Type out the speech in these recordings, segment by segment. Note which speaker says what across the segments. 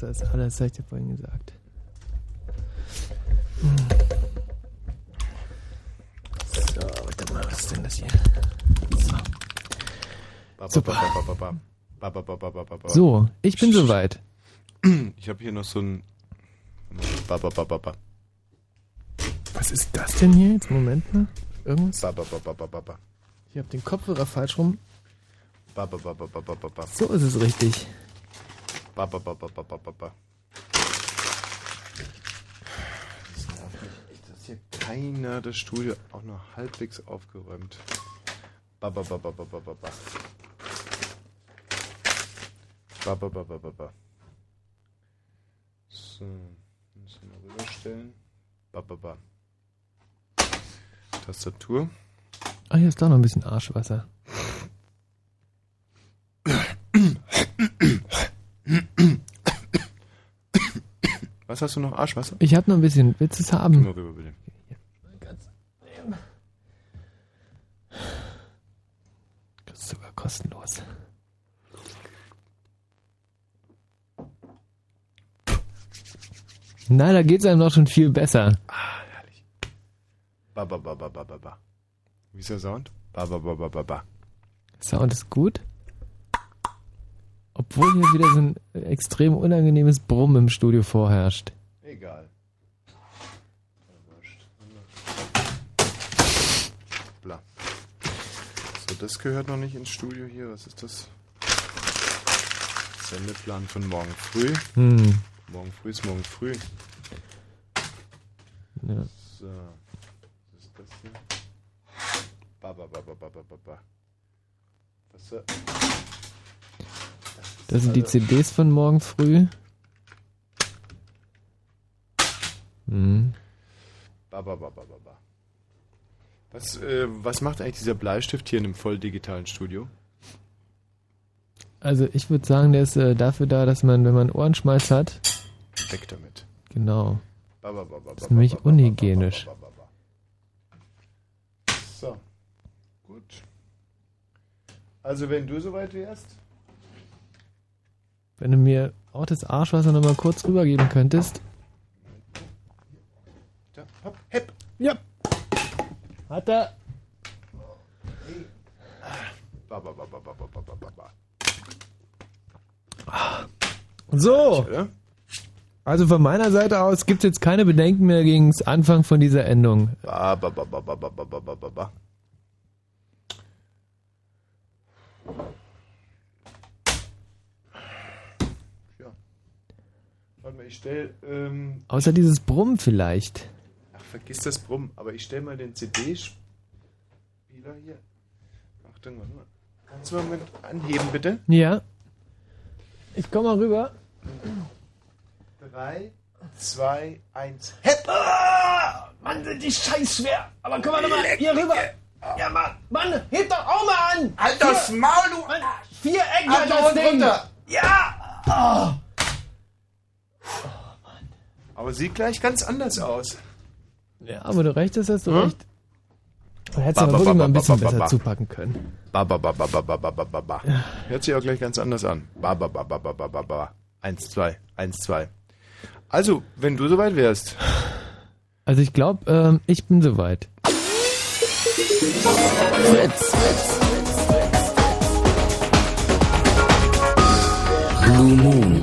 Speaker 1: besser als alle, das
Speaker 2: habe ich dir vorhin gesagt. So, warte mal, was ist denn das hier?
Speaker 1: So. Super.
Speaker 2: So, ich bin soweit.
Speaker 1: Ich habe hier noch so ein.
Speaker 2: Was ist das denn hier jetzt? Moment mal. Irgendwas? Ich habe den Kopfhörer falsch rum. So ist es richtig.
Speaker 1: Ba, ba, ba, ba, ba, ba, ba. Das nervt mich echt, dass hier keiner das Studio auch nur halbwegs aufgeräumt. Ba, ba, ba, ba, ba, ba, ba, ba. Ba, ba, ba, ba, ba, ba. So, müssen wir rüberstellen. Ba, ba, ba. Tastatur.
Speaker 2: Ah, hier ist doch noch ein bisschen Arschwasser.
Speaker 1: Was hast du noch? Arschwasser?
Speaker 2: Ich habe noch ein bisschen. Willst du es haben?
Speaker 1: mal rüber, bitte.
Speaker 2: Das ist sogar kostenlos. Nein, da geht's einem doch schon viel besser.
Speaker 1: Ah, herrlich. Ba, ba, ba, ba, ba, ba. Wie ist der Sound? Ba, ba, ba, ba, ba, ba.
Speaker 2: Sound ist gut. Obwohl hier wieder so ein extrem unangenehmes Brummen im Studio vorherrscht.
Speaker 1: Egal. Bla. So, das gehört noch nicht ins Studio hier. Was ist das? Sendeplan von morgen früh.
Speaker 2: Hm.
Speaker 1: Morgen früh ist morgen früh.
Speaker 2: Ja.
Speaker 1: So. Was ist das hier? Ba, ba, ba, ba, ba, ba, ba. Was, äh,
Speaker 2: Das sind die
Speaker 1: also-
Speaker 2: CDs von morgen früh. Hm.
Speaker 1: Ba, ba, ba, ba, ba, ba. Was, äh, was macht eigentlich dieser Bleistift hier in einem voll digitalen Studio?
Speaker 2: Also ich würde sagen, der ist äh, dafür da, dass man, wenn man Ohrenschmalz hat,
Speaker 1: Weg damit.
Speaker 2: genau. Das ist nämlich unhygienisch.
Speaker 1: So, gut. Also wenn du soweit wärst,
Speaker 2: wenn du mir auch das Arschwasser nochmal kurz rübergeben könntest.
Speaker 1: Hep.
Speaker 2: Ja. Hat er. So. Also von meiner Seite aus gibt es jetzt keine Bedenken mehr gegen das Anfang von dieser Endung.
Speaker 1: Ba, ba, ba, ba, ba, ba, ba, Ba, Warte mal, ich stell, ähm,
Speaker 2: Außer dieses Brummen vielleicht.
Speaker 1: ach, vergiss das Brumm, aber ich stell mal den CD-Spieler hier. Achtung, warte mal. Kannst du mal mit anheben, bitte?
Speaker 2: Ja. Ich komm mal rüber.
Speaker 1: Drei, zwei, eins, hepp!
Speaker 2: Mann, sind die scheiß schwer. Aber komm mal nochmal hier rüber. Ja, Mann. Mann, heb doch auch mal an.
Speaker 1: Halt das Maul, du!
Speaker 2: Mann, vier Ecken das
Speaker 1: und runter!
Speaker 2: Ja.
Speaker 1: Aber sieht gleich ganz anders aus.
Speaker 2: Ja, aber du recht hast, hast du
Speaker 1: Hm?
Speaker 2: recht. Du hättest aber wirklich mal ein bisschen besser zupacken können.
Speaker 1: Ba, ba, ba, ba, ba, ba, ba, ba, ba. Hört sich auch gleich ganz anders an. Ba, ba, ba, ba, ba, ba, ba, ba. Eins, zwei, eins, zwei. Also, wenn du soweit wärst.
Speaker 2: Also ich glaube, ähm, ich bin soweit.
Speaker 3: Fritz. Blue Moon.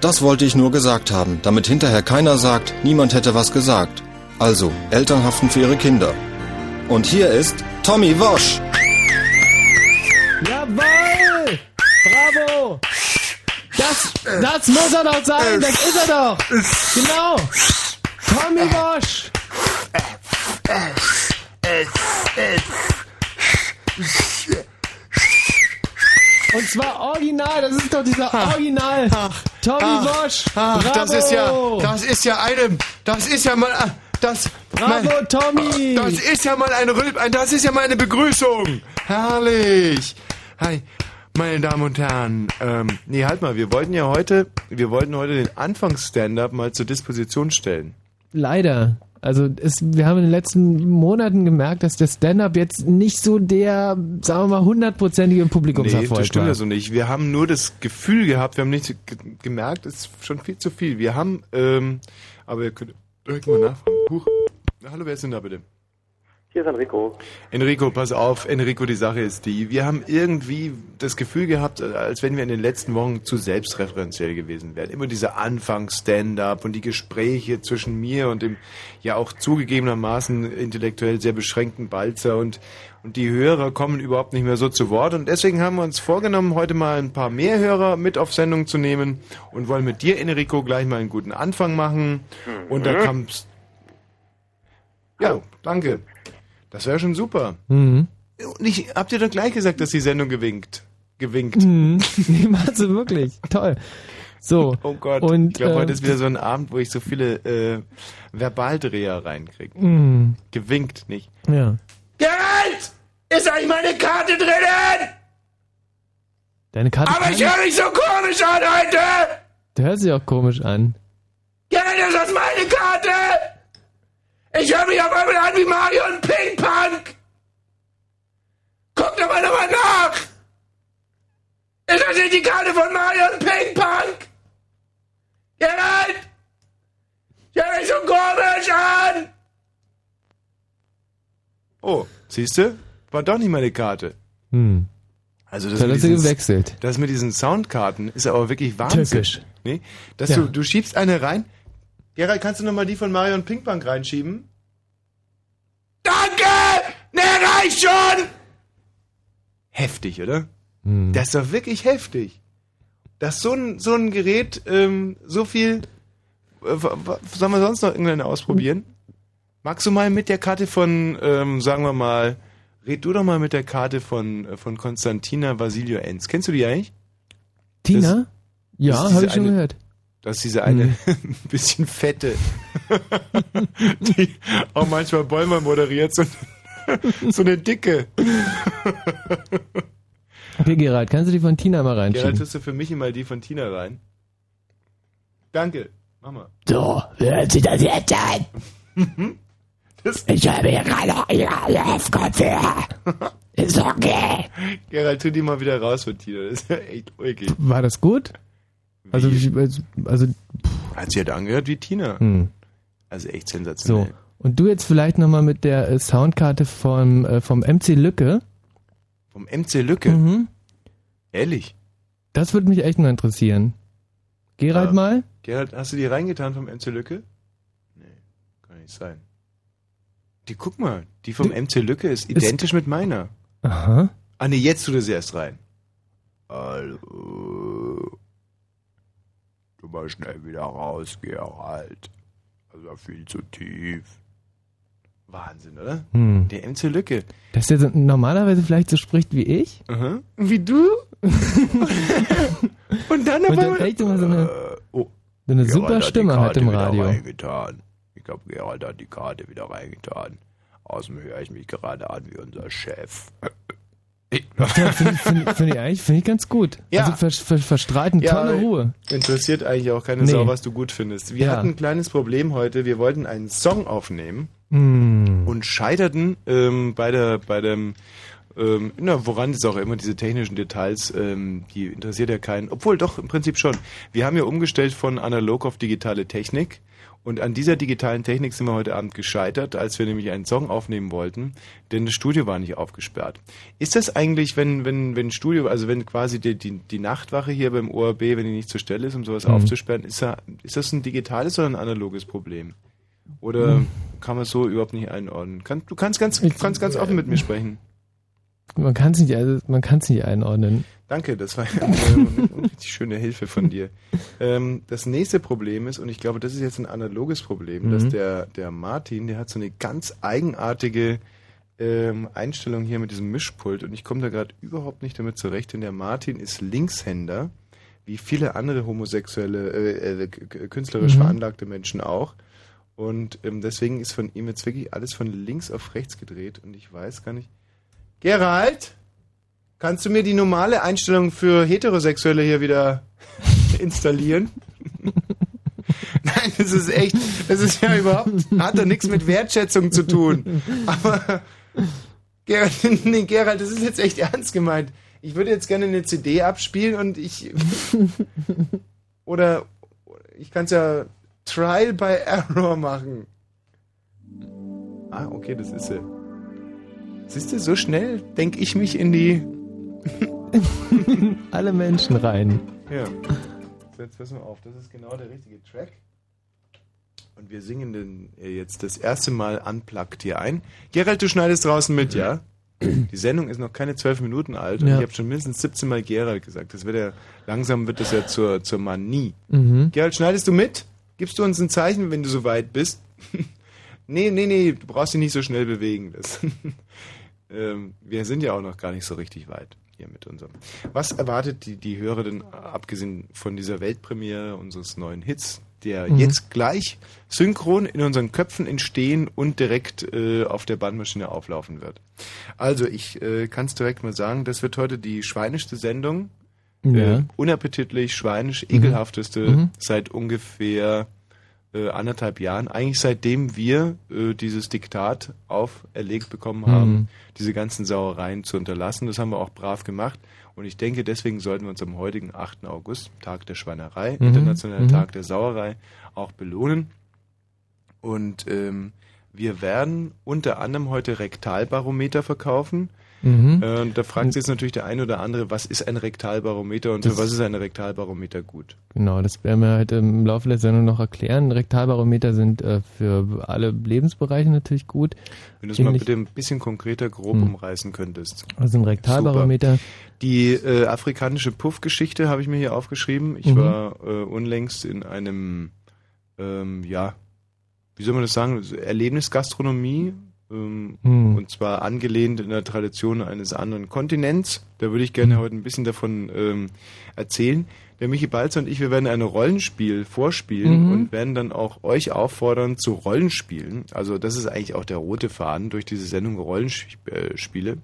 Speaker 4: Das wollte ich nur gesagt haben, damit hinterher keiner sagt, niemand hätte was gesagt. Also, Eltern haften für ihre Kinder. Und hier ist Tommy Wosch.
Speaker 2: Jawohl! Bravo! Das, das muss er doch sein, das ist er doch! Genau! Tommy Bosch! Und zwar original, das ist doch dieser Original Tommy Bosch!
Speaker 1: Ach,
Speaker 2: Bravo!
Speaker 1: das ist ja, das ist ja eine, das ist ja mal, das,
Speaker 2: Bravo,
Speaker 1: mein-
Speaker 2: Tommy!
Speaker 1: Das ist ja mal eine das ist ja mal eine Begrüßung. Herrlich. Hi, meine Damen und Herren. Ähm, nee, halt mal, wir wollten ja heute, wir wollten heute den Anfangs-Stand-Up mal zur Disposition stellen.
Speaker 2: Leider. Also es, wir haben in den letzten Monaten gemerkt, dass der Stand-Up jetzt nicht so der, sagen wir mal, hundertprozentige
Speaker 1: Nee,
Speaker 2: Publikumserfolg
Speaker 1: das stimmt
Speaker 2: war.
Speaker 1: ja so nicht. Wir haben nur das Gefühl gehabt, wir haben nicht ge gemerkt, es ist schon viel zu viel. Wir haben, ähm, aber ihr könnt direkt mal nachfragen. Huch. Hallo, wer ist denn da bitte?
Speaker 5: Hier ist Enrico.
Speaker 1: Enrico, pass auf, Enrico, die Sache ist die. Wir haben irgendwie das Gefühl gehabt, als wenn wir in den letzten Wochen zu selbstreferenziell gewesen wären. Immer dieser Anfangs-Stand-up und die Gespräche zwischen mir und dem ja auch zugegebenermaßen intellektuell sehr beschränkten Balzer und, und die Hörer kommen überhaupt nicht mehr so zu Wort. Und deswegen haben wir uns vorgenommen, heute mal ein paar mehr Hörer mit auf Sendung zu nehmen und wollen mit dir, Enrico, gleich mal einen guten Anfang machen. Und da kam's. Ja, danke. Das wäre schon super.
Speaker 2: Mhm.
Speaker 1: Und ich hab dir doch gleich gesagt, dass die Sendung gewinkt. Gewinkt.
Speaker 2: Mhm. Nee, machst du wirklich. Toll. So.
Speaker 1: Oh Gott.
Speaker 2: Und,
Speaker 1: ich glaube,
Speaker 2: äh,
Speaker 1: heute ist wieder so ein Abend, wo ich so viele äh, Verbaldreher reinkriege.
Speaker 2: Mhm.
Speaker 1: Gewinkt, nicht?
Speaker 2: Ja.
Speaker 6: Gerald! Ist eigentlich meine Karte drinnen?
Speaker 2: Deine Karte
Speaker 6: Aber ich höre mich so komisch an heute!
Speaker 2: Du hörst dich auch komisch an.
Speaker 6: Gerald, ist Karte? Ich höre mich auf einmal an wie Mario und Ping Pong! Guck doch mal nochmal nach! Ist das nicht die Karte von Mario und Ping Pong? Gerald! Ich höre mich so komisch an!
Speaker 1: Oh, siehst du? War doch nicht meine Karte.
Speaker 2: Hm.
Speaker 1: Also das,
Speaker 2: Da
Speaker 1: mit diesen,
Speaker 2: gewechselt.
Speaker 1: das mit diesen Soundkarten ist aber wirklich Wahnsinn.
Speaker 2: Tückisch.
Speaker 1: Nee? Dass
Speaker 2: Ja.
Speaker 1: du, du schiebst eine rein. Gerald, kannst du nochmal die von Mario und Pinkbank reinschieben?
Speaker 6: Danke! Ne, reicht schon!
Speaker 1: Heftig, oder?
Speaker 2: Hm.
Speaker 1: Das ist doch wirklich heftig. Dass so ein, so ein Gerät ähm, so viel. Äh, sollen wir sonst noch irgendeine ausprobieren? Magst du mal mit der Karte von, ähm, sagen wir mal, red du doch mal mit der Karte von, äh, von Konstantina Vasilio Enz. Kennst du die eigentlich?
Speaker 2: Tina?
Speaker 1: das
Speaker 2: ja, habe ich schon
Speaker 1: eine-
Speaker 2: gehört.
Speaker 1: Das ist diese eine
Speaker 2: Hm.
Speaker 1: bisschen fette, die auch manchmal Bäumer moderiert, so, so eine dicke.
Speaker 2: Okay, Gerald, kannst du die von Tina mal
Speaker 1: Gerald,
Speaker 2: reinschieben?
Speaker 1: tust du für mich mal die von Tina rein? Danke. Mach mal.
Speaker 3: So, hört sich das jetzt an?
Speaker 1: Das,
Speaker 3: Ich habe hier gerade eure Kopfhörer. Ist okay.
Speaker 1: Gerald, tu die mal wieder raus von Tina. Das ist echt ulkig.
Speaker 2: War das gut? Also,
Speaker 1: Wie?
Speaker 2: ich- also
Speaker 1: Hat sich halt angehört wie Tina.
Speaker 2: hm.
Speaker 1: Also echt
Speaker 2: so.
Speaker 1: sensationell.
Speaker 2: Und du jetzt vielleicht nochmal mit der äh, Soundkarte vom, äh, vom MC Lücke.
Speaker 1: Vom MC Lücke.
Speaker 2: Mhm.
Speaker 1: Ehrlich.
Speaker 2: Das würde mich echt mal interessieren. Gerald
Speaker 1: Ja.
Speaker 2: mal?
Speaker 1: Gerald, hast du die reingetan vom MC Lücke? Nee, kann nicht sein. Die, guck mal, die vom MC Lücke ist identisch mit meiner.
Speaker 2: Aha.
Speaker 1: Ah nee, jetzt tut er sie erst rein. Hallo. Du mal schnell wieder raus, Gerald. Das war viel zu tief. Wahnsinn, oder?
Speaker 2: Hm.
Speaker 1: Der MC Lücke.
Speaker 2: Dass der so normalerweise vielleicht so spricht wie ich?
Speaker 1: Aha. Wie du? Und dann auf
Speaker 2: Und dann immer so eine,
Speaker 1: Äh, oh,
Speaker 2: so eine super
Speaker 1: hat
Speaker 2: Stimme hat
Speaker 1: Karte
Speaker 2: im Radio.
Speaker 1: Reingetan. Ich glaube, Gerald hat die Karte wieder reingetan. Außerdem höre ich mich gerade an wie unser Chef.
Speaker 2: Ja, finde find, find ich eigentlich find ich ganz gut.
Speaker 1: Ja.
Speaker 2: Also ver, ver, verstrahlt eine
Speaker 1: Ja,
Speaker 2: tolle Ruhe.
Speaker 1: Interessiert eigentlich auch keine
Speaker 2: Nee.
Speaker 1: Sau, was du gut findest. Wir
Speaker 2: Ja.
Speaker 1: hatten ein kleines Problem heute. Wir wollten einen Song aufnehmen
Speaker 2: Hm.
Speaker 1: und scheiterten ähm, bei der bei dem Ähm, na, woran ist auch immer diese technischen Details, ähm, die interessiert ja keinen. Obwohl doch, im Prinzip schon. Wir haben ja umgestellt von analog auf digitale Technik. Und an dieser digitalen Technik sind wir heute Abend gescheitert, als wir nämlich einen Song aufnehmen wollten, denn das Studio war nicht aufgesperrt. Ist das eigentlich, wenn, wenn, wenn Studio, also wenn quasi die, die, die Nachtwache hier beim ORB, wenn die nicht zur Stelle ist, um sowas
Speaker 2: Mhm.
Speaker 1: aufzusperren, ist, da, ist das ein digitales oder ein analoges Problem? Oder
Speaker 2: Mhm.
Speaker 1: kann man es so überhaupt nicht einordnen? Kann, du kannst ganz, kannst ganz offen mit mir sprechen.
Speaker 2: Man kann es nicht, also man kann es nicht einordnen.
Speaker 1: Danke, das war ja eine richtig schöne Hilfe von dir. Ähm, das nächste Problem ist, und ich glaube, das ist jetzt ein analoges Problem,
Speaker 2: Mhm.
Speaker 1: dass der, der Martin, der hat so eine ganz eigenartige ähm, Einstellung hier mit diesem Mischpult und ich komme da gerade überhaupt nicht damit zurecht, denn der Martin ist Linkshänder, wie viele andere homosexuelle, äh, äh, künstlerisch
Speaker 2: Mhm.
Speaker 1: veranlagte Menschen auch. Und ähm, deswegen ist von ihm jetzt wirklich alles von links auf rechts gedreht und ich weiß gar nicht. Gerald? Kannst du mir die normale Einstellung für Heterosexuelle hier wieder installieren? Nein, das ist echt, das ist ja überhaupt, hat doch nichts mit Wertschätzung zu tun. Aber Gerald, nee, Gerald, das ist jetzt echt ernst gemeint. Ich würde jetzt gerne eine CD abspielen und ich oder ich kann es ja Trial by Error machen. Ah, okay, das ist sie. Siehst du, so schnell denke ich mich in die
Speaker 2: Alle Menschen rein.
Speaker 1: Ja. So, jetzt pass mal auf, das ist genau der richtige Track. Und wir singen den äh, jetzt das erste Mal unplugged hier ein. Gerald, du schneidest draußen mit, ja? Die Sendung ist noch keine zwölf Minuten alt und
Speaker 2: Ja.
Speaker 1: ich habe schon mindestens 17 Mal Gerald gesagt. Das wird ja, langsam wird das ja zur, zur Manie.
Speaker 2: Mhm.
Speaker 1: Gerald, schneidest du mit? Gibst du uns ein Zeichen, wenn du soweit bist? nee, nee, nee, du brauchst dich nicht so schnell bewegen. Das ähm, wir sind ja auch noch gar nicht so richtig weit hier mit unserem. Was erwartet die, die Hörer denn, abgesehen von dieser Weltpremiere unseres neuen Hits, der
Speaker 2: Mhm.
Speaker 1: jetzt gleich synchron in unseren Köpfen entstehen und direkt äh, auf der Bandmaschine auflaufen wird? Also, ich äh, kann es direkt mal sagen, das wird heute die schweinischste Sendung
Speaker 2: Ja.
Speaker 1: äh, unappetitlich, schweinisch, ekelhafteste
Speaker 2: Mhm.
Speaker 1: seit ungefähr äh, anderthalb Jahren. Eigentlich seitdem wir äh, dieses Diktat auferlegt bekommen haben,
Speaker 2: Mhm.
Speaker 1: diese ganzen Sauereien zu unterlassen. Das haben wir auch brav gemacht. Und ich denke, deswegen sollten wir uns am heutigen 8. August, Tag der Schweinerei,
Speaker 2: Mhm.
Speaker 1: Internationaler
Speaker 2: Mhm.
Speaker 1: Tag der Sauerei, auch belohnen. Und ähm, wir werden unter anderem heute Rektalbarometer verkaufen.
Speaker 2: Mhm.
Speaker 1: Äh, und da fragt sich jetzt natürlich der eine oder andere, was ist ein Rektalbarometer und
Speaker 2: Das-
Speaker 1: für was ist ein Rektalbarometer gut?
Speaker 2: Genau, das werden wir halt im Laufe der Sendung noch erklären. Rektalbarometer sind äh, für alle Lebensbereiche natürlich gut.
Speaker 1: Wenn du es mal bitte ein bisschen konkreter grob
Speaker 2: Hm.
Speaker 1: umreißen könntest.
Speaker 2: Also ein Rektalbarometer.
Speaker 1: Die äh, afrikanische Puffgeschichte habe ich mir hier aufgeschrieben. Ich
Speaker 2: Mhm.
Speaker 1: war äh, unlängst in einem, ähm, ja, wie soll man das sagen, Erlebnisgastronomie. Ähm,
Speaker 2: Hm.
Speaker 1: Und zwar angelehnt in der Tradition eines anderen Kontinents. Da würde ich gerne
Speaker 2: Mhm.
Speaker 1: heute ein bisschen davon ähm, erzählen. Der Michi Balzer und ich, wir werden ein Rollenspiel vorspielen
Speaker 2: Mhm.
Speaker 1: und werden dann auch euch auffordern zu Rollenspielen. Also das ist eigentlich auch der rote Faden durch diese Sendung Rollenspiele.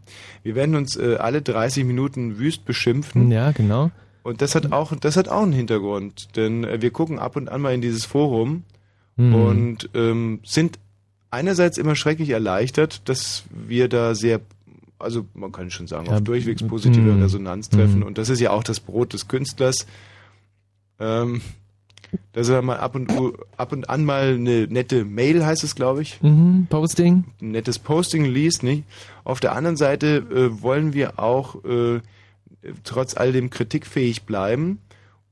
Speaker 1: Wir werden uns äh, alle 30 Minuten wüst beschimpfen.
Speaker 2: Ja, genau.
Speaker 1: Und das hat auch, das hat auch einen Hintergrund, denn äh, wir gucken ab und an mal in dieses Forum
Speaker 2: Hm.
Speaker 1: und ähm, sind einerseits immer schrecklich erleichtert, dass wir da sehr, also man kann schon sagen,
Speaker 2: Ja,
Speaker 1: auf durchwegs positive
Speaker 2: mm,
Speaker 1: Resonanz treffen.
Speaker 2: mm.
Speaker 1: Und das ist ja auch das Brot des Künstlers. Ähm, dass er mal ab und, ab und an mal eine nette Mail, heißt es, glaube ich,
Speaker 2: Mhm. Posting.
Speaker 1: ein nettes Posting liest, nicht? Auf der anderen Seite äh, wollen wir auch äh, trotz all dem kritikfähig bleiben.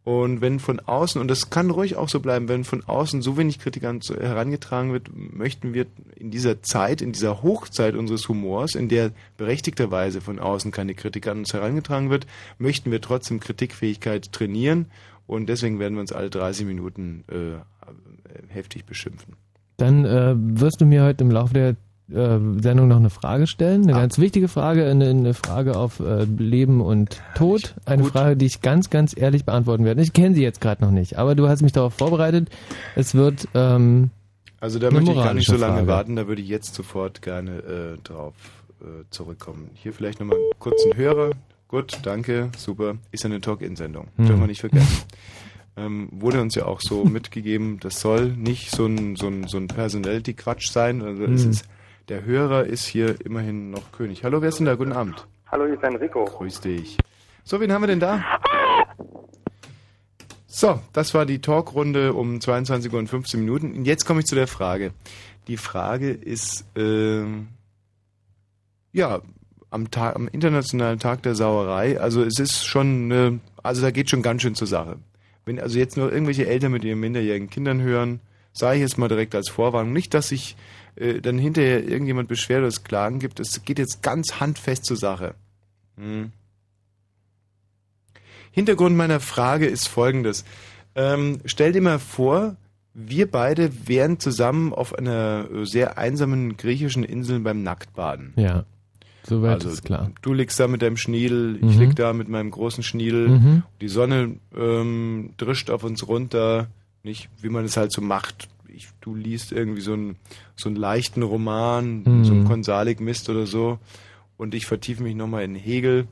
Speaker 1: Und wenn von außen, und das kann ruhig auch so bleiben, wenn von außen so wenig Kritik an, herangetragen wird, möchten wir in dieser Zeit, in dieser Hochzeit unseres Humors, in der berechtigterweise von außen keine Kritik an uns herangetragen wird, möchten wir trotzdem Kritikfähigkeit trainieren. Und deswegen werden wir uns alle 30 Minuten äh, heftig beschimpfen.
Speaker 2: Dann äh, wirst du mir heute im Laufe der äh, Sendung noch eine Frage stellen. Eine
Speaker 1: Ah.
Speaker 2: ganz wichtige Frage, eine, eine Frage auf äh, Leben und Tod. Eine
Speaker 1: Gut.
Speaker 2: Frage, die ich ganz, ganz ehrlich beantworten werde. Ich kenne sie jetzt gerade noch nicht, aber du hast mich darauf vorbereitet. Es wird ähm,
Speaker 1: Also da möchte ich gar nicht so lange
Speaker 2: Frage.
Speaker 1: warten, da würde ich jetzt sofort gerne äh, drauf äh, zurückkommen. Hier vielleicht nochmal kurz ein Hörer. Gut, danke, super. Ist eine Talk-In-Sendung.
Speaker 2: Hm.
Speaker 1: Dürfen wir nicht vergessen. ähm, wurde uns ja auch so mitgegeben, das soll nicht so ein, so ein, so ein Personality-Quatsch sein. Also es
Speaker 2: Hm.
Speaker 1: ist Der Hörer ist hier immerhin noch König. Hallo, wer ist denn da? Guten Abend.
Speaker 5: Hallo, hier ist Enrico.
Speaker 1: Grüß dich. So, wen haben wir denn da? So, das war die Talkrunde um 22 Uhr und 15 Minuten. Und jetzt komme ich zu der Frage. Die Frage ist, ähm, ja, am, Tag, am Internationalen Tag der Sauerei, also es ist schon, äh, also da geht schon ganz schön zur Sache. Wenn also jetzt nur irgendwelche Eltern mit ihren minderjährigen Kindern hören, sage ich jetzt mal direkt als Vorwarnung, nicht, dass sich äh, dann hinterher irgendjemand beschwert oder es Klagen gibt, es geht jetzt ganz handfest zur Sache. Hm. Hintergrund meiner Frage ist folgendes. Ähm, stell dir mal vor, wir beide wären zusammen auf einer äh, sehr einsamen griechischen Insel beim Nacktbaden.
Speaker 2: Ja. Soweit
Speaker 1: Also,
Speaker 2: ist klar.
Speaker 1: Du liegst da mit deinem Schniedel, ich
Speaker 2: Mhm.
Speaker 1: lieg da mit meinem großen Schniedel.
Speaker 2: Mhm.
Speaker 1: Die Sonne ähm, drischt auf uns runter, nicht wie man es halt so macht. Ich, du liest irgendwie so einen so einen leichten Roman,
Speaker 2: Mhm.
Speaker 1: so einen Konsalik-Mist oder so, und ich vertiefe mich nochmal in Hegel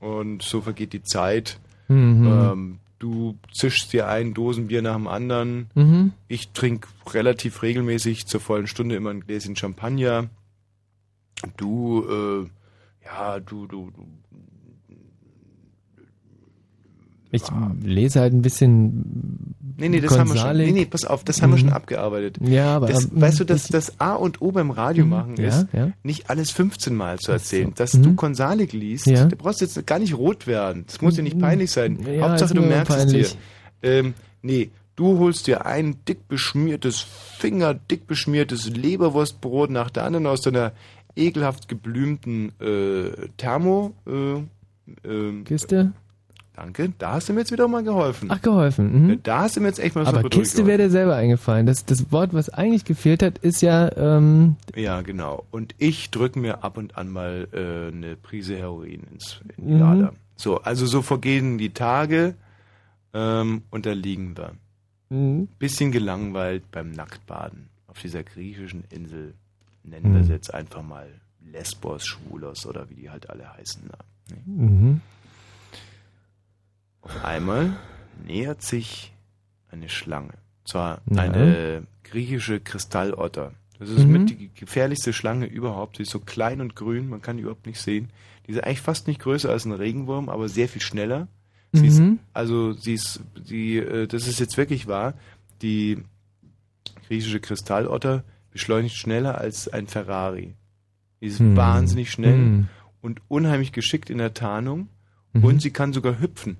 Speaker 1: und so vergeht die Zeit.
Speaker 2: Mhm.
Speaker 1: Ähm, du zischst dir ein Dosenbier nach dem anderen.
Speaker 2: Mhm.
Speaker 1: Ich trinke relativ regelmäßig zur vollen Stunde immer ein Gläschen Champagner. Du, äh, ja, du, du, du
Speaker 2: Ich lese halt ein bisschen.
Speaker 1: Nee, nee, das haben wir schon.
Speaker 2: Konsalik.
Speaker 1: Nee, nee, pass auf, das haben wir
Speaker 2: Mhm.
Speaker 1: schon abgearbeitet.
Speaker 2: Ja, aber-
Speaker 1: das,
Speaker 2: aber,
Speaker 1: weißt du, dass das A und O beim Radio
Speaker 2: Mhm,
Speaker 1: machen
Speaker 2: ja,
Speaker 1: ist,
Speaker 2: ja.
Speaker 1: nicht alles 15 Mal zu erzählen. Dass
Speaker 2: Mhm.
Speaker 1: du Konsalik liest,
Speaker 2: Ja.
Speaker 1: da brauchst du jetzt gar nicht rot werden. Das muss dir nicht peinlich sein.
Speaker 2: Ja,
Speaker 1: Hauptsache, du merkst
Speaker 2: peinlich.
Speaker 1: es dir. Ähm, nee, du holst dir ein dick beschmiertes, fingerdick beschmiertes Leberwurstbrot nach der anderen aus deiner ekelhaft geblümten äh, Thermo. Äh, ähm,
Speaker 2: Kiste?
Speaker 1: Danke, da hast du mir jetzt wieder mal geholfen.
Speaker 2: Ach, geholfen. Mhm.
Speaker 1: Da hast du mir jetzt echt mal
Speaker 2: Aber
Speaker 1: super
Speaker 2: Kiste wäre dir selber eingefallen. Das, das Wort, was eigentlich gefehlt hat, ist ja, ähm,
Speaker 1: Ja, genau. Und ich drücke mir ab und an mal äh, eine Prise Heroin ins in die
Speaker 2: Mhm.
Speaker 1: Ader. So, also so vergehen die Tage ähm, und da liegen wir.
Speaker 2: mhm.
Speaker 1: Bisschen gelangweilt beim Nacktbaden auf dieser griechischen Insel. Nennen wir
Speaker 2: Mhm.
Speaker 1: sie jetzt einfach mal Lesbos, Schwulos oder wie die halt alle heißen. Da.
Speaker 2: Mhm.
Speaker 1: Auf einmal nähert sich eine Schlange. Zwar
Speaker 2: Ja.
Speaker 1: eine griechische Kristallotter. Das ist
Speaker 2: Mhm.
Speaker 1: mit die gefährlichste Schlange überhaupt. Sie ist so klein und grün, man kann die überhaupt nicht sehen. Die ist eigentlich fast nicht größer als ein Regenwurm, aber sehr viel schneller. Sie ist,
Speaker 2: Mhm.
Speaker 1: also sie ist, die, äh, das ist jetzt wirklich wahr. Die griechische Kristallotter beschleunigt schneller als ein Ferrari. Die ist
Speaker 2: Hm.
Speaker 1: wahnsinnig schnell
Speaker 2: Hm.
Speaker 1: und unheimlich geschickt in der Tarnung
Speaker 2: Mhm.
Speaker 1: und sie kann sogar hüpfen.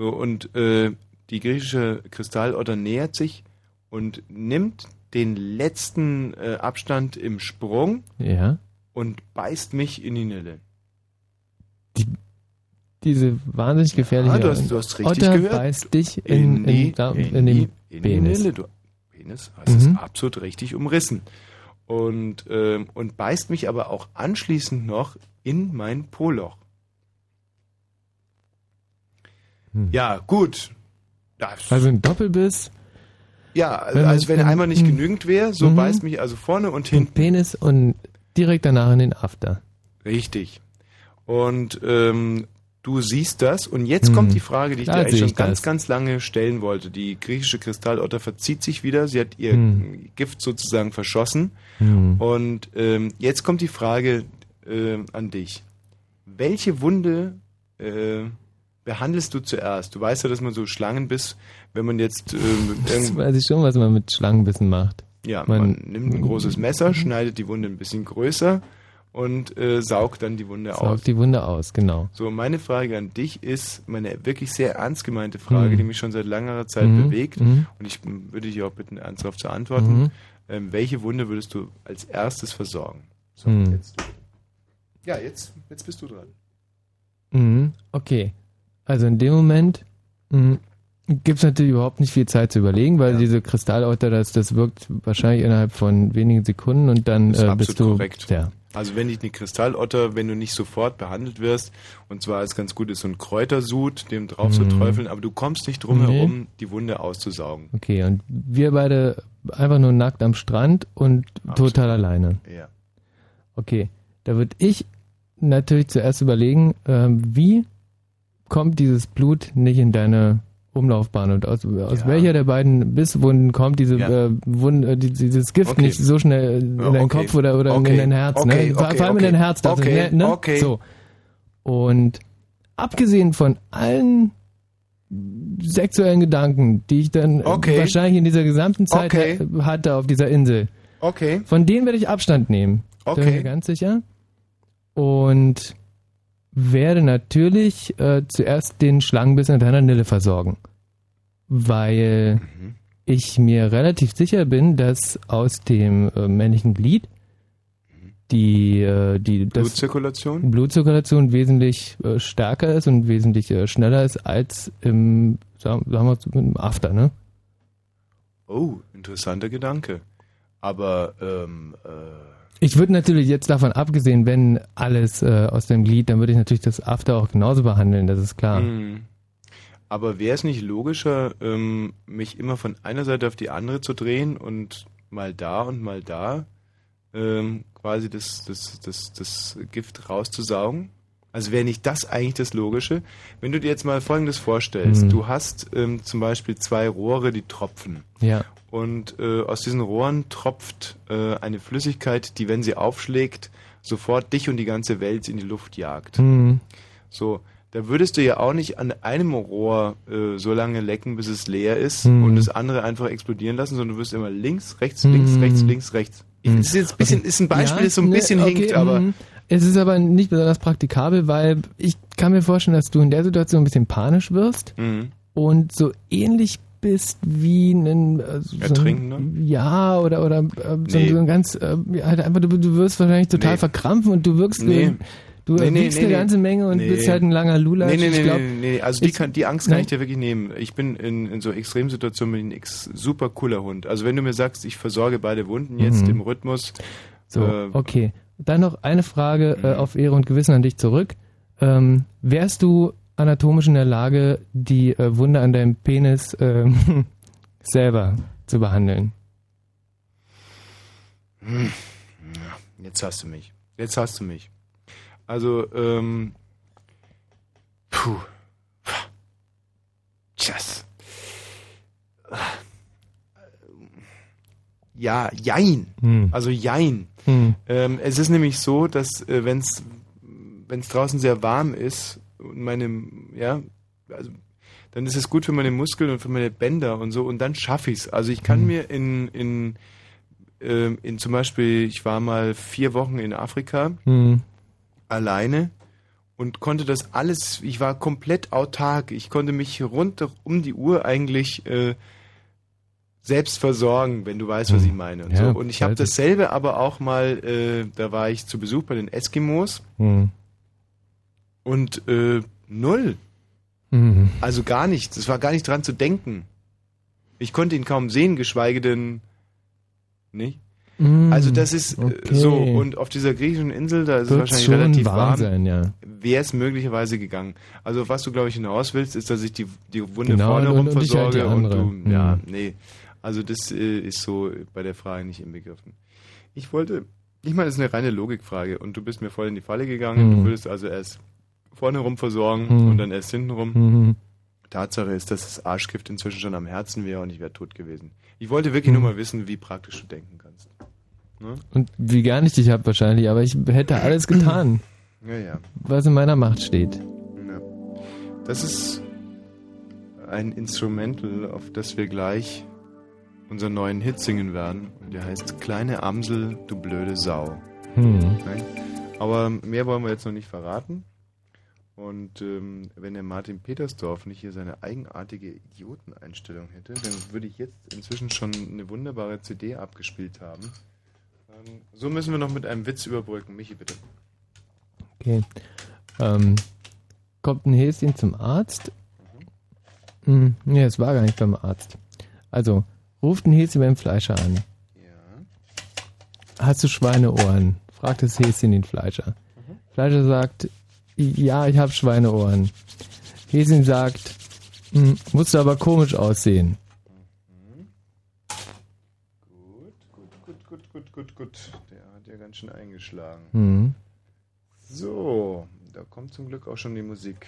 Speaker 1: So, und äh, die griechische Kristallotter nähert sich und nimmt den letzten äh, Abstand im Sprung
Speaker 2: Ja.
Speaker 1: und beißt mich in die Nille.
Speaker 2: Diese wahnsinnig gefährliche
Speaker 1: Ah, du hast- du hast richtig
Speaker 2: Otter
Speaker 1: gehört.
Speaker 2: beißt dich in, in,
Speaker 1: die, in,
Speaker 2: in,
Speaker 1: die,
Speaker 2: den
Speaker 1: in die
Speaker 2: Penis.
Speaker 1: Nille. Du, Penis es
Speaker 2: Mhm.
Speaker 1: absolut richtig umrissen. Und, ähm, und beißt mich aber auch anschließend noch in mein Poloch.
Speaker 2: Hm.
Speaker 1: Ja, gut.
Speaker 2: Also ein Doppelbiss,
Speaker 1: ja,
Speaker 2: wenn-
Speaker 1: als wenn einmal nicht
Speaker 2: hm.
Speaker 1: genügend wäre, so
Speaker 2: Mhm.
Speaker 1: beißt mich also vorne und
Speaker 2: den
Speaker 1: hinten.
Speaker 2: Penis und direkt danach in den After.
Speaker 1: Richtig. Und ähm, du siehst das und jetzt
Speaker 2: Hm.
Speaker 1: kommt die Frage, die ich
Speaker 2: Klar
Speaker 1: dir eigentlich schon ganz,
Speaker 2: das.
Speaker 1: ganz lange stellen wollte. Die griechische Kristallotter verzieht sich wieder, sie hat ihr
Speaker 2: Hm.
Speaker 1: Gift sozusagen verschossen.
Speaker 2: Hm.
Speaker 1: Und ähm, jetzt kommt die Frage ähm, an dich. Welche Wunde äh, behandelst du zuerst? Du weißt ja, dass man so Schlangenbiss, wenn man jetzt ähm,
Speaker 2: Das weiß ich schon, was man mit Schlangenbissen macht.
Speaker 1: ja,
Speaker 2: Man-
Speaker 1: man, nimmt ein großes Messer, schneidet die Wunde ein bisschen größer und äh, saugt dann die Wunde aus.
Speaker 2: Saugt die Wunde aus, genau.
Speaker 1: So, meine Frage an dich ist, meine wirklich sehr ernst gemeinte Frage,
Speaker 2: Mhm.
Speaker 1: die mich schon seit längerer Zeit
Speaker 2: Mhm.
Speaker 1: bewegt,
Speaker 2: Mhm.
Speaker 1: und ich würde dich auch bitten, ernst darauf zu antworten.
Speaker 2: Mhm.
Speaker 1: Ähm, welche Wunde würdest du als erstes versorgen? So,
Speaker 2: Mhm.
Speaker 1: jetzt. Ja, jetzt, jetzt bist du dran.
Speaker 2: Mhm. Okay. Also in dem Moment gibt es natürlich überhaupt nicht viel Zeit zu überlegen, weil
Speaker 1: Ja.
Speaker 2: diese Kristallotter, das, das wirkt wahrscheinlich innerhalb von wenigen Sekunden und dann
Speaker 1: Das ist
Speaker 2: äh, bist du.
Speaker 1: korrekt.
Speaker 2: Ja.
Speaker 1: Also wenn dich eine Kristallotter, wenn du nicht sofort behandelt wirst, und zwar ist ganz gut, ist so ein Kräutersud, dem drauf zu
Speaker 2: Mhm.
Speaker 1: träufeln, aber du kommst nicht drum
Speaker 2: Nee.
Speaker 1: herum, die Wunde auszusaugen.
Speaker 2: Okay, und wir beide einfach nur nackt am Strand und
Speaker 1: Absolut.
Speaker 2: total alleine.
Speaker 1: Ja.
Speaker 2: Okay, da würde ich natürlich zuerst überlegen, ähm, wie kommt dieses Blut nicht in deine Umlaufbahn und aus, aus
Speaker 1: Ja.
Speaker 2: welcher der beiden Bisswunden kommt diese
Speaker 1: Ja.
Speaker 2: äh, Wunde, äh, die, dieses Gift
Speaker 1: Okay.
Speaker 2: nicht so schnell in deinen
Speaker 1: okay.
Speaker 2: Kopf oder, oder
Speaker 1: Okay.
Speaker 2: in dein Herz,
Speaker 1: Okay,
Speaker 2: ne? Vor,
Speaker 1: okay,
Speaker 2: allem
Speaker 1: okay.
Speaker 2: in dein Herz. du
Speaker 1: Okay,
Speaker 2: ne?
Speaker 1: okay.
Speaker 2: So. Und abgesehen von allen sexuellen Gedanken, die ich dann äh,
Speaker 1: Okay.
Speaker 2: wahrscheinlich in dieser gesamten Zeit
Speaker 1: Okay.
Speaker 2: ha- hatte auf dieser Insel,
Speaker 1: Okay.
Speaker 2: von denen werde ich Abstand nehmen. Da bin ich
Speaker 1: Okay.
Speaker 2: mir ganz sicher. Und werde natürlich äh, zuerst den Schlangenbiss in deiner Nille versorgen. Weil
Speaker 1: Mhm.
Speaker 2: ich mir relativ sicher bin, dass aus dem äh, männlichen Glied die, äh, die
Speaker 1: Blutzirkulation?
Speaker 2: Blutzirkulation wesentlich äh, stärker ist und wesentlich äh, schneller ist als im, sagen, sagen wir, im After, ne?
Speaker 1: Oh, interessanter Gedanke. Aber, ähm, äh,
Speaker 2: Ich würde natürlich jetzt davon abgesehen, wenn alles äh, aus dem Glied, dann würde ich natürlich das After auch genauso behandeln, das ist klar.
Speaker 1: hm. aber wäre es nicht logischer, ähm, mich immer von einer Seite auf die andere zu drehen und mal da und mal da ähm, quasi das, das, das, das Gift rauszusaugen? Also wäre nicht das eigentlich das Logische? Wenn du dir jetzt mal Folgendes vorstellst,
Speaker 2: Hm.
Speaker 1: du hast ähm, zum Beispiel zwei Rohre, die tropfen.
Speaker 2: Ja.
Speaker 1: Und äh, aus diesen Rohren tropft äh, eine Flüssigkeit, die, wenn sie aufschlägt, sofort dich und die ganze Welt in die Luft jagt.
Speaker 2: Hm.
Speaker 1: So, da würdest du ja auch nicht an einem Rohr äh, so lange lecken, bis es leer ist
Speaker 2: Hm.
Speaker 1: und das andere einfach explodieren lassen, sondern du wirst immer links, rechts, links, rechts, links, rechts. Ich, das ist jetzt ein bisschen, ist ein Beispiel,
Speaker 2: Ja,
Speaker 1: das so ein
Speaker 2: ne,
Speaker 1: bisschen
Speaker 2: okay,
Speaker 1: hinkt, aber
Speaker 2: mhm. Es ist aber nicht besonders praktikabel, weil ich kann mir vorstellen, dass du in der Situation ein bisschen panisch wirst
Speaker 1: Mhm.
Speaker 2: und so ähnlich bist wie ein äh, so
Speaker 1: Ertrinkender?
Speaker 2: Ein, ja, oder oder äh, so,
Speaker 1: Nee.
Speaker 2: so ein ganz äh, halt einfach du, du wirst wahrscheinlich total
Speaker 1: Nee.
Speaker 2: verkrampfen und du wirkst
Speaker 1: Nee.
Speaker 2: du
Speaker 1: Nee, nee, nee,
Speaker 2: eine ganze Menge und bist halt ein langer Lula.
Speaker 1: Nee, nee,
Speaker 2: ich
Speaker 1: nee,
Speaker 2: glaub,
Speaker 1: nee, nee, also die, kann, die Angst kann
Speaker 2: Nein.
Speaker 1: ich dir wirklich nehmen. Ich bin in, in so Extremsituationen bin ich ein ex super cooler Hund. Also wenn du mir sagst, ich versorge beide Wunden jetzt
Speaker 2: Mhm.
Speaker 1: im Rhythmus,
Speaker 2: So,
Speaker 1: äh,
Speaker 2: okay. Dann noch eine Frage äh,
Speaker 1: Mhm.
Speaker 2: auf Ehre und Gewissen an dich zurück. Ähm, wärst du anatomisch in der Lage, die äh, Wunde an deinem Penis ähm, selber zu behandeln?
Speaker 1: Jetzt hast du mich. Jetzt hast du mich. Also, ähm. Puh. Tschüss. Ja, jein.
Speaker 2: Hm.
Speaker 1: Also jein.
Speaker 2: Hm.
Speaker 1: Ähm, es ist nämlich so, dass äh, wenn es draußen sehr warm ist und meine ja also dann ist es gut für meine Muskeln und für meine Bänder und so und dann schaffe ich's. Also ich kann mir in in ähm, in zum Beispiel ich war mal vier Wochen in Afrika
Speaker 2: Hm.
Speaker 1: alleine und konnte das alles. Ich war komplett autark. Ich konnte mich rund um die Uhr eigentlich äh, selbst versorgen, wenn du weißt, was ich meine. Und,
Speaker 2: Ja,
Speaker 1: so. und ich habe
Speaker 2: ich.
Speaker 1: dasselbe aber auch mal, äh, da war ich zu Besuch bei den Eskimos
Speaker 2: Hm.
Speaker 1: Und äh, null.
Speaker 2: Hm.
Speaker 1: Also gar nichts. Es war gar nicht dran zu denken. Ich konnte ihn kaum sehen, geschweige denn nicht.
Speaker 2: Hm.
Speaker 1: Also das ist äh,
Speaker 2: okay.
Speaker 1: so. Und auf dieser griechischen Insel, da ist es
Speaker 2: Wird
Speaker 1: wahrscheinlich
Speaker 2: schon
Speaker 1: relativ
Speaker 2: warm
Speaker 1: warm.
Speaker 2: ja.
Speaker 1: wäre es möglicherweise gegangen. Also was du, glaube ich, hinaus willst, ist, dass ich die, die Wunde
Speaker 2: Genau,
Speaker 1: vorne
Speaker 2: und-
Speaker 1: rum
Speaker 2: und halt
Speaker 1: versorge und,
Speaker 2: andere.
Speaker 1: du, ja,
Speaker 2: Mhm.
Speaker 1: nee. Also das äh, ist so bei der Frage nicht inbegriffen. Ich wollte, ich meine, das ist eine reine Logikfrage und du bist mir voll in die Falle gegangen.
Speaker 2: Mhm.
Speaker 1: Du würdest also erst vorne rum versorgen
Speaker 2: Mhm.
Speaker 1: und dann erst hinten rum.
Speaker 2: Mhm.
Speaker 1: Tatsache ist, dass das Arschgift inzwischen schon am Herzen wäre und ich wäre tot gewesen. Ich wollte wirklich nur
Speaker 2: Mhm.
Speaker 1: mal wissen, wie praktisch du denken kannst. Ne?
Speaker 2: Und wie gar nicht ich hab wahrscheinlich, aber ich hätte alles getan,
Speaker 1: Ja, ja.
Speaker 2: was in meiner Macht steht.
Speaker 1: Ja. Das ist ein Instrumental, auf das wir gleich unseren neuen Hit singen werden. Und der heißt Kleine Amsel, du blöde Sau.
Speaker 2: Hm.
Speaker 1: Aber mehr wollen wir jetzt noch nicht verraten. Und ähm, wenn der Martin Petersdorf nicht hier seine eigenartige Idioteneinstellung hätte, dann würde ich jetzt inzwischen schon eine wunderbare CD abgespielt haben. Ähm, so müssen wir noch mit einem Witz überbrücken. Michi, bitte.
Speaker 2: Okay. Ähm, kommt ein Häschen zum Arzt? Hm, nee, es war gar nicht beim Arzt. Also, ruft ein Häschen beim Fleischer an.
Speaker 1: Ja.
Speaker 2: Hast du Schweineohren? Fragt das Häschen den Fleischer. Fleischer sagt, ja, ich habe Schweineohren. Häschen sagt, hm, musst du aber komisch aussehen.
Speaker 1: Gut, gut, gut, gut, gut, gut, gut. Der hat ja ganz schön eingeschlagen.
Speaker 2: Hm.
Speaker 1: So, da kommt zum Glück auch schon die Musik.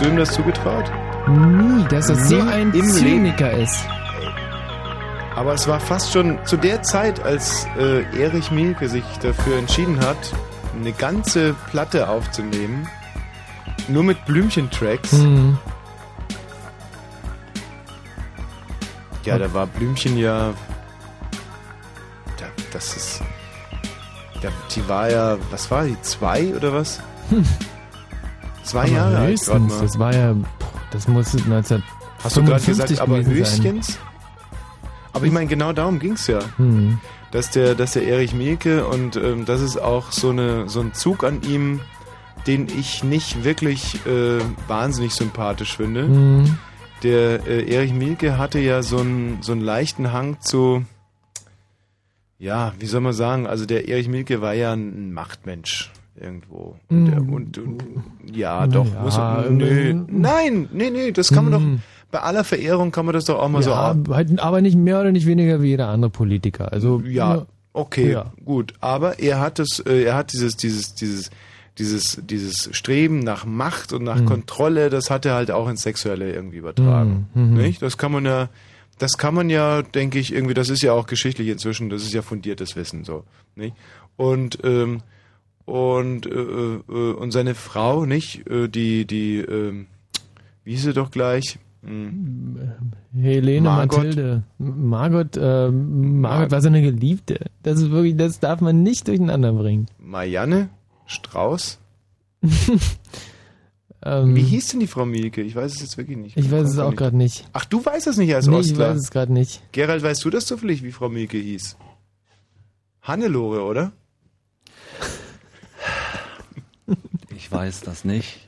Speaker 1: Hättest du ihm das zugetraut?
Speaker 2: Nie, dass er so ein Zyniker ist.
Speaker 1: Aber es war fast schon zu der Zeit, als äh, Erich Mielke sich dafür entschieden hat, eine ganze Platte aufzunehmen, nur mit Blümchen-Tracks.
Speaker 2: Mhm.
Speaker 1: Ja, da war Blümchen ja. Da, das ist. Da, die war ja. Was war die? Zwei oder was? Zwei
Speaker 2: Aber
Speaker 1: Jahre alt
Speaker 2: höchstens,
Speaker 1: mal.
Speaker 2: Das war ja, das muss 1955
Speaker 1: Hast du gerade gesagt, aber
Speaker 2: gewesen sein.
Speaker 1: höchstens? Aber ich meine, genau darum ging's ja.
Speaker 2: Hm.
Speaker 1: Dass der, dass der Erich Mielke und ähm, das ist auch so, eine, so ein Zug an ihm, den ich nicht wirklich äh, wahnsinnig sympathisch finde.
Speaker 2: Hm.
Speaker 1: Der äh, Erich Mielke hatte ja so einen, so einen leichten Hang zu, ja, wie soll man sagen, also der Erich Mielke war ja ein Machtmensch irgendwo. Und, der, und, und ja,
Speaker 2: Na
Speaker 1: doch.
Speaker 2: ja,
Speaker 1: muss, nö, nein, nee, nee, das kann man doch,
Speaker 2: Hm.
Speaker 1: bei aller Verehrung kann man das doch auch mal so
Speaker 2: Ja, halt, aber nicht mehr oder nicht weniger wie jeder andere Politiker. Also
Speaker 1: Ja, okay,
Speaker 2: Ja.
Speaker 1: gut. Aber er hat es, äh, er hat dieses, dieses, dieses, dieses, dieses Streben nach Macht und nach
Speaker 2: Hm.
Speaker 1: Kontrolle, das hat er halt auch ins Sexuelle irgendwie übertragen.
Speaker 2: Hm, hm, hm.
Speaker 1: Nicht? Das kann man ja, das kann man ja, denke ich, irgendwie, das ist ja auch geschichtlich inzwischen, das ist ja fundiertes Wissen so. Nicht? Und ähm, und äh, äh, und seine Frau, nicht? Äh, die, die, ähm, wie hieß sie doch gleich? Hm.
Speaker 2: Helene
Speaker 1: Margot.
Speaker 2: Mathilde. Margot, äh, Margot war seine Geliebte. Das ist wirklich, das darf man nicht durcheinander bringen.
Speaker 1: Marianne Strauß?
Speaker 2: Ähm,
Speaker 1: Wie hieß denn die Frau Mielke? Ich weiß es jetzt wirklich nicht.
Speaker 2: Ich weiß es auch gerade nicht.
Speaker 1: Ach, du weißt es nicht als
Speaker 2: Nee, ich
Speaker 1: Ostler.
Speaker 2: weiß es gerade nicht.
Speaker 1: Gerald, weißt du das zufällig, wie Frau Mielke hieß? Hannelore, oder?
Speaker 7: Ich weiß das nicht.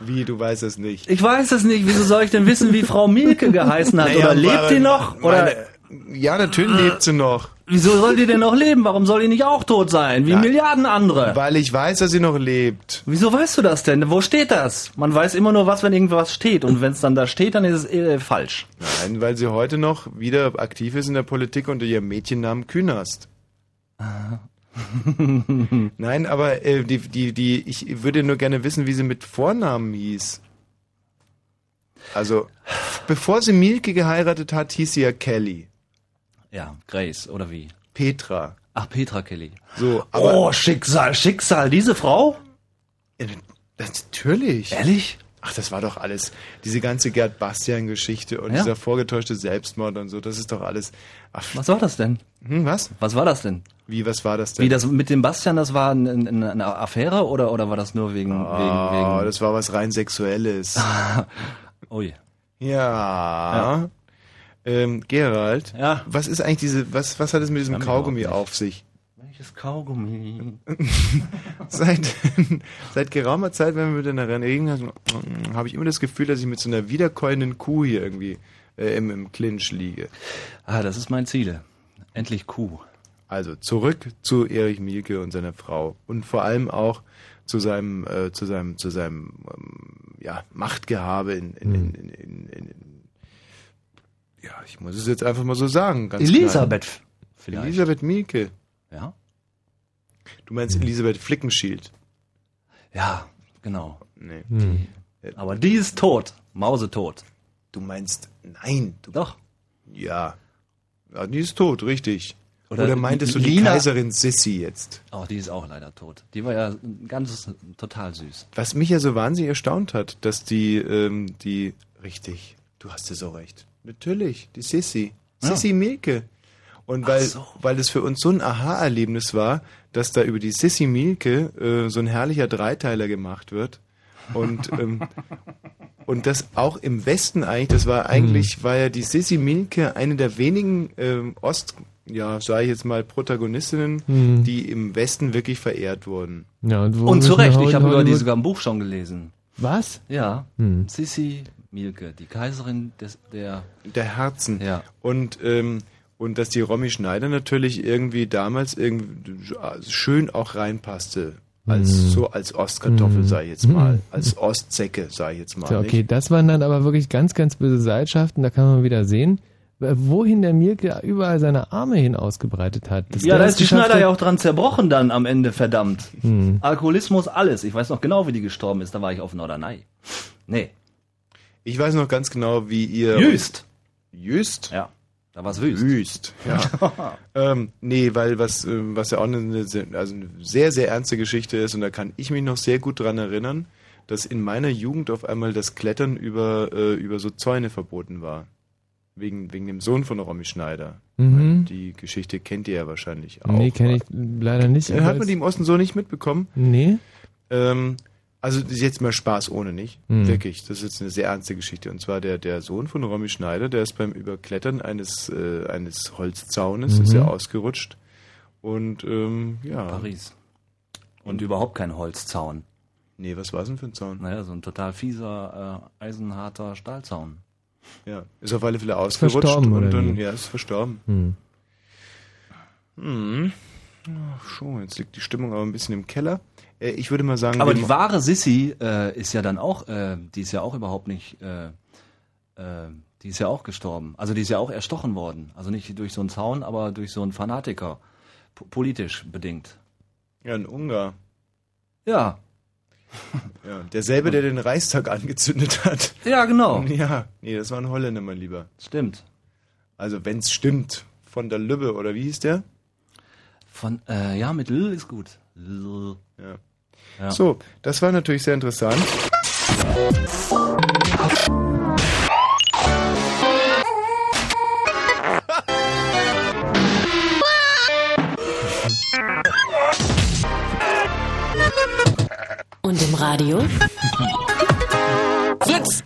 Speaker 1: Wie, du weißt es nicht?
Speaker 7: Ich weiß es nicht. Wieso soll ich denn wissen, wie Frau Mielke geheißen hat?
Speaker 1: Naja,
Speaker 7: Oder lebt
Speaker 1: meine-
Speaker 7: die noch? Oder
Speaker 1: meine- ja, natürlich lebt sie noch.
Speaker 7: wieso soll die denn noch leben? Warum soll die nicht auch tot sein? Wie
Speaker 1: Ja.
Speaker 7: Milliarden andere.
Speaker 1: Weil ich weiß, dass sie noch lebt.
Speaker 7: Wieso weißt du das denn? Wo steht das? Man weiß immer nur was, wenn irgendwas steht. Und wenn es dann da steht, dann ist es äh, falsch.
Speaker 1: Nein, weil sie heute noch wieder aktiv ist in der Politik unter ihrem Mädchennamen Künast. Nein, aber äh, die, die, die, ich würde nur gerne wissen, wie sie mit Vornamen hieß. Also, bevor sie Mielke geheiratet hat, hieß sie ja Kelly.
Speaker 7: Ja, Grace, oder wie?
Speaker 1: Petra.
Speaker 7: Ach, Petra Kelly.
Speaker 1: So,
Speaker 7: oh, Schicksal, Schicksal. Diese Frau?
Speaker 1: Äh, natürlich.
Speaker 7: Ehrlich?
Speaker 1: Ach, das war doch alles. Diese ganze Gerd Bastian-Geschichte und
Speaker 7: Ja.
Speaker 1: dieser vorgetäuschte Selbstmord und so, das ist doch alles. Ach,
Speaker 7: Was war das denn?
Speaker 1: hm, was?
Speaker 7: Was war das denn?
Speaker 1: Wie, was war das denn?
Speaker 7: Wie das mit dem Bastian, das war ein- ein- eine Affäre oder, oder war das nur wegen,
Speaker 1: Ah,
Speaker 7: wegen, wegen.
Speaker 1: das war was rein Sexuelles.
Speaker 7: Ui.
Speaker 1: ja. Ähm, Gerald,
Speaker 7: Ja.
Speaker 1: was ist eigentlich diese, was, was hat es mit diesem Kaugummi auf sich?
Speaker 7: Welches Kaugummi?
Speaker 1: Seit, seit geraumer Zeit, wenn wir miteinander reden, also, habe ich immer das Gefühl, dass ich mit so einer wiederkäuenden Kuh hier irgendwie äh, im, im Clinch liege.
Speaker 7: Ah, das ist mein Ziel. Endlich Kuh.
Speaker 1: Also zurück zu Erich Mielke und seiner Frau und vor allem auch zu seinem äh, zu seinem zu seinem ähm, ja, Machtgehabe in, in, in, in, in, in, ja ich muss es jetzt einfach mal so sagen ganz
Speaker 7: Elisabeth.
Speaker 1: klar.
Speaker 7: Vielleicht.
Speaker 1: Elisabeth Mielke
Speaker 7: Ja?
Speaker 1: du meinst Elisabeth Flickenschild
Speaker 7: Ja, genau.
Speaker 1: nee
Speaker 2: Hm.
Speaker 7: Aber die ist tot. Mausetot.
Speaker 1: du meinst nein du
Speaker 7: Doch.
Speaker 1: ja ja die ist tot richtig oder,
Speaker 7: Oder
Speaker 1: meintest du die
Speaker 7: Lina-
Speaker 1: Kaiserin Sissi jetzt
Speaker 7: Oh, die ist auch leider tot. Die war ja ganz total süß.
Speaker 1: Was mich ja so wahnsinnig erstaunt hat, dass die, ähm, die, richtig, du hast es so recht. Natürlich, die Sissi.
Speaker 7: Ja.
Speaker 1: Sissi Mielke. Und weil,
Speaker 7: so.
Speaker 1: weil es für uns so ein Aha-Erlebnis war, dass da über die Sissi Mielke äh, so ein herrlicher Dreiteiler gemacht wird. Und, ähm, und das auch im Westen eigentlich, das war eigentlich, war ja die Sissi Mielke eine der wenigen ähm, Ost, ja, sage ich jetzt mal, Protagonistinnen,
Speaker 2: Hm.
Speaker 1: die im Westen wirklich verehrt wurden.
Speaker 2: Ja, und,
Speaker 7: Und zu Recht, ich habe über die sogar im Buch schon gelesen.
Speaker 2: Was?
Speaker 7: Ja.
Speaker 2: Hm.
Speaker 7: Sissi Mielke, die Kaiserin des, der.
Speaker 1: Der Herzen.
Speaker 7: Ja.
Speaker 1: Und, ähm, und dass die Romy Schneider natürlich irgendwie damals irgendwie schön auch reinpasste. Als,
Speaker 2: Mhm.
Speaker 1: So als Ostkartoffel,
Speaker 2: Mhm.
Speaker 1: sag ich jetzt mal.
Speaker 2: Mhm.
Speaker 1: Als Ostzecke, sag ich jetzt mal.
Speaker 2: So, okay,
Speaker 1: nicht?
Speaker 2: das waren dann aber wirklich ganz, ganz böse Seilschaften. Da kann man wieder sehen, wohin der Mielke überall seine Arme hin ausgebreitet hat. Dass
Speaker 7: Ja, da
Speaker 2: es
Speaker 7: ist die Schneider
Speaker 2: hat-
Speaker 7: ja auch dran zerbrochen dann am Ende, verdammt.
Speaker 2: Hm.
Speaker 7: Alkoholismus, alles. Ich weiß noch genau, wie die gestorben ist. Da war ich auf Norderney. Nee.
Speaker 1: Ich weiß noch ganz genau, wie ihr.
Speaker 7: Jüst.
Speaker 1: Jüst?
Speaker 7: Ja. Da war's wüst.
Speaker 1: Wüst, ja. ähm, nee, weil was, ähm, was ja auch eine, sehr- also eine sehr, sehr ernste Geschichte ist, und da kann ich mich noch sehr gut dran erinnern, dass in meiner Jugend auf einmal das Klettern über, äh, über so Zäune verboten war. Wegen, wegen dem Sohn von Romy Schneider.
Speaker 2: Mhm.
Speaker 1: Die Geschichte kennt ihr ja wahrscheinlich auch.
Speaker 2: Nee, kenne ich leider nicht.
Speaker 1: Hat man die im Osten so nicht mitbekommen?
Speaker 2: Nee.
Speaker 1: Ähm, also das ist jetzt mal Spaß ohne nicht.
Speaker 2: Hm.
Speaker 1: Wirklich, das ist jetzt eine sehr ernste Geschichte. Und zwar der, der Sohn von Romy Schneider, der ist beim Überklettern eines, äh, eines Holzzaunes, ist
Speaker 2: Mhm.
Speaker 1: er ausgerutscht. Und ähm, ja.
Speaker 7: Paris. Und überhaupt kein Holzzaun.
Speaker 1: Nee, was war es denn für ein Zaun?
Speaker 7: Naja, so ein total fieser, äh, eisenharter Stahlzaun.
Speaker 1: Ja, ist auf alle Fälle ausgerutscht
Speaker 2: verstorben,
Speaker 1: und dann,
Speaker 2: wie?
Speaker 1: ja, ist verstorben.
Speaker 2: Hm.
Speaker 1: Hm. Ach, schon, jetzt liegt die Stimmung aber ein bisschen im Keller. Äh, ich würde mal sagen,
Speaker 7: Aber die wahre Sissy äh, ist ja dann auch, äh, die ist ja auch überhaupt nicht, äh, äh, die ist ja auch gestorben. Also die ist ja auch erstochen worden. Also nicht durch so einen Zaun, aber durch so einen Fanatiker. P politisch bedingt.
Speaker 1: ja, ein Ungar.
Speaker 7: Ja.
Speaker 1: Ja, derselbe, der den Reichstag angezündet hat.
Speaker 7: Ja, genau.
Speaker 1: Ja, nee, das war ein Holländer, mein Lieber.
Speaker 7: Stimmt.
Speaker 1: Also wenn's stimmt, von der Lübbe, oder wie hieß der?
Speaker 7: Von, äh, ja, mit L ist gut. L.
Speaker 1: Ja.
Speaker 7: Ja.
Speaker 1: So, das war natürlich sehr interessant.
Speaker 8: Und im Radio?
Speaker 3: Fritz!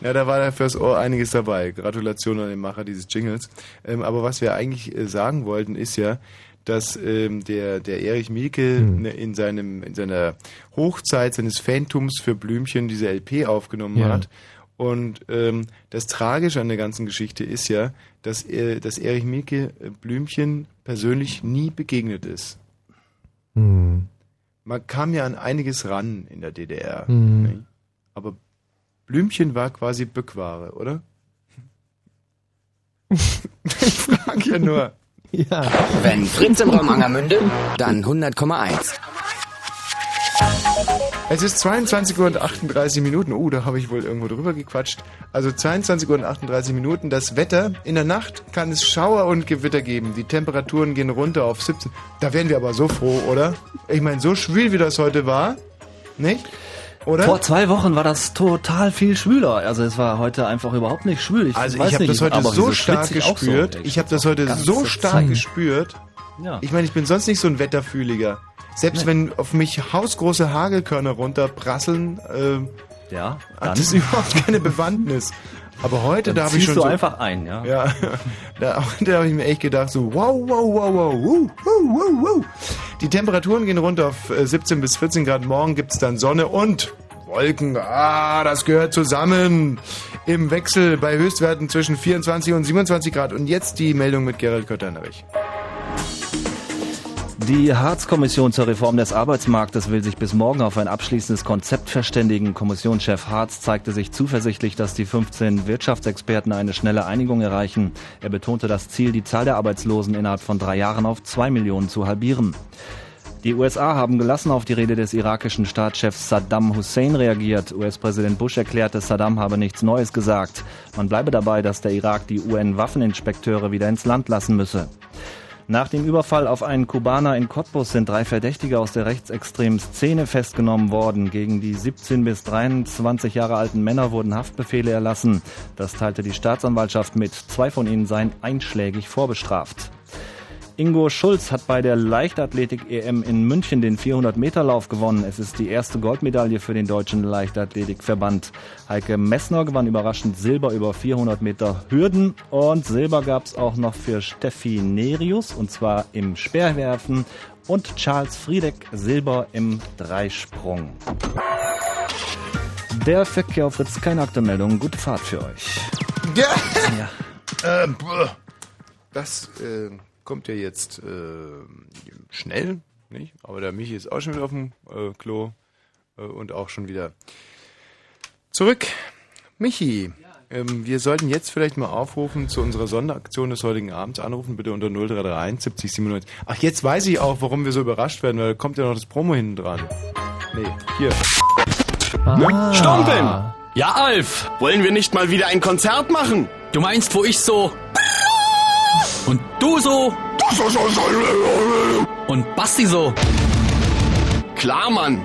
Speaker 1: Ja, da war da fürs Ohr einiges dabei. Gratulation an den Macher dieses Jingles. Ähm, aber was wir eigentlich äh, sagen wollten, ist ja, dass ähm, der, der Erich Mielke ne, in, seinem, in seiner Hochzeit seines Fantums für Blümchen diese LP aufgenommen
Speaker 2: Ja.
Speaker 1: hat. Und ähm, das Tragische an der ganzen Geschichte ist ja, dass, er, dass Erich Mielke äh, Blümchen persönlich nie begegnet ist.
Speaker 2: Hm.
Speaker 1: Man kam ja an einiges ran in der DDR.
Speaker 2: Mhm.
Speaker 1: ne? Aber Blümchen war quasi Bückware, oder? ich frage ja nur.
Speaker 2: Ja.
Speaker 3: Wenn Fritz im Raum Angermünde, dann 100,1.
Speaker 1: Es ist 22 Uhr und 38 Minuten. Oh, da habe ich wohl irgendwo drüber gequatscht. Also 22 Uhr und 38 Minuten. Das Wetter, in der Nacht kann es Schauer und Gewitter geben. Die Temperaturen gehen runter auf 17. Da wären wir aber so froh, oder? Ich meine, so schwül wie das heute war, nicht? Oder?
Speaker 7: Vor zwei Wochen war das total viel schwüler. Also es war heute einfach überhaupt nicht schwül. Ich
Speaker 1: Also ich habe das heute so stark
Speaker 7: ich auch so?
Speaker 1: gespürt.
Speaker 7: Ey,
Speaker 1: ich habe das heute so stark
Speaker 7: Zeit.
Speaker 1: gespürt.
Speaker 7: Ja.
Speaker 1: Ich meine, ich bin sonst nicht so ein Wetterfühliger. Selbst wenn auf mich hausgroße Hagelkörner runterprasseln, äh,
Speaker 7: Ja,
Speaker 1: hat
Speaker 7: dann
Speaker 1: das überhaupt keine Bewandtnis. Aber heute,
Speaker 7: Dann
Speaker 1: da habe ich schon
Speaker 7: du
Speaker 1: so,
Speaker 7: einfach ein, ja.
Speaker 1: Ja, da, da habe ich mir echt gedacht, so wow, wow, wow, wow, wow, wow, wow, wow. Die Temperaturen gehen runter auf äh, 17 bis 14 Grad. Morgen gibt's dann Sonne und Wolken. Ah, das gehört zusammen. Im Wechsel bei Höchstwerten zwischen 24 und 27 Grad. Und jetzt die Meldung mit Gerald Kötternrich.
Speaker 7: Die Harz-Kommission zur Reform des Arbeitsmarktes will sich bis morgen auf ein abschließendes Konzept verständigen. Kommissionschef Harz zeigte sich zuversichtlich, dass die 15 Wirtschaftsexperten eine schnelle Einigung erreichen. Er betonte das Ziel, die Zahl der Arbeitslosen innerhalb von drei Jahren auf zwei Millionen zu halbieren. Die USA haben gelassen auf die Rede des irakischen Staatschefs Saddam Hussein reagiert. US-Präsident Bush erklärte, Saddam habe nichts Neues gesagt. Man bleibe dabei, dass der Irak die UN-Waffeninspekteure wieder ins Land lassen müsse. Nach dem Überfall auf einen Kubaner in Cottbus sind drei Verdächtige aus der rechtsextremen Szene festgenommen worden. Gegen die 17 bis 23 Jahre alten Männer wurden Haftbefehle erlassen. Das teilte die Staatsanwaltschaft mit. Zwei von ihnen seien einschlägig vorbestraft. Ingo Schulz hat bei der Leichtathletik-EM in München den 400-Meter-Lauf gewonnen. Es ist die erste Goldmedaille für den deutschen Leichtathletikverband. Heike Messner gewann überraschend Silber über 400 Meter Hürden und Silber gab es auch noch für Steffi Nerius und zwar im Speerwerfen und Charles Friedeck Silber im Dreisprung. Der Verkehr auf Fritz, keine Aktemeldung. Gute Fahrt für euch.
Speaker 1: Ja.
Speaker 7: Ja.
Speaker 1: Äh, das äh, kommt ja jetzt äh, schnell, nicht? Aber der Michi ist auch schon wieder auf dem äh, Klo äh, und auch schon wieder zurück. Michi, ähm, wir sollten jetzt vielleicht mal aufrufen zu unserer Sonderaktion des heutigen Abends. Anrufen bitte unter 0331 70 97. Ach, jetzt weiß ich auch, warum wir so überrascht werden, weil da kommt ja noch das Promo hinten dran. Nee, hier.
Speaker 2: Ah.
Speaker 9: Stumpen! Ja, Alf, wollen wir nicht mal wieder ein Konzert machen? Du meinst, wo ich so Du so. Und Basti so.
Speaker 6: Klar, Mann.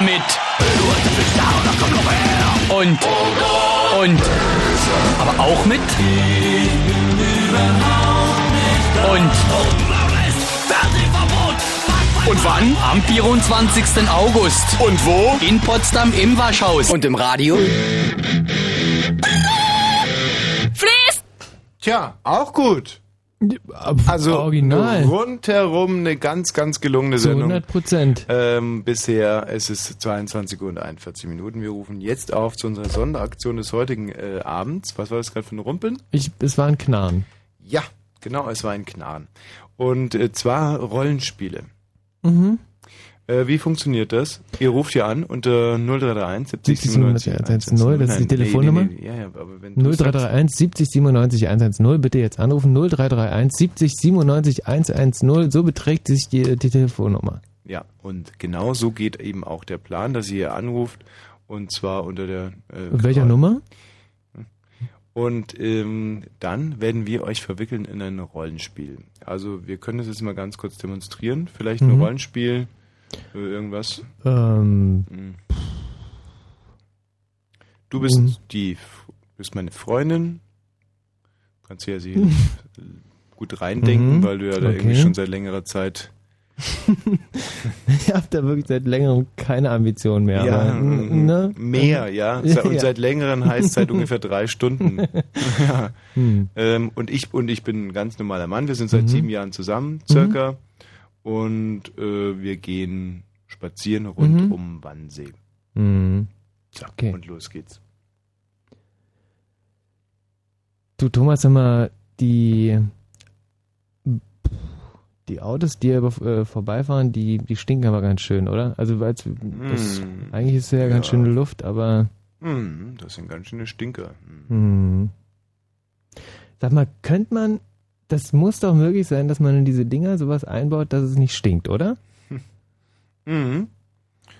Speaker 9: Mit. Und. Und. Aber auch mit. Und. Und wann? Am 24. August.
Speaker 6: Und wo?
Speaker 9: In Potsdam im Waschhaus.
Speaker 6: Und im Radio?
Speaker 5: Fließt!
Speaker 1: Tja, auch gut. Also
Speaker 2: Original.
Speaker 1: rundherum eine ganz, ganz gelungene
Speaker 2: Zu
Speaker 1: Sendung.
Speaker 2: 100 Prozent.
Speaker 1: Ähm, bisher es ist 22 Uhr und 41 Minuten. Wir rufen jetzt auf zu unserer Sonderaktion des heutigen äh, Abends. Was war das gerade für ein Rumpeln?
Speaker 2: Ich, es war ein Knarren.
Speaker 1: Ja, genau, es war ein Knarren. Und äh, zwar Rollenspiele.
Speaker 2: Mhm.
Speaker 1: Äh, wie funktioniert das? Ihr ruft hier an unter 0331 70 97
Speaker 2: 110, das ist die Telefonnummer.
Speaker 1: Nee, nee, nee, ja, ja, aber wenn du sagst-
Speaker 2: 0331 70 97 110. Bitte jetzt anrufen. 0331 70 97 110. So beträgt sich die, die Telefonnummer.
Speaker 1: Ja, und genau so geht eben auch der Plan, dass ihr hier anruft und zwar unter der äh,
Speaker 2: Welcher Nummer?
Speaker 1: Und ähm, dann werden wir euch verwickeln in ein Rollenspiel. Also wir können das jetzt mal ganz kurz demonstrieren. Vielleicht ein
Speaker 2: Mhm.
Speaker 1: Rollenspiel, äh, irgendwas.
Speaker 2: Ähm,
Speaker 1: Mhm. Du bist
Speaker 2: Mhm.
Speaker 1: die, bist meine Freundin. Kannst du ja sie gut reindenken,
Speaker 2: Mhm.
Speaker 1: weil du ja da
Speaker 2: Okay.
Speaker 1: irgendwie schon seit längerer Zeit
Speaker 2: ich habe da wirklich seit längerem keine Ambition mehr.
Speaker 1: Ja,
Speaker 2: aber,
Speaker 1: mm,
Speaker 2: ne?
Speaker 1: mehr, ja. Und
Speaker 2: Ja.
Speaker 1: seit längeren heißt seit ungefähr drei Stunden. ja.
Speaker 2: Hm.
Speaker 1: Ähm, und ich und ich bin ein ganz normaler Mann. Wir sind seit
Speaker 2: Mhm.
Speaker 1: sieben Jahren zusammen, circa. Und äh, wir gehen spazieren rund
Speaker 2: Mhm.
Speaker 1: um Wannsee.
Speaker 2: Mhm.
Speaker 1: So,
Speaker 2: Okay.
Speaker 1: und los geht's.
Speaker 2: Du Thomas, sag mal, die die Autos, die hier äh, vorbeifahren, die, die stinken aber ganz schön, oder? Also weil das,
Speaker 1: Mm.
Speaker 2: eigentlich ist es ja ganz
Speaker 1: Ja.
Speaker 2: schöne Luft, aber
Speaker 1: Hm, das sind ganz schöne Stinker. Hm.
Speaker 2: hm. Sag mal, könnte man, das muss doch möglich sein, dass man in diese Dinger sowas einbaut, dass es nicht stinkt, oder?
Speaker 1: Mhm.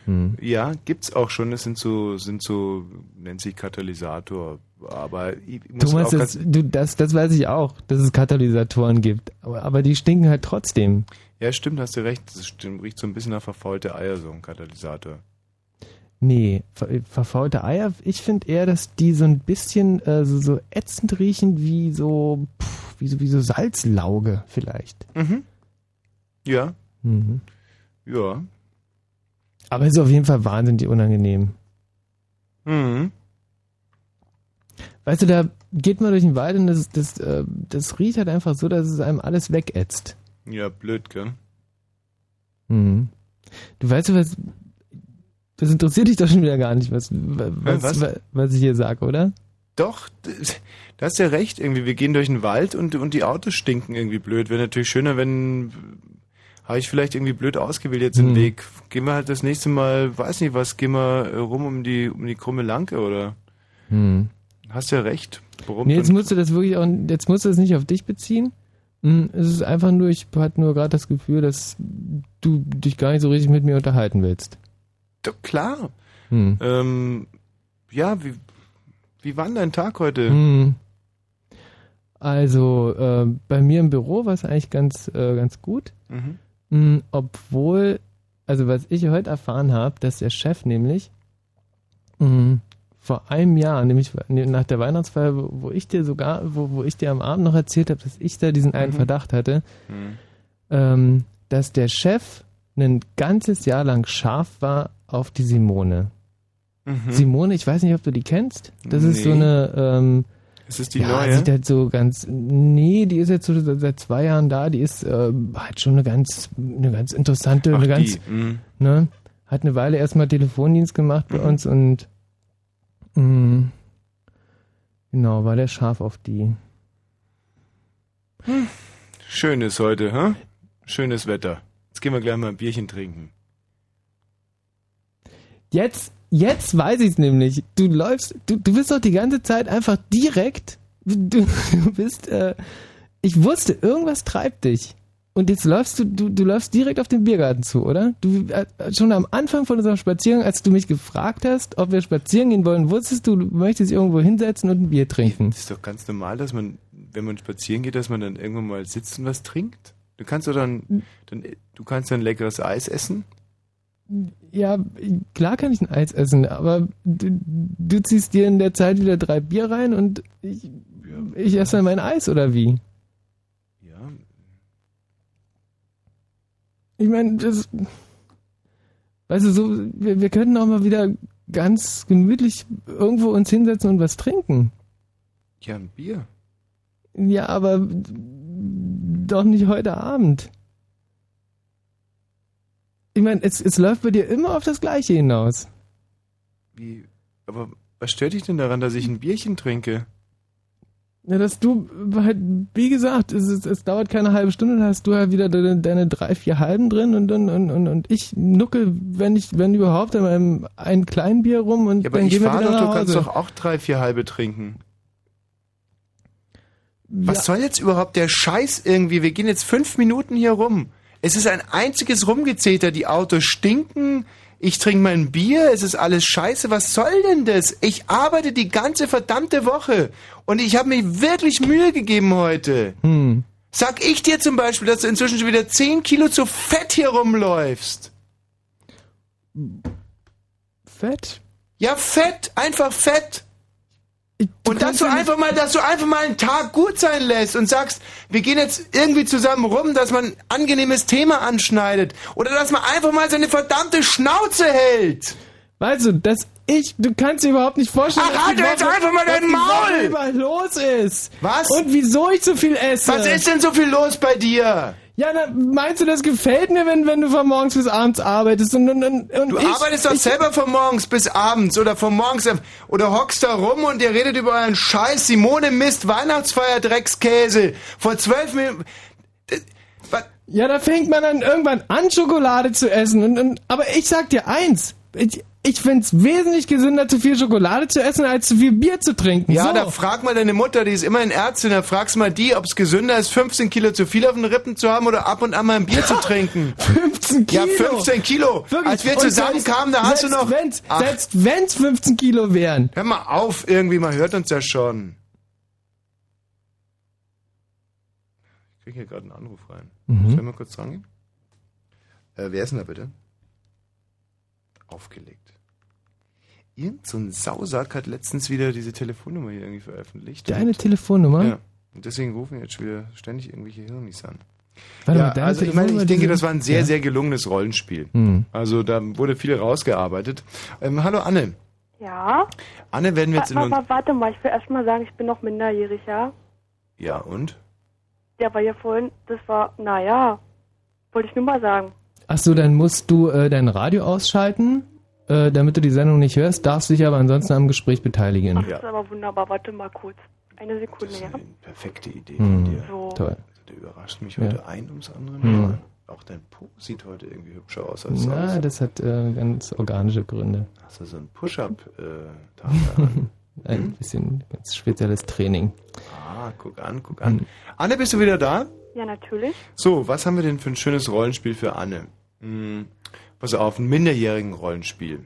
Speaker 2: Hm.
Speaker 1: Ja, gibt's auch schon. Das sind so, sind so, nennt sich Katalysator. Aber ich muss
Speaker 2: Thomas,
Speaker 1: auch
Speaker 2: das, du, das, das weiß ich auch, dass es Katalysatoren gibt, aber, aber die stinken halt trotzdem.
Speaker 1: ja, stimmt, hast du recht. Das stimmt, riecht so ein bisschen nach verfaulte Eier, so ein Katalysator.
Speaker 2: Nee, ver verfaulte Eier, ich finde eher, dass die so ein bisschen äh, so, so ätzend riechen wie so, pff, wie so, wie so Salzlauge vielleicht.
Speaker 1: Mhm. Ja,
Speaker 2: Mhm.
Speaker 1: ja.
Speaker 2: Aber ist auf jeden Fall wahnsinnig unangenehm.
Speaker 1: Mhm.
Speaker 2: Weißt du, da geht man durch den Wald und das, das, äh, das riecht halt einfach so, dass es einem alles wegätzt.
Speaker 1: Ja, blöd, gell?
Speaker 2: Mhm. Du weißt du, was, das interessiert dich doch schon wieder gar nicht, was, was,
Speaker 1: was?
Speaker 2: was? ich hier sage, oder?
Speaker 1: Doch, das- da hast ja recht. Irgendwie, wir gehen durch den Wald und, und die Autos stinken irgendwie blöd. Wäre natürlich schöner, wenn. Habe ich vielleicht irgendwie blöd ausgewählt jetzt den
Speaker 2: Hm.
Speaker 1: Weg. Gehen wir halt das nächste Mal, weiß nicht was, gehen wir rum um die, um die krumme Lanke oder?
Speaker 2: Hm.
Speaker 1: Hast ja recht. Warum?
Speaker 2: Nee, jetzt musst du das wirklich auch, jetzt musst du das nicht auf dich beziehen. Hm, Es ist einfach nur, ich hatte nur gerade das Gefühl, dass du dich gar nicht so richtig mit mir unterhalten willst.
Speaker 1: Doch, klar.
Speaker 2: Hm.
Speaker 1: Ähm, ja, wie, wie war denn dein Tag heute?
Speaker 2: Hm. Also, äh, bei mir im Büro war es eigentlich ganz, äh, ganz gut.
Speaker 1: Mhm.
Speaker 2: Hm, obwohl, also was ich heute erfahren habe, dass der Chef nämlich hm, vor einem Jahr, nämlich nach der Weihnachtsfeier, wo, wo ich dir sogar, wo, wo ich dir am Abend noch erzählt habe, dass ich da diesen einen
Speaker 1: Mhm.
Speaker 2: Verdacht hatte,
Speaker 1: Mhm.
Speaker 2: ähm, dass der Chef ein ganzes Jahr lang scharf war auf die Simone.
Speaker 1: Mhm.
Speaker 2: Simone, ich weiß nicht, ob du die kennst. Das ist so
Speaker 1: Nee.
Speaker 2: eine, ähm,
Speaker 1: Ist es die
Speaker 2: ja,
Speaker 1: neue?
Speaker 2: sieht halt so ganz, nee, die ist jetzt so seit- zwei Jahren da, die ist ähm, halt schon eine ganz, eine ganz interessante,
Speaker 1: Ach,
Speaker 2: eine ganz,
Speaker 1: die. Mhm.
Speaker 2: ne, hat eine Weile erstmal Telefondienst gemacht bei
Speaker 1: Mhm.
Speaker 2: uns und mh, genau, war der scharf auf die.
Speaker 1: Schön ist heute, hä? Schönes Wetter. Jetzt gehen wir gleich mal ein Bierchen trinken.
Speaker 2: Jetzt, jetzt weiß ich es nämlich. Du läufst, du, du bist doch die ganze Zeit einfach direkt. Du, du bist, äh, ich wusste, irgendwas treibt dich. Und jetzt läufst du, du, du läufst direkt auf den Biergarten zu, oder? Du, äh, schon am Anfang von unserem Spaziergang, als du mich gefragt hast, ob wir spazieren gehen wollen, wusstest du, du möchtest irgendwo hinsetzen und ein Bier trinken.
Speaker 1: Das ist doch ganz normal, dass man, wenn man spazieren geht, dass man dann irgendwann mal sitzt und was trinkt. Du kannst doch dann, dann du kannst dann leckeres Eis essen.
Speaker 2: Ja, klar kann ich ein Eis essen, aber du, du ziehst dir in der Zeit wieder drei Bier rein und ich, ich esse dann mein Eis, oder wie?
Speaker 1: Ja.
Speaker 2: Ich meine, das. Weißt du, so, wir, wir könnten auch mal wieder ganz gemütlich irgendwo uns hinsetzen und was trinken.
Speaker 1: Ja, ein Bier.
Speaker 2: Ja, aber doch nicht heute Abend. Ich meine, es, es läuft bei dir immer auf das Gleiche hinaus.
Speaker 1: Wie, aber was stört dich denn daran, dass ich ein Bierchen trinke?
Speaker 2: Ja, dass du halt, wie gesagt, es, es, es dauert keine halbe Stunde, dann hast du halt wieder deine, deine drei, vier halben drin und, und, und, und, und ich nucke, wenn ich, wenn überhaupt, an meinem ein kleinen Bier rum und
Speaker 1: Ja, aber
Speaker 2: dann
Speaker 1: ich
Speaker 2: gehen wir wieder
Speaker 1: doch,
Speaker 2: nach
Speaker 1: du kannst
Speaker 2: Hause.
Speaker 1: doch auch drei, vier halbe trinken.
Speaker 2: Ja.
Speaker 1: Was soll jetzt überhaupt der Scheiß irgendwie? Wir gehen jetzt fünf Minuten hier rum. Es ist ein einziges Rumgezeter. Die Autos stinken. Ich trinke mein Bier. Es ist alles scheiße. Was soll denn das? Ich arbeite die ganze verdammte Woche. Und ich habe mir wirklich Mühe gegeben heute.
Speaker 2: Hm.
Speaker 1: Sag ich dir zum Beispiel, dass du inzwischen schon wieder 10 Kilo zu fett hier rumläufst.
Speaker 2: Fett?
Speaker 1: Ja, fett. Einfach fett. Und dass du einfach mal, dass du einfach mal einen Tag gut sein lässt und sagst, wir gehen jetzt irgendwie zusammen rum, dass man ein angenehmes Thema anschneidet. Oder dass man einfach mal seine verdammte Schnauze hält.
Speaker 2: Weißt du, dass ich, du kannst dir überhaupt nicht vorstellen,
Speaker 1: Ach, halt jetzt einfach mal
Speaker 2: was
Speaker 1: dein Maul!
Speaker 2: Über los ist.
Speaker 1: Was?
Speaker 2: Und wieso ich so viel esse.
Speaker 1: Was ist denn so viel los bei dir?
Speaker 2: Ja, na, meinst du, das gefällt mir, wenn, wenn du von morgens bis abends arbeitest und, und, und,
Speaker 1: Du
Speaker 2: ich,
Speaker 1: arbeitest doch
Speaker 2: ich,
Speaker 1: selber von morgens bis abends oder von morgens oder hockst da rum und ihr redet über euren Scheiß. Simone Mist, Weihnachtsfeier, Dreckskäse. Vor zwölf Minuten.
Speaker 2: Ja, da fängt man dann irgendwann an, Schokolade zu essen. Und, und, aber ich sag dir eins. Ich, ich find's wesentlich gesünder, zu viel Schokolade zu essen, als zu viel Bier zu trinken.
Speaker 1: Ja,
Speaker 2: so.
Speaker 1: da frag mal deine Mutter, die ist immerhin Ärztin, da fragst mal die, ob es gesünder ist, 15 Kilo zu viel auf den Rippen zu haben oder ab und an mal ein Bier zu trinken.
Speaker 2: 15 Kilo?
Speaker 1: Ja, 15 Kilo.
Speaker 2: Wirklich?
Speaker 1: Als wir
Speaker 2: Und
Speaker 1: zusammenkamen, da hast du noch...
Speaker 2: Wenn's,
Speaker 1: Ach,
Speaker 2: selbst wenn's 15 Kilo wären.
Speaker 1: hör mal auf, irgendwie, man hört uns ja schon. Ich krieg hier gerade einen Anruf rein.
Speaker 2: Mhm.
Speaker 1: Soll ich mal kurz rangehen? Äh, wer ist denn da bitte? Aufgelegt. Irgend so ein Sausack hat letztens wieder diese Telefonnummer hier irgendwie veröffentlicht.
Speaker 2: Deine Telefonnummer?
Speaker 1: Ja. Und deswegen rufen jetzt wieder ständig irgendwelche Hirnis an.
Speaker 2: Warte
Speaker 1: ja,
Speaker 2: mal,
Speaker 1: also ich meine, ich denke, das war ein sehr,
Speaker 2: Ja.
Speaker 1: sehr gelungenes Rollenspiel.
Speaker 2: Hm.
Speaker 1: Also da wurde viel rausgearbeitet. Ähm, hallo Anne.
Speaker 10: Ja.
Speaker 1: Anne werden wir jetzt in
Speaker 10: Wa-
Speaker 1: uns...
Speaker 10: wa- warte mal, ich will erst mal sagen, ich bin noch minderjährig, ja?
Speaker 1: Ja, und?
Speaker 10: Der war ja vorhin, das war, naja, wollte ich nur mal sagen.
Speaker 2: Ach so, dann musst du äh, dein Radio ausschalten, äh, damit du die Sendung nicht hörst, darfst dich aber ansonsten am Gespräch beteiligen.
Speaker 10: Ach, das ist aber wunderbar, warte mal kurz. Eine Sekunde, ja?
Speaker 1: Perfekte Idee
Speaker 2: Hm,
Speaker 1: von dir.
Speaker 10: So.
Speaker 2: Toll.
Speaker 1: Du überrascht mich
Speaker 2: Ja.
Speaker 1: heute ein ums andere.
Speaker 2: Hm.
Speaker 1: Mal. Auch dein Po sieht heute irgendwie hübscher aus als
Speaker 2: Na,
Speaker 1: sonst.
Speaker 2: das hat äh, ganz organische Gründe.
Speaker 1: Hast du so einen Push-Up-Tag daran?
Speaker 2: Ein bisschen ganz spezielles Training.
Speaker 1: Ah, guck an, guck an. Anne, bist du wieder da?
Speaker 10: Ja, natürlich.
Speaker 1: So, was haben wir denn für ein schönes Rollenspiel für Anne? Hm, pass auf, ein minderjährigen Rollenspiel.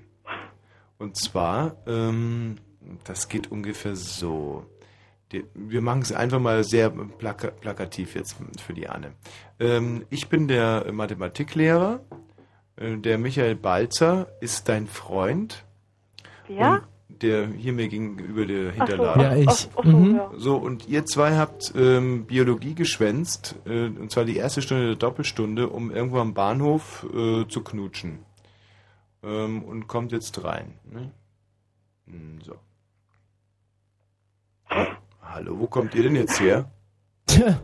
Speaker 1: Und zwar, ähm, das geht ungefähr so. Die, wir machen es einfach mal sehr plaka plakativ jetzt für die Anne. Ähm, ich bin der Mathematiklehrer. Äh, Der Michael Balzer ist dein Freund.
Speaker 10: Wer?
Speaker 1: Und der hier mir gegenüber der
Speaker 10: Ach so,
Speaker 1: Hinterladen.
Speaker 2: Ja, ich.
Speaker 10: Ach, ach so,
Speaker 2: Mhm.
Speaker 10: ja.
Speaker 1: So, und ihr zwei habt ähm, Biologie geschwänzt, äh, und zwar die erste Stunde der Doppelstunde, um irgendwo am Bahnhof äh, zu knutschen. Ähm, und kommt jetzt rein. Ne? Hm, so. Hallo, wo kommt ihr denn jetzt her?
Speaker 2: Tja,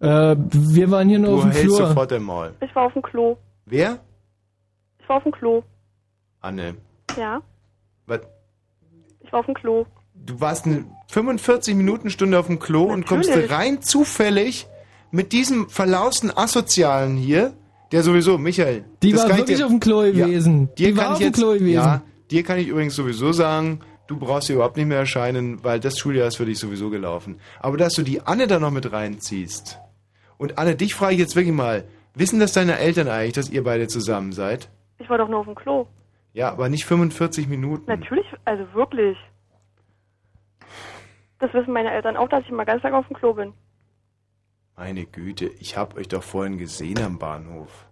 Speaker 2: äh, wir waren hier nur
Speaker 1: Du
Speaker 2: auf dem
Speaker 1: hältst
Speaker 2: Flur.
Speaker 1: sofort dein Maul.
Speaker 10: Ich war auf dem Klo.
Speaker 1: Wer?
Speaker 10: Ich war auf dem Klo.
Speaker 1: Anne.
Speaker 10: Ja,
Speaker 1: Was?
Speaker 10: Ich war auf dem Klo.
Speaker 1: Du warst eine 45 Minuten Stunde auf dem Klo und kommst
Speaker 10: Natürlich.
Speaker 1: rein zufällig mit diesem verlausten Asozialen hier, der sowieso, Michael.
Speaker 2: Die
Speaker 1: das
Speaker 2: war
Speaker 1: kann ich
Speaker 2: wirklich
Speaker 1: dir-
Speaker 2: auf dem Klo gewesen.
Speaker 1: Dir
Speaker 2: Die
Speaker 1: kann
Speaker 2: war
Speaker 1: ich
Speaker 2: auf dem Klo gewesen.
Speaker 1: Ja, dir kann ich übrigens sowieso sagen, du brauchst hier überhaupt nicht mehr erscheinen, weil das Schuljahr ist für dich sowieso gelaufen. Aber dass du die Anne da noch mit reinziehst Und Anne, dich frage ich jetzt wirklich mal, wissen das deine Eltern eigentlich, dass ihr beide zusammen seid?
Speaker 10: Ich war doch nur auf dem Klo.
Speaker 1: Ja, aber nicht 45 Minuten.
Speaker 10: Natürlich, also wirklich. Das wissen meine Eltern auch, dass ich mal ganz lange auf dem Klo bin.
Speaker 1: Meine Güte, ich hab euch doch vorhin gesehen am Bahnhof.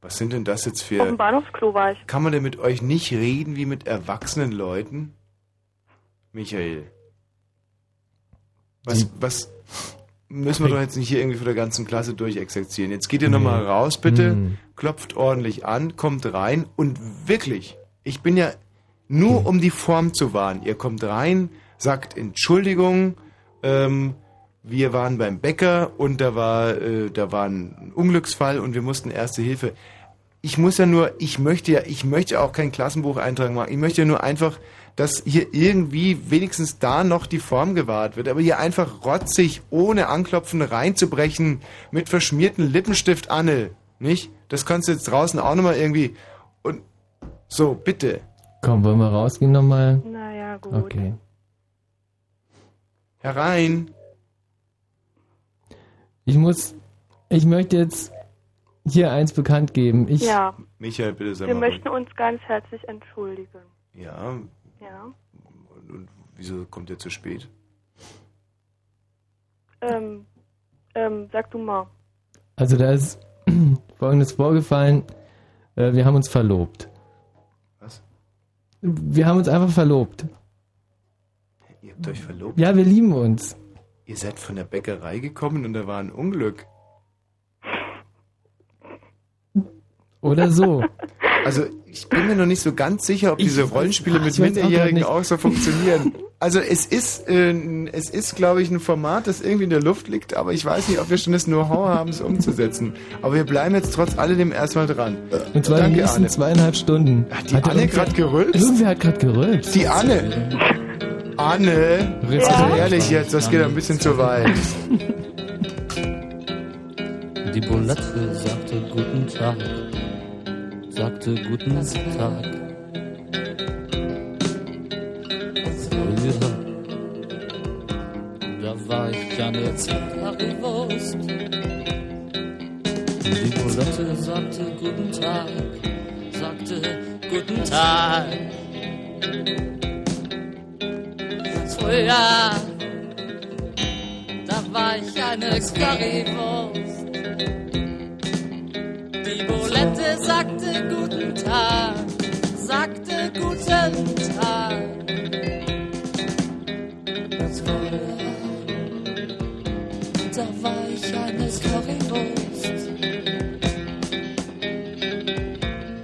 Speaker 1: Was sind denn das jetzt
Speaker 10: Auf dem
Speaker 1: für...
Speaker 10: Bahnhofsklo war ich.
Speaker 1: Kann man denn mit euch nicht reden wie mit erwachsenen Leuten? Michael. Was, was müssen wir doch jetzt nicht hier irgendwie vor der ganzen Klasse durchexerzieren. Jetzt geht ihr nochmal raus, bitte,
Speaker 2: Hm.
Speaker 1: klopft ordentlich an, kommt rein und wirklich, ich bin ja nur um die Form zu wahren. Ihr kommt rein, sagt Entschuldigung, ähm, wir waren beim Bäcker und da war, äh, da war ein Unglücksfall und wir mussten Erste Hilfe. Ich muss ja nur, ich möchte ja, ich möchte auch kein Klassenbucheintrag machen. Ich möchte ja nur einfach, dass hier irgendwie wenigstens da noch die Form gewahrt wird. Aber hier einfach rotzig, ohne Anklopfen reinzubrechen, mit verschmierten Lippenstift, Anne, nicht? Das kannst du jetzt draußen auch nochmal irgendwie, und, so, bitte.
Speaker 2: Komm, wollen wir rausgehen nochmal?
Speaker 10: Naja, gut.
Speaker 2: Okay.
Speaker 1: Herein.
Speaker 2: Ich muss, ich möchte jetzt hier eins bekannt geben. Ich,
Speaker 10: Ja,
Speaker 1: Michael, bitte sei
Speaker 10: wir
Speaker 1: mal ruhig.
Speaker 10: möchten uns ganz herzlich entschuldigen.
Speaker 1: Ja,
Speaker 10: Ja.
Speaker 1: und, und wieso kommt ihr zu spät?
Speaker 10: Ähm, ähm, sag du mal.
Speaker 2: Also da ist Folgendes vorgefallen. Äh, wir haben uns verlobt.
Speaker 1: Was?
Speaker 2: Wir haben uns einfach verlobt.
Speaker 1: Ihr habt euch verlobt?
Speaker 2: Ja, wir lieben uns.
Speaker 1: Ihr seid von der Bäckerei gekommen und da war ein Unglück.
Speaker 2: Oder so.
Speaker 1: Also ich bin mir noch nicht so ganz sicher, ob diese Rollenspiele mit
Speaker 2: ich auch
Speaker 1: Minderjährigen
Speaker 2: nicht.
Speaker 1: auch so funktionieren. Also es ist, äh, es ist, glaube ich, ein Format, das irgendwie in der Luft liegt, aber ich weiß nicht, ob wir schon das Know-how haben, es umzusetzen. Aber wir bleiben jetzt trotz alledem erstmal dran.
Speaker 2: Und zwar die
Speaker 1: Danke,
Speaker 2: nächsten
Speaker 1: Arne.
Speaker 2: zweieinhalb Stunden.
Speaker 1: Hat die
Speaker 2: Hat
Speaker 1: Anne gerade gerülpst?
Speaker 2: Irgendwer hat gerade gerülpst.
Speaker 1: Die Anne. Anne,
Speaker 2: Ja?
Speaker 1: also ehrlich jetzt, das geht ein bisschen zu weit.
Speaker 11: Die Bulette sagte guten Tag, sagte guten Tag. Früher, da war ich eine Currywurst. Die Bulette sagte guten Tag, sagte guten Tag. Früher, da war ich eine Currywurst. Die Bulette sagte guten Tag, sagte guten Tag. Früher, da war ich eine Currywurst.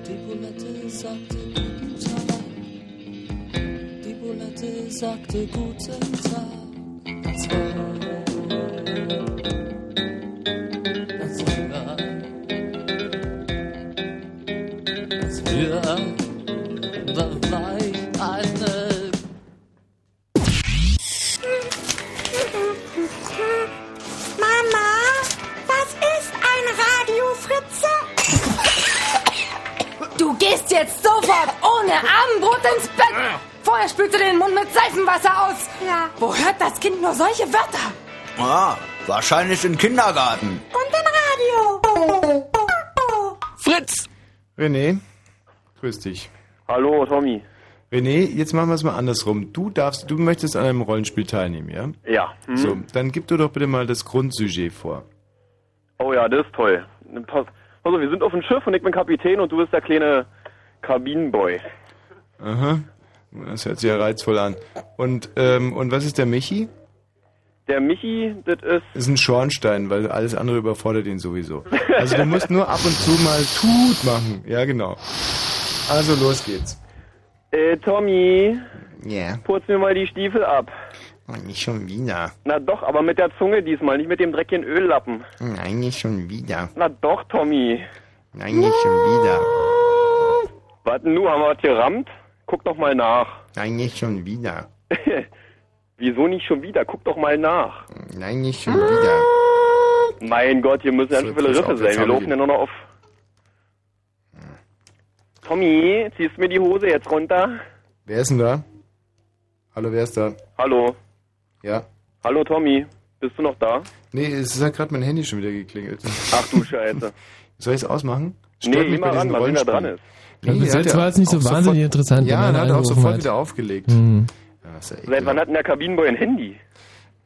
Speaker 11: Die Bulette sagte guten Tag, die Bulette sagte guten Tag. Das war,
Speaker 12: Abendbrot ins Bett. Vorher spülst du den Mund mit Seifenwasser aus.
Speaker 5: Ja.
Speaker 12: Wo hört das Kind nur solche Wörter?
Speaker 13: Ah, wahrscheinlich im Kindergarten.
Speaker 5: Und im Radio.
Speaker 9: Fritz!
Speaker 1: René, grüß dich.
Speaker 14: Hallo, Tommy.
Speaker 1: René, jetzt machen wir es mal andersrum. Du darfst, du möchtest an einem Rollenspiel teilnehmen, ja?
Speaker 14: Ja. hm.
Speaker 1: So, dann gib du doch bitte mal das Grundsujet vor.
Speaker 14: Oh ja, das ist toll. Pass, auf, wir sind auf dem Schiff und ich bin Kapitän und du bist der kleine Kabinenboy.
Speaker 1: Aha. Das hört sich ja reizvoll an. Und, ähm, und was ist der Michi?
Speaker 14: Der Michi, das ist...
Speaker 1: Ist ein Schornstein, weil alles andere überfordert ihn sowieso. Also du musst nur ab und zu mal tut machen. Ja, genau. Also los geht's.
Speaker 14: Äh, Tommy,
Speaker 1: Ja.
Speaker 14: putz mir mal die Stiefel ab.
Speaker 1: Oh, nicht schon wieder.
Speaker 14: Na doch, aber mit der Zunge diesmal, nicht mit dem dreckigen Öllappen.
Speaker 1: Nein, nicht schon wieder.
Speaker 14: Na doch, Tommy.
Speaker 1: Nein, nicht schon wieder.
Speaker 14: Was denn nu, haben wir was gerammt? Guck doch mal nach.
Speaker 1: Nein, nicht schon wieder.
Speaker 14: Wieso nicht schon wieder? Guck doch mal nach.
Speaker 1: Nein, nicht schon wieder.
Speaker 14: Mein Gott, hier müssen ganz
Speaker 1: So,
Speaker 14: viele Riffe sein. Wir laufen ja nur noch auf. Tommy, ziehst mir die Hose jetzt runter?
Speaker 1: Wer ist denn da? Hallo, wer ist da?
Speaker 14: Hallo.
Speaker 1: Ja.
Speaker 14: Hallo, Tommy. Bist du noch da?
Speaker 1: Nee, es hat gerade mein Handy schon wieder geklingelt.
Speaker 14: Ach du Scheiße.
Speaker 1: Soll ich es ausmachen?
Speaker 14: Nee,
Speaker 1: Stört
Speaker 14: geh
Speaker 1: mich
Speaker 14: mal
Speaker 1: bei
Speaker 14: ran, sehen, wer dran
Speaker 1: Rollenspielen.
Speaker 14: Ist.
Speaker 2: Also
Speaker 1: er
Speaker 2: jetzt
Speaker 1: ja
Speaker 2: war es nicht so wahnsinnig
Speaker 1: sofort-
Speaker 2: interessant,
Speaker 1: Ja,
Speaker 2: einer
Speaker 1: hat er auch sofort
Speaker 2: hat.
Speaker 1: wieder aufgelegt.
Speaker 2: Mhm.
Speaker 1: Ja, ja
Speaker 14: Seit wann hat denn der Kabinenboy ein Handy?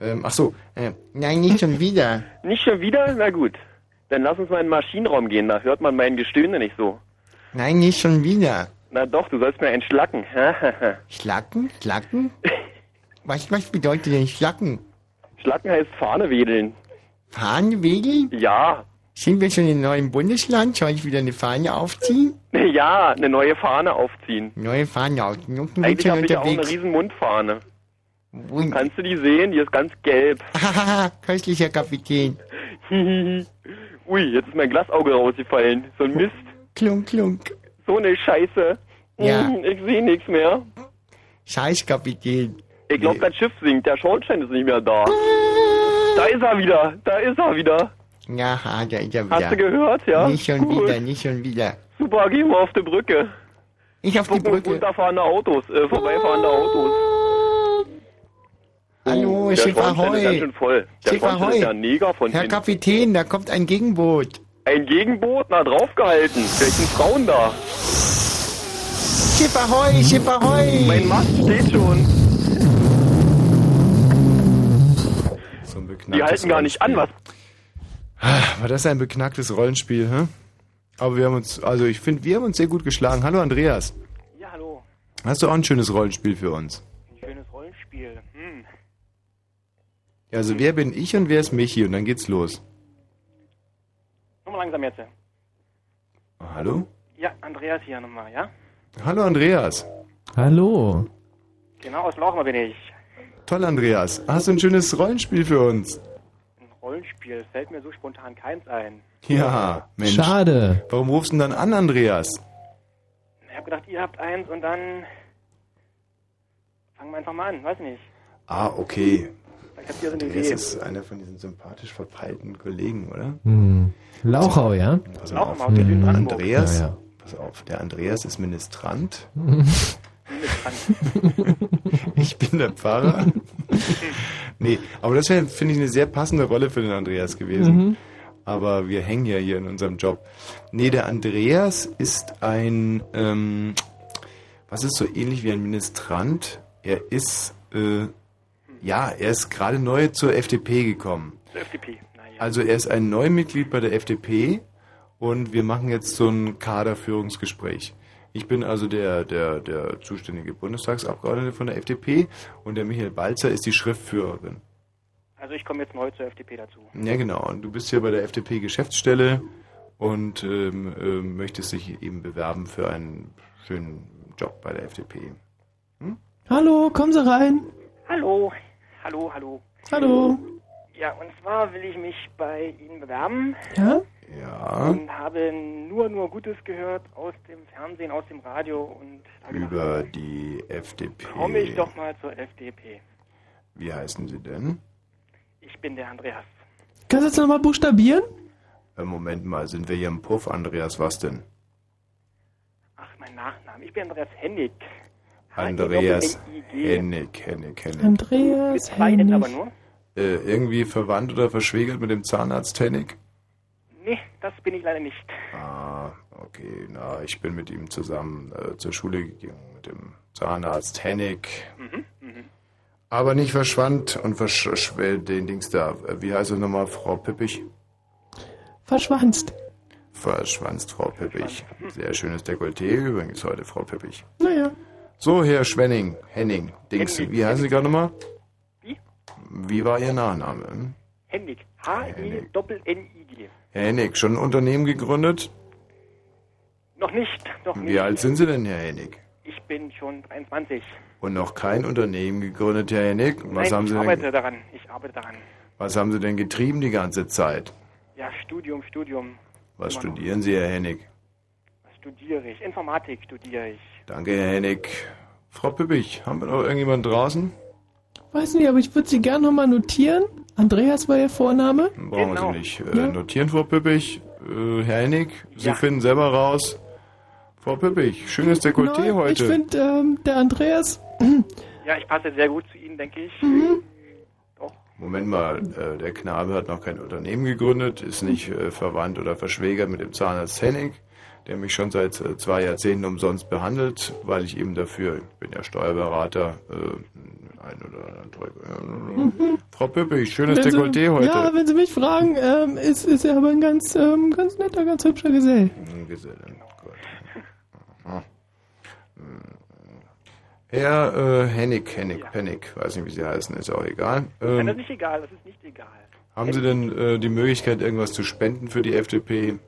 Speaker 1: Ähm, ach so, äh, nein, nicht schon wieder.
Speaker 14: Nicht schon wieder? Na gut. Dann lass uns mal in den Maschinenraum gehen, da hört man mein Gestöhne nicht so.
Speaker 1: Nein, nicht schon wieder.
Speaker 14: Na doch, du sollst mir entschlacken.
Speaker 1: Schlacken? Schlacken? Was, was bedeutet denn Schlacken?
Speaker 14: Schlacken heißt Fahne wedeln.
Speaker 1: Fahne wedeln?
Speaker 14: Ja.
Speaker 1: Sind wir schon im neuen Bundesland? Soll ich wieder eine Fahne aufziehen?
Speaker 14: Ja, eine neue Fahne aufziehen.
Speaker 1: Neue Fahne aufziehen. Und
Speaker 14: Eigentlich habe ich ja auch eine riesen Mundfahne.
Speaker 1: Und-
Speaker 14: Kannst du die sehen? Die ist ganz gelb.
Speaker 1: Köstlicher Kapitän.
Speaker 14: Ui, jetzt ist mein Glasauge rausgefallen. So ein Mist.
Speaker 1: Klunk, klunk.
Speaker 14: So eine Scheiße.
Speaker 1: Ja.
Speaker 14: Hm, Ich sehe nichts mehr.
Speaker 1: Scheiß Kapitän.
Speaker 14: Ich glaube, das Schiff sinkt. Der Schornstein ist nicht mehr da. Da ist er wieder. Da ist er wieder.
Speaker 1: Ja, ha, da ist er wieder.
Speaker 14: Hast du gehört, ja?
Speaker 1: Nicht schon
Speaker 14: Gut.
Speaker 1: wieder, nicht schon wieder.
Speaker 14: Super, gehen wir auf die Brücke.
Speaker 1: Ich auf die
Speaker 14: Gucken uns
Speaker 1: Brücke.
Speaker 14: runterfahrende Autos, äh, vorbeifahrende Autos.
Speaker 1: Hallo,
Speaker 14: der
Speaker 1: Schiff
Speaker 14: ist
Speaker 1: Ahoi.
Speaker 14: voll. Der
Speaker 1: Schiff
Speaker 14: ist
Speaker 1: Ahoi.
Speaker 14: ein Neger von
Speaker 1: Herr
Speaker 14: hinten.
Speaker 1: Kapitän, da kommt ein Gegenboot.
Speaker 14: Ein Gegenboot, na draufgehalten. Vielleicht sind Frauen da.
Speaker 1: Schiff Ahoi, Schiff Ahoi.
Speaker 14: Mein Mast steht schon.
Speaker 1: So
Speaker 14: Die halten gar nicht an, was?
Speaker 1: War das ein beknacktes Rollenspiel, hä? Aber wir haben uns, also ich finde, wir haben uns sehr gut geschlagen. Hallo Andreas.
Speaker 15: Ja, hallo.
Speaker 1: Hast du auch ein schönes Rollenspiel für uns?
Speaker 15: Ein schönes Rollenspiel. Hm.
Speaker 1: Also wer bin ich und wer ist Michi? Und dann geht's los.
Speaker 15: Nochmal langsam jetzt.
Speaker 1: Hallo?
Speaker 15: Ja, Andreas hier nochmal, ja?
Speaker 1: Hallo Andreas.
Speaker 2: Hallo.
Speaker 15: Genau, aus Lauchmer bin ich.
Speaker 1: Toll Andreas. Hast du ein schönes Rollenspiel für uns?
Speaker 15: Rollenspiel. Fällt mir so spontan keins ein.
Speaker 1: Ja, Mensch.
Speaker 2: Schade.
Speaker 1: Warum rufst du denn dann an, Andreas?
Speaker 15: Ich habe gedacht, ihr habt eins und dann fangen wir einfach mal an. Weiß nicht.
Speaker 1: Ah, okay.
Speaker 15: Vielleicht habt ihr so eine
Speaker 1: Andreas
Speaker 15: Idee.
Speaker 1: ist einer von diesen sympathisch verpeilten Kollegen, oder?
Speaker 2: Hm. Lauchau, ja?
Speaker 1: Pass auf.
Speaker 15: Lauchau, der
Speaker 1: Hm. Andreas,
Speaker 2: Ja, ja.
Speaker 1: pass auf, der Andreas ist Ministrant.
Speaker 15: Ministrant.
Speaker 1: ich bin der Pfarrer. Nee, aber das wäre, finde ich, eine sehr passende Rolle für den Andreas gewesen.
Speaker 2: Mhm.
Speaker 1: Aber wir hängen ja hier in unserem Job. Nee, der Andreas ist ein, ähm, was ist so ähnlich wie ein Ministrant? Er ist, äh, ja, er ist gerade neu zur FDP gekommen.
Speaker 15: Zur FDP. Naja.
Speaker 1: Also er ist ein Neumitglied bei der FDP und wir machen jetzt so ein Kaderführungsgespräch. Ich bin also der, der, der zuständige Bundestagsabgeordnete von der FDP und der Michael Balzer ist die Schriftführerin.
Speaker 15: Also ich komme jetzt neu zur FDP dazu.
Speaker 1: Ja genau, und du bist hier bei der FDP Geschäftsstelle und ähm, ähm, möchtest dich eben bewerben für einen schönen Job bei der FDP.
Speaker 2: Hallo, kommen Sie rein.
Speaker 15: Hallo. Hallo, hallo.
Speaker 2: Hallo.
Speaker 15: Ja, und zwar will ich mich bei Ihnen bewerben
Speaker 2: Ja?
Speaker 1: Ja,
Speaker 15: und habe nur, nur Gutes gehört aus dem Fernsehen, aus dem Radio und da gedacht,
Speaker 1: über die FDP.
Speaker 15: komme ich doch mal zur FDP.
Speaker 1: Wie heißen Sie denn?
Speaker 15: Ich bin der Andreas.
Speaker 2: Kannst du jetzt nochmal buchstabieren?
Speaker 1: Äh, Moment mal, sind wir hier im Puff, Andreas? Was denn?
Speaker 15: Ach, mein Nachname. Ich bin Andreas Hennig.
Speaker 1: Andreas
Speaker 15: H-E-Doppel-N-I-G.
Speaker 1: Hennig, Hennig, Hennig.
Speaker 2: Andreas Hennig.
Speaker 15: nur.
Speaker 1: Äh, irgendwie verwandt oder verschwägert mit dem Zahnarzt Hennig?
Speaker 15: Nee, das bin ich leider nicht.
Speaker 1: Ah, okay, na, ich bin mit ihm zusammen äh, zur Schule gegangen, mit dem Zahnarzt Hennig.
Speaker 15: Mhm, mhm.
Speaker 1: Aber nicht verschwand und verschwellt den Dings da. Wie heißt es nochmal, Frau Pippich?
Speaker 2: Verschwanzt.
Speaker 1: Verschwanzt, Frau Pippich. Sehr schönes Dekolleté übrigens heute, Frau Pippich.
Speaker 2: Naja.
Speaker 1: So, Herr Schwenning, Henning, Dings,
Speaker 15: Hennig,
Speaker 1: wie heißen Sie gerade nochmal?
Speaker 15: Wie?
Speaker 1: Wie war Ihr Nachname?
Speaker 15: Hennig. H-E-Doppel-N-I-G.
Speaker 1: Herr Hennig, schon ein Unternehmen gegründet?
Speaker 15: Noch nicht, noch nicht.
Speaker 1: Wie alt sind Sie denn, Herr Hennig?
Speaker 15: Ich bin schon 23.
Speaker 1: Und noch kein Unternehmen gegründet, Herr Hennig? Was
Speaker 15: Nein,
Speaker 1: haben
Speaker 15: ich
Speaker 1: Sie
Speaker 15: arbeite
Speaker 1: denn,
Speaker 15: daran. Ich arbeite daran.
Speaker 1: was haben Sie denn getrieben die ganze Zeit?
Speaker 15: Ja, Studium, Studium.
Speaker 1: Was
Speaker 15: Immer noch.
Speaker 1: studieren Sie, Herr Hennig?
Speaker 15: Was studiere ich? Informatik studiere ich.
Speaker 1: Danke, Herr Hennig. Frau Pippich, haben wir noch irgendjemanden draußen?
Speaker 2: Weiß nicht, aber ich würde sie gerne nochmal notieren. Andreas war Ihr Vorname.
Speaker 1: Brauchen
Speaker 15: Genau.
Speaker 1: Sie nicht. Äh,
Speaker 2: Ja.
Speaker 1: Notieren, Frau Pippich. Äh, Herr Hennig, Sie
Speaker 15: Ja.
Speaker 1: finden selber raus. Frau Pippich, schönes Dekolleté
Speaker 2: Nein,
Speaker 1: heute.
Speaker 2: Ich finde, ähm, der Andreas,
Speaker 15: Ja, ich passe sehr gut zu Ihnen, denke ich.
Speaker 2: Mhm.
Speaker 15: Doch.
Speaker 1: Moment mal, äh, der Knabe hat noch kein Unternehmen gegründet, ist nicht äh, verwandt oder verschwägert mit dem Zahnarzt Hennig, der mich schon seit äh, zwei Jahrzehnten umsonst behandelt, weil ich eben dafür, ich bin ja Steuerberater, äh, ein oder anderen Teufel. Frau Püppig, schönes
Speaker 2: Wenn Sie-
Speaker 1: Dekolleté heute.
Speaker 2: Ja, wenn Sie mich fragen, ähm, ist, ist er aber ein ganz, ähm, ganz netter, ganz hübscher Gesell.
Speaker 1: Geselle, Gott. Aha. Herr äh, Hennig, Hennig, Pennig, weiß nicht, wie Sie heißen, ist auch egal.
Speaker 15: Nein, das
Speaker 1: Ähm,
Speaker 15: ist nicht egal, das ist nicht egal.
Speaker 1: haben Sie denn äh, die Möglichkeit, irgendwas zu spenden für die FDP?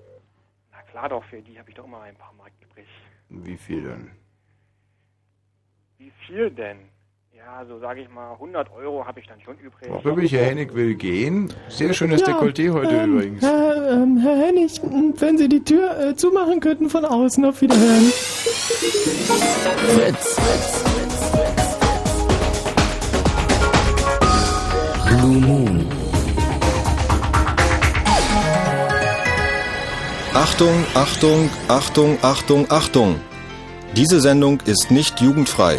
Speaker 15: Na klar doch, für die habe ich doch immer ein paar Mark übrig.
Speaker 1: Wie viel denn?
Speaker 15: Wie viel denn? Ja, so sage ich mal, 100 Euro habe ich dann schon übrig.
Speaker 1: Püppig, Herr Hennig will gehen. Sehr schönes
Speaker 2: Ja,
Speaker 1: Dekolleté heute
Speaker 2: ähm,
Speaker 1: übrigens.
Speaker 2: Herr, ähm, Herr Hennig, wenn Sie die Tür äh, zumachen könnten von außen, auf Wiederhören.
Speaker 11: Fritz. Blue Moon.
Speaker 4: Achtung, Achtung, Achtung, Achtung, Achtung. Diese Sendung ist nicht jugendfrei.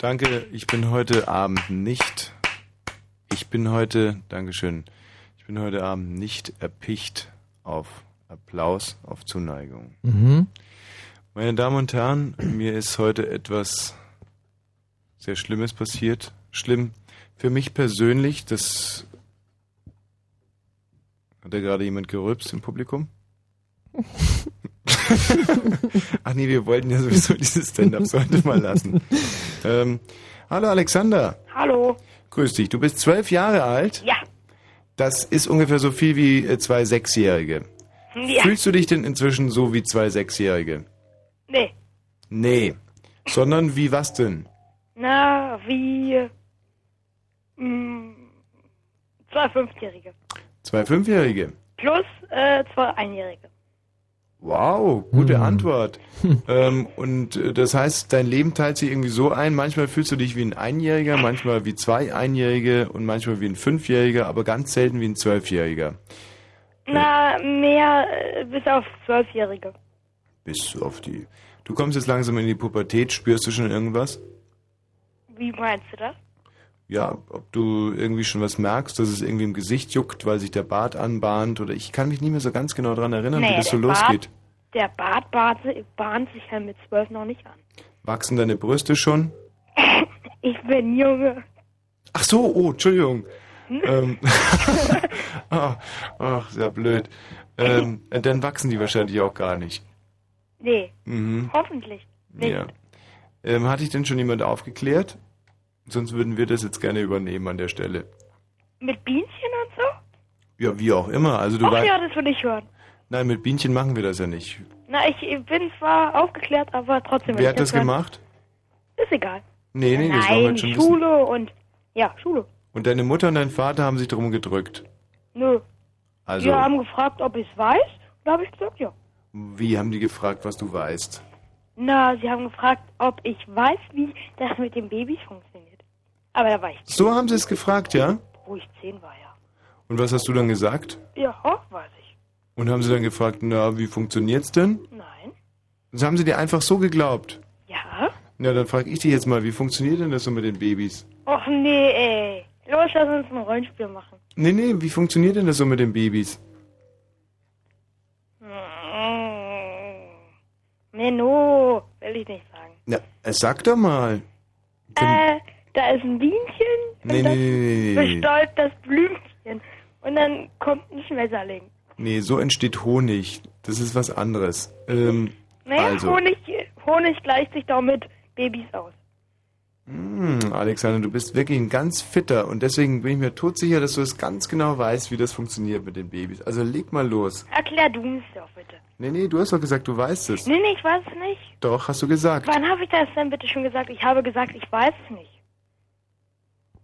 Speaker 1: Danke, ich bin heute Abend nicht. Ich bin heute, Dankeschön, ich bin heute Abend nicht erpicht auf Applaus, auf Zuneigung.
Speaker 2: Mhm.
Speaker 1: Meine Damen und Herren, mir ist heute etwas sehr Schlimmes passiert. Schlimm für mich persönlich, das hat da gerade jemand gerülpst im Publikum? Ach nee, wir wollten ja sowieso dieses Stand-up heute mal lassen. Ähm, hallo Alexander.
Speaker 10: Hallo.
Speaker 1: Grüß dich. Du bist zwölf Jahre alt.
Speaker 10: Ja.
Speaker 1: Das ist ungefähr so viel wie äh, zwei Sechsjährige.
Speaker 10: Ja.
Speaker 1: Fühlst du dich denn inzwischen so wie zwei Sechsjährige?
Speaker 10: Nee.
Speaker 1: Nee. Sondern wie was denn?
Speaker 10: Na, wie mh, zwei Fünfjährige.
Speaker 1: Zwei Fünfjährige.
Speaker 10: Plus äh, zwei Einjährige.
Speaker 1: Wow, gute Antwort. ähm, und äh, das heißt, dein Leben teilt sich irgendwie so ein, manchmal fühlst du dich wie ein Einjähriger, manchmal wie zwei Einjährige und manchmal wie ein Fünfjähriger, aber ganz selten wie ein Zwölfjähriger.
Speaker 10: Na, mehr äh, bis auf Zwölfjährige.
Speaker 1: Bis auf die. Du kommst jetzt langsam in die Pubertät, spürst du schon irgendwas?
Speaker 10: Wie meinst du das?
Speaker 1: Ja, ob du irgendwie schon was merkst, dass es irgendwie im Gesicht juckt, weil sich der Bart anbahnt oder ich kann mich nicht mehr so ganz genau daran erinnern, wie
Speaker 10: Nee,
Speaker 1: das so
Speaker 10: der
Speaker 1: losgeht.
Speaker 10: Bart, der Bart bahnt, si- bahnt sich ja mit zwölf noch nicht an.
Speaker 1: Wachsen deine Brüste schon?
Speaker 10: Ich bin Junge.
Speaker 1: Ach so, oh, Entschuldigung. ähm, ach, ach, sehr blöd. Ähm, dann wachsen die wahrscheinlich auch gar nicht.
Speaker 10: Nee,
Speaker 1: Mhm.
Speaker 10: hoffentlich nicht.
Speaker 1: Ja. Ähm, hat dich denn schon jemand aufgeklärt? Sonst würden wir das jetzt gerne übernehmen an der Stelle.
Speaker 10: Mit Bienchen und so?
Speaker 1: Ja, wie auch immer. Also du
Speaker 10: Ach ja, das will ich hören.
Speaker 1: Nein, mit Bienchen machen wir das ja nicht.
Speaker 10: Na, ich bin zwar aufgeklärt, aber trotzdem.
Speaker 1: Wer hat das
Speaker 10: hören.
Speaker 1: gemacht?
Speaker 10: Ist egal.
Speaker 1: Nee, nee, das wollen wir
Speaker 10: Nein,
Speaker 1: jetzt schon wissen.
Speaker 10: Schule und... Ja, Schule.
Speaker 1: Und deine Mutter und dein Vater haben sich darum gedrückt.
Speaker 10: Nö.
Speaker 1: Also,
Speaker 10: Die haben gefragt, ob ich es weiß. Da habe ich gesagt, ja.
Speaker 1: wie haben die gefragt, was du weißt?
Speaker 10: Na, sie haben gefragt, ob ich weiß, wie das mit den Babys funktioniert. Aber da war ich,
Speaker 1: So haben sie es gefragt, ja?
Speaker 10: wo ich zehn war, ja.
Speaker 1: Und was hast du dann gesagt?
Speaker 10: Ja, weiß ich.
Speaker 1: Und haben sie dann gefragt, na, wie funktioniert's denn?
Speaker 10: Nein.
Speaker 1: Das haben sie dir einfach so geglaubt.
Speaker 10: Ja?
Speaker 1: Na, dann frage ich dich jetzt mal, wie funktioniert denn das so mit den Babys?
Speaker 10: Och nee, ey. Los, lass uns ein Rollenspiel machen.
Speaker 1: Nee, nee, wie funktioniert denn das so mit den Babys?
Speaker 10: Nee, no, will ich nicht sagen.
Speaker 1: Na, äh, sag doch mal.
Speaker 10: Äh, da ist ein Bienchen
Speaker 1: Nee,
Speaker 10: und das
Speaker 1: nee, nee,
Speaker 10: bestäubt das Blümchen. Und dann kommt ein Schmetterling.
Speaker 1: Nee, so entsteht Honig. Das ist was anderes. Ähm,
Speaker 10: Naja,
Speaker 1: also.
Speaker 10: Honig, Honig gleicht sich doch mit Babys aus.
Speaker 1: Hm, Alexander, du bist wirklich ein ganz fitter und deswegen bin ich mir todsicher, dass du es ganz genau weißt, wie das funktioniert mit den Babys. Also leg mal los.
Speaker 10: Erklär du es doch bitte.
Speaker 1: Nee, nee, du hast doch gesagt, du weißt es.
Speaker 10: Nee, nee, ich weiß es nicht.
Speaker 1: Doch, hast du gesagt.
Speaker 10: Wann habe ich das denn bitte schon gesagt? Ich habe gesagt, ich weiß es nicht.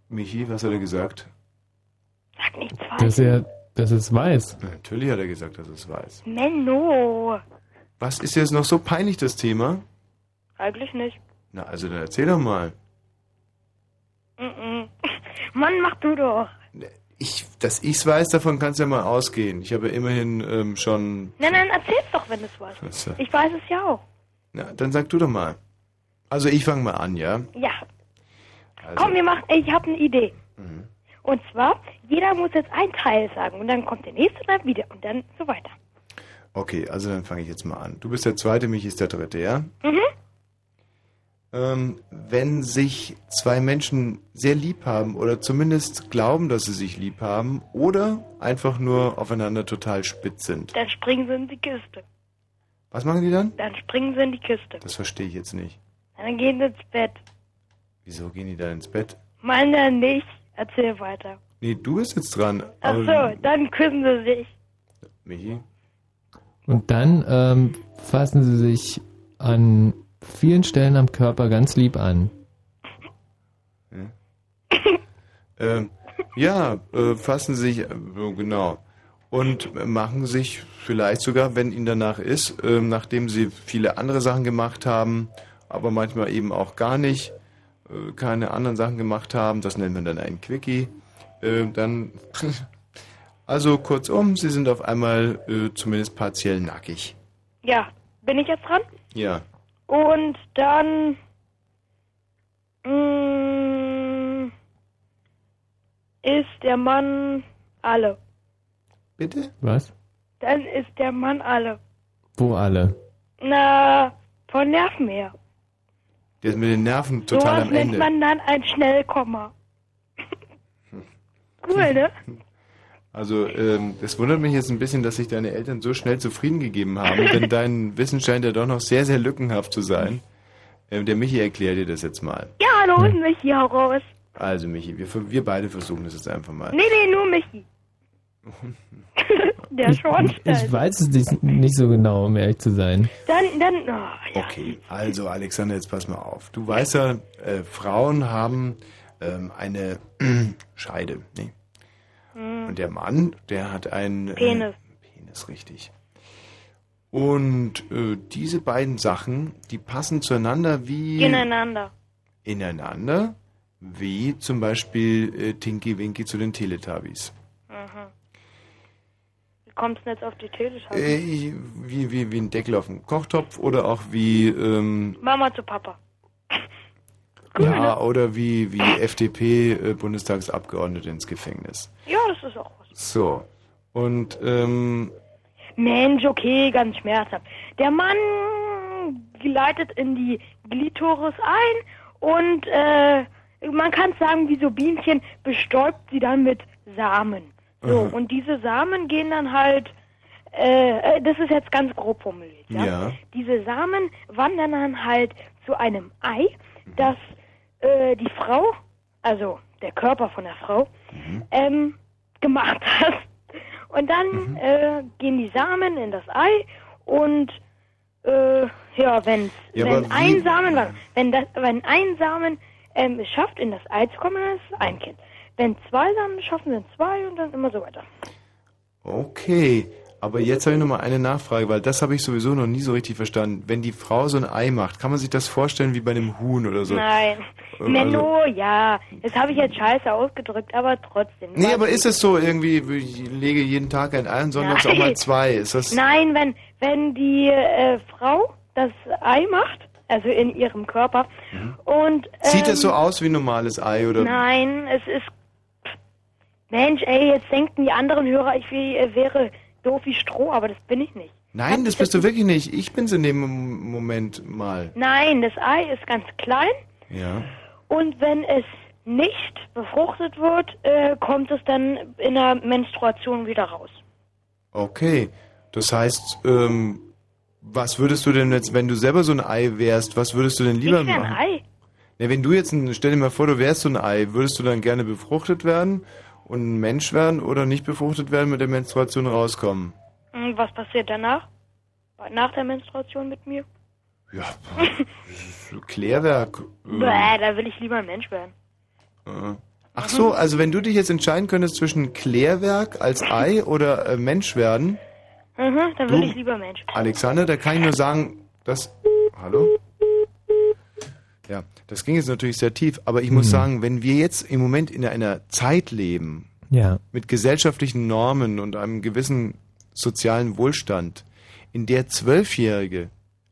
Speaker 1: Michi, was hat er gesagt?
Speaker 10: Sag nichts
Speaker 2: Dass er, dass es weiß.
Speaker 1: Natürlich hat er gesagt, dass er es weiß.
Speaker 10: Menno.
Speaker 1: Was ist jetzt noch so peinlich, das Thema?
Speaker 10: Eigentlich nicht.
Speaker 1: Na, also dann erzähl doch mal.
Speaker 10: Mann, mach du doch.
Speaker 1: Ich, dass ich's weiß, davon kannst du ja mal ausgehen. Ich habe ja immerhin ähm, schon...
Speaker 10: Nein, nein, erzähl's doch, wenn du es weißt.
Speaker 1: Was,
Speaker 10: Ich weiß es ja auch.
Speaker 1: Na, dann sag du doch mal. Also ich fange mal an, ja?
Speaker 10: Ja.
Speaker 1: Also,
Speaker 10: Komm, wir machen, ich habe eine Idee.
Speaker 1: Mhm.
Speaker 10: Und zwar, jeder muss jetzt ein Teil sagen und dann kommt der nächste und dann wieder und dann so weiter.
Speaker 1: Okay, also dann fange ich jetzt mal an. Du bist der Zweite, Michi ist der Dritte, ja?
Speaker 10: Mhm.
Speaker 1: Ähm, wenn sich zwei Menschen sehr lieb haben oder zumindest glauben, dass sie sich lieb haben oder einfach nur aufeinander total spitz sind.
Speaker 10: Dann springen sie in die Kiste.
Speaker 1: Was machen die dann?
Speaker 10: Dann springen sie in die Kiste.
Speaker 1: Das verstehe ich jetzt nicht.
Speaker 10: Dann gehen sie ins Bett.
Speaker 1: Wieso gehen die da ins Bett?
Speaker 10: Meine nicht. Erzähl weiter.
Speaker 1: Nee, du bist jetzt dran.
Speaker 10: Ach so, dann küssen sie sich.
Speaker 1: Michi?
Speaker 2: Und dann ähm, fassen sie sich an vielen Stellen am Körper ganz lieb an.
Speaker 1: Ähm, ja, äh, fassen sich, äh, genau. Und machen sich vielleicht sogar, wenn ihnen danach ist, äh, nachdem sie viele andere Sachen gemacht haben, aber manchmal eben auch gar nicht, äh, keine anderen Sachen gemacht haben, das nennt man dann ein Quickie, äh, dann, also kurzum, sie sind auf einmal äh, zumindest partiell nackig.
Speaker 10: Ja, bin ich jetzt dran?
Speaker 1: Ja.
Speaker 10: Und dann. mm, ist der Mann alle.
Speaker 1: Bitte?
Speaker 2: Was?
Speaker 10: Dann ist der Mann alle.
Speaker 2: Wo alle?
Speaker 10: Na, von Nerven her.
Speaker 1: Der ist mit den Nerven total
Speaker 10: Sowas
Speaker 1: am
Speaker 10: nennt
Speaker 1: Ende.
Speaker 10: man dann ein Schnellkomma. cool, ne?
Speaker 1: Also, ähm, es wundert mich jetzt ein bisschen, dass sich deine Eltern so schnell zufrieden gegeben haben, denn dein Wissen scheint ja doch noch sehr, sehr lückenhaft zu sein. Ähm, der Michi erklärt dir das jetzt mal.
Speaker 10: Ja, hallo, und Michi, hau raus.
Speaker 1: Also, Michi, wir, wir beide versuchen das jetzt einfach mal.
Speaker 10: Nee, nee, nur Michi. der
Speaker 2: Ich
Speaker 10: Schornstein.
Speaker 2: weiß es nicht, nicht so genau, um ehrlich zu sein.
Speaker 10: Dann, dann, oh,
Speaker 1: Okay, also Alexander, jetzt pass mal auf. Du weißt ja, äh, Frauen haben ähm, eine Scheide. Nee.
Speaker 10: hm,
Speaker 1: Und der Mann, der hat einen
Speaker 10: Penis.
Speaker 1: Äh, Penis, richtig. Und äh, diese beiden Sachen, die passen zueinander wie
Speaker 10: ineinander.
Speaker 1: ineinander, wie zum Beispiel äh, Tinky Winky zu den Teletubbies.
Speaker 10: Mhm. Kommst du jetzt auf die Teletubbies?
Speaker 1: Äh, wie, wie, wie ein Deckel auf dem Kochtopf oder auch wie ähm,
Speaker 10: Mama zu Papa.
Speaker 1: ja oder wie wie FDP äh, ins Gefängnis.
Speaker 10: Ja, das ist auch was.
Speaker 1: So und ähm,
Speaker 10: Mensch, okay, ganz schmerzhaft. Der Mann gleitet in die Glitoris ein und äh, man kann sagen, wie so Bienchen bestäubt sie dann mit Samen. So,
Speaker 1: Aha.
Speaker 10: und diese Samen gehen dann halt, äh, äh, das ist jetzt ganz grob formuliert, ja?
Speaker 1: Ja.
Speaker 10: Diese Samen wandern dann halt zu einem Ei, das äh, die Frau, also der Körper von der Frau, ähm, gemacht hat. Und dann äh, gehen die Samen in das Ei und äh, ja, wenn
Speaker 1: Ja,
Speaker 10: wenn ein Samen, wenn das, wenn ein Samen ähm, es schafft, in das Ei zu kommen, dann ist es ein Kind. Wenn zwei es schaffen, sind zwei und dann immer so weiter.
Speaker 1: okay. Aber jetzt habe ich noch mal eine Nachfrage, weil das habe ich sowieso noch nie so richtig verstanden. Wenn die Frau so ein Ei macht, kann man sich das vorstellen wie bei einem Huhn oder so?
Speaker 10: Nein.
Speaker 1: Ähm,
Speaker 10: Menno, ja. Das habe ich jetzt scheiße ausgedrückt, aber trotzdem.
Speaker 1: Nee, aber ist es so irgendwie, ich lege jeden Tag ein Ei und sonntags auch mal zwei? Ist das?
Speaker 10: Nein, wenn, wenn die äh, Frau das Ei macht, also in ihrem Körper, und. Ähm,
Speaker 1: Sieht es so aus wie ein normales Ei oder?
Speaker 10: Nein, es ist. Mensch, ey, jetzt denken die anderen Hörer, ich äh, wäre doof wie Stroh, aber das bin ich nicht.
Speaker 1: Nein, das bist du wirklich nicht. Ich bin's in dem Moment mal.
Speaker 10: Nein, das Ei ist ganz klein
Speaker 1: Ja.
Speaker 10: und wenn es nicht befruchtet wird, äh, kommt es dann in der Menstruation wieder raus.
Speaker 1: Okay. Das heißt, ähm, was würdest du denn jetzt, wenn du selber so ein Ei wärst, was würdest du denn lieber
Speaker 10: ich wär ein
Speaker 1: machen?
Speaker 10: Ei.
Speaker 1: Ja, wenn du jetzt, ein, stell dir mal vor, du wärst so ein Ei, würdest du dann gerne befruchtet werden und ein Mensch werden oder nicht befruchtet werden, mit der Menstruation rauskommen?
Speaker 10: Und was passiert danach? Nach der Menstruation mit mir?
Speaker 1: Ja, so Klärwerk. Äh,
Speaker 10: Bäh, da will ich lieber ein Mensch werden.
Speaker 1: äh. Ach so, also wenn du dich jetzt entscheiden könntest zwischen Klärwerk als Ei oder äh, Mensch werden,
Speaker 10: Mhm, dann würde ich lieber Mensch.
Speaker 1: Alexander, da kann ich nur sagen, dass. Hallo? Ja, das ging jetzt natürlich sehr tief, aber ich muss
Speaker 2: Mhm.
Speaker 1: sagen, wenn wir jetzt im Moment in einer Zeit leben,
Speaker 2: Ja.
Speaker 1: mit gesellschaftlichen Normen und einem gewissen sozialen Wohlstand, in der Zwölfjährige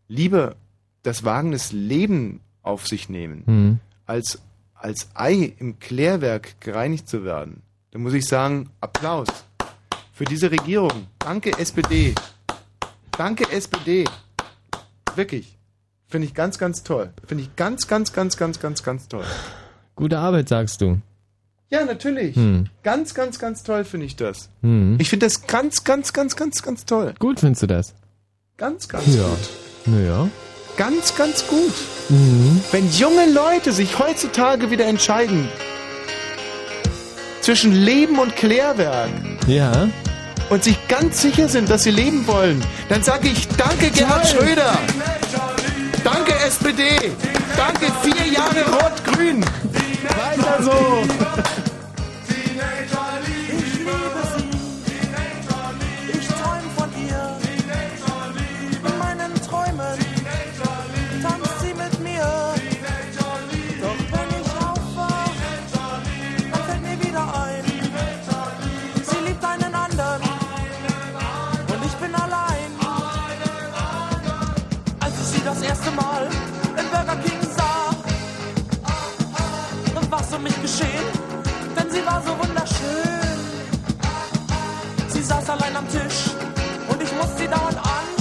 Speaker 1: lieber das Wagnis Leben auf sich nehmen,
Speaker 2: Mhm.
Speaker 1: als als Ei im Klärwerk gereinigt zu werden, dann muss ich sagen, Applaus für diese Regierung. Danke SPD. Danke SPD. Wirklich. Finde ich ganz, ganz toll. Finde ich ganz, ganz, ganz, ganz, ganz, ganz toll.
Speaker 2: Gute Arbeit, sagst du.
Speaker 1: Ja, natürlich.
Speaker 2: Hm.
Speaker 1: Ganz, ganz, ganz toll finde ich das.
Speaker 2: Hm.
Speaker 1: Ich finde das ganz, ganz, ganz, ganz, ganz toll.
Speaker 2: Gut findest du das?
Speaker 1: Ganz, ganz
Speaker 2: Ja.
Speaker 1: gut.
Speaker 2: Naja.
Speaker 1: Ganz, ganz gut.
Speaker 2: Mhm.
Speaker 1: Wenn junge Leute sich heutzutage wieder entscheiden zwischen Leben und Klärwerk
Speaker 2: Ja.
Speaker 1: und sich ganz sicher sind, dass sie leben wollen, dann sage ich Danke Gerhard. Schröder. SPD. Danke vier Jahre Rot-Grün. Weiter so.
Speaker 16: War so wunderschön. Sie saß allein am Tisch und ich musste sie dauernd anstarren.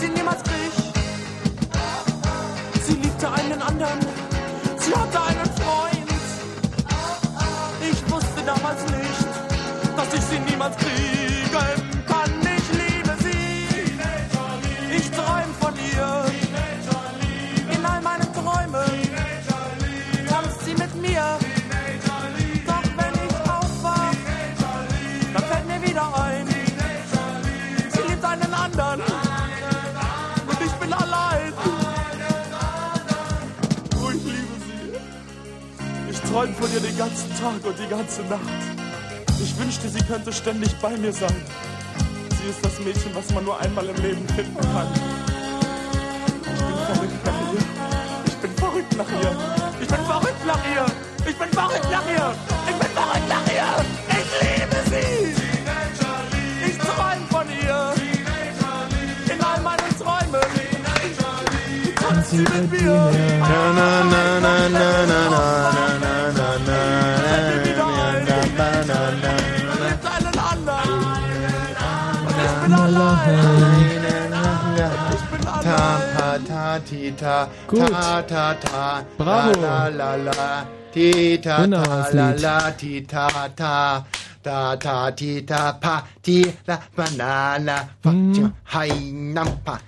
Speaker 16: Sie niemals krieg. Sie liebte einen anderen, sie hatte einen Freund. Ich wusste damals nicht, dass ich sie niemals kriegen träumen von ihr den ganzen Tag und die ganze Nacht. Ich wünschte, sie könnte ständig bei mir sein. Sie ist das Mädchen, was man nur einmal im Leben finden kann. Ich bin verrückt nach ihr. Ich bin verrückt nach ihr. Ich bin verrückt nach ihr. Ich bin verrückt nach ihr. Ich bin verrückt nach ihr. Ich liebe sie. Ich träume von ihr. In all meinen Träumen. Tanzt sie mit mir.
Speaker 1: Na, na, na, na, na, na, na. Ta, ta, ta, ti, ta,
Speaker 2: Gut.
Speaker 1: ta, ta, ta,
Speaker 2: Bravo.
Speaker 1: la, la, ti, ta, ta, ti, ta, ta, ta, ta, ti, ta, pa, ti, la, banana, pa,
Speaker 2: Mhm.
Speaker 1: ti, hai, nam, pa,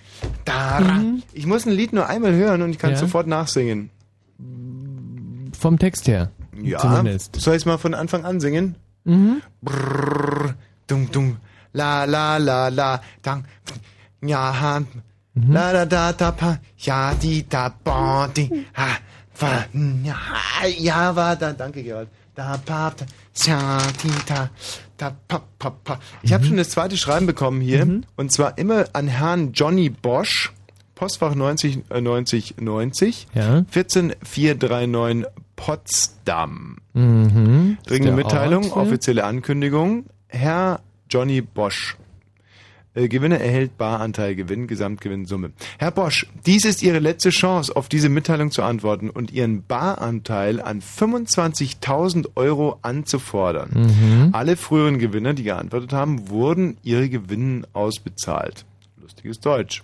Speaker 1: da, ra. Ich muss ein Lied nur einmal hören und ich kann
Speaker 2: Ja.
Speaker 1: sofort nachsingen.
Speaker 2: Vom Text her.
Speaker 1: Ja,
Speaker 2: Zumindest.
Speaker 1: soll ich es mal von Anfang an singen?
Speaker 2: Mhm.
Speaker 1: Brrr, dung, dung, la, la, la, la, dang, ja, ha,
Speaker 2: Mhm.
Speaker 1: la, da, da, da, pa, ja, di, da, ba, di, ha, wa, ja, ja, wa, da, danke, Gerald, da, pa, da, ja, di, da, da, pa, pa, pa. Ich
Speaker 2: Mhm.
Speaker 1: habe schon das zweite Schreiben bekommen hier, und zwar immer an Herrn Johnny Bosch, Postfach 90, äh, 90, 90,
Speaker 2: Ja.
Speaker 1: 14439 Potsdam.
Speaker 2: Mhm.
Speaker 1: Dringende Mitteilung, offizielle Ankündigung. Herr Johnny Bosch. Äh, Gewinner erhält Baranteil Gewinn, Gesamtgewinnsumme. Herr Bosch, dies ist Ihre letzte Chance, auf diese Mitteilung zu antworten und Ihren Baranteil an 25.000 Euro anzufordern.
Speaker 2: Mhm.
Speaker 1: Alle früheren Gewinner, die geantwortet haben, wurden ihre Gewinnen ausbezahlt. lustiges Deutsch.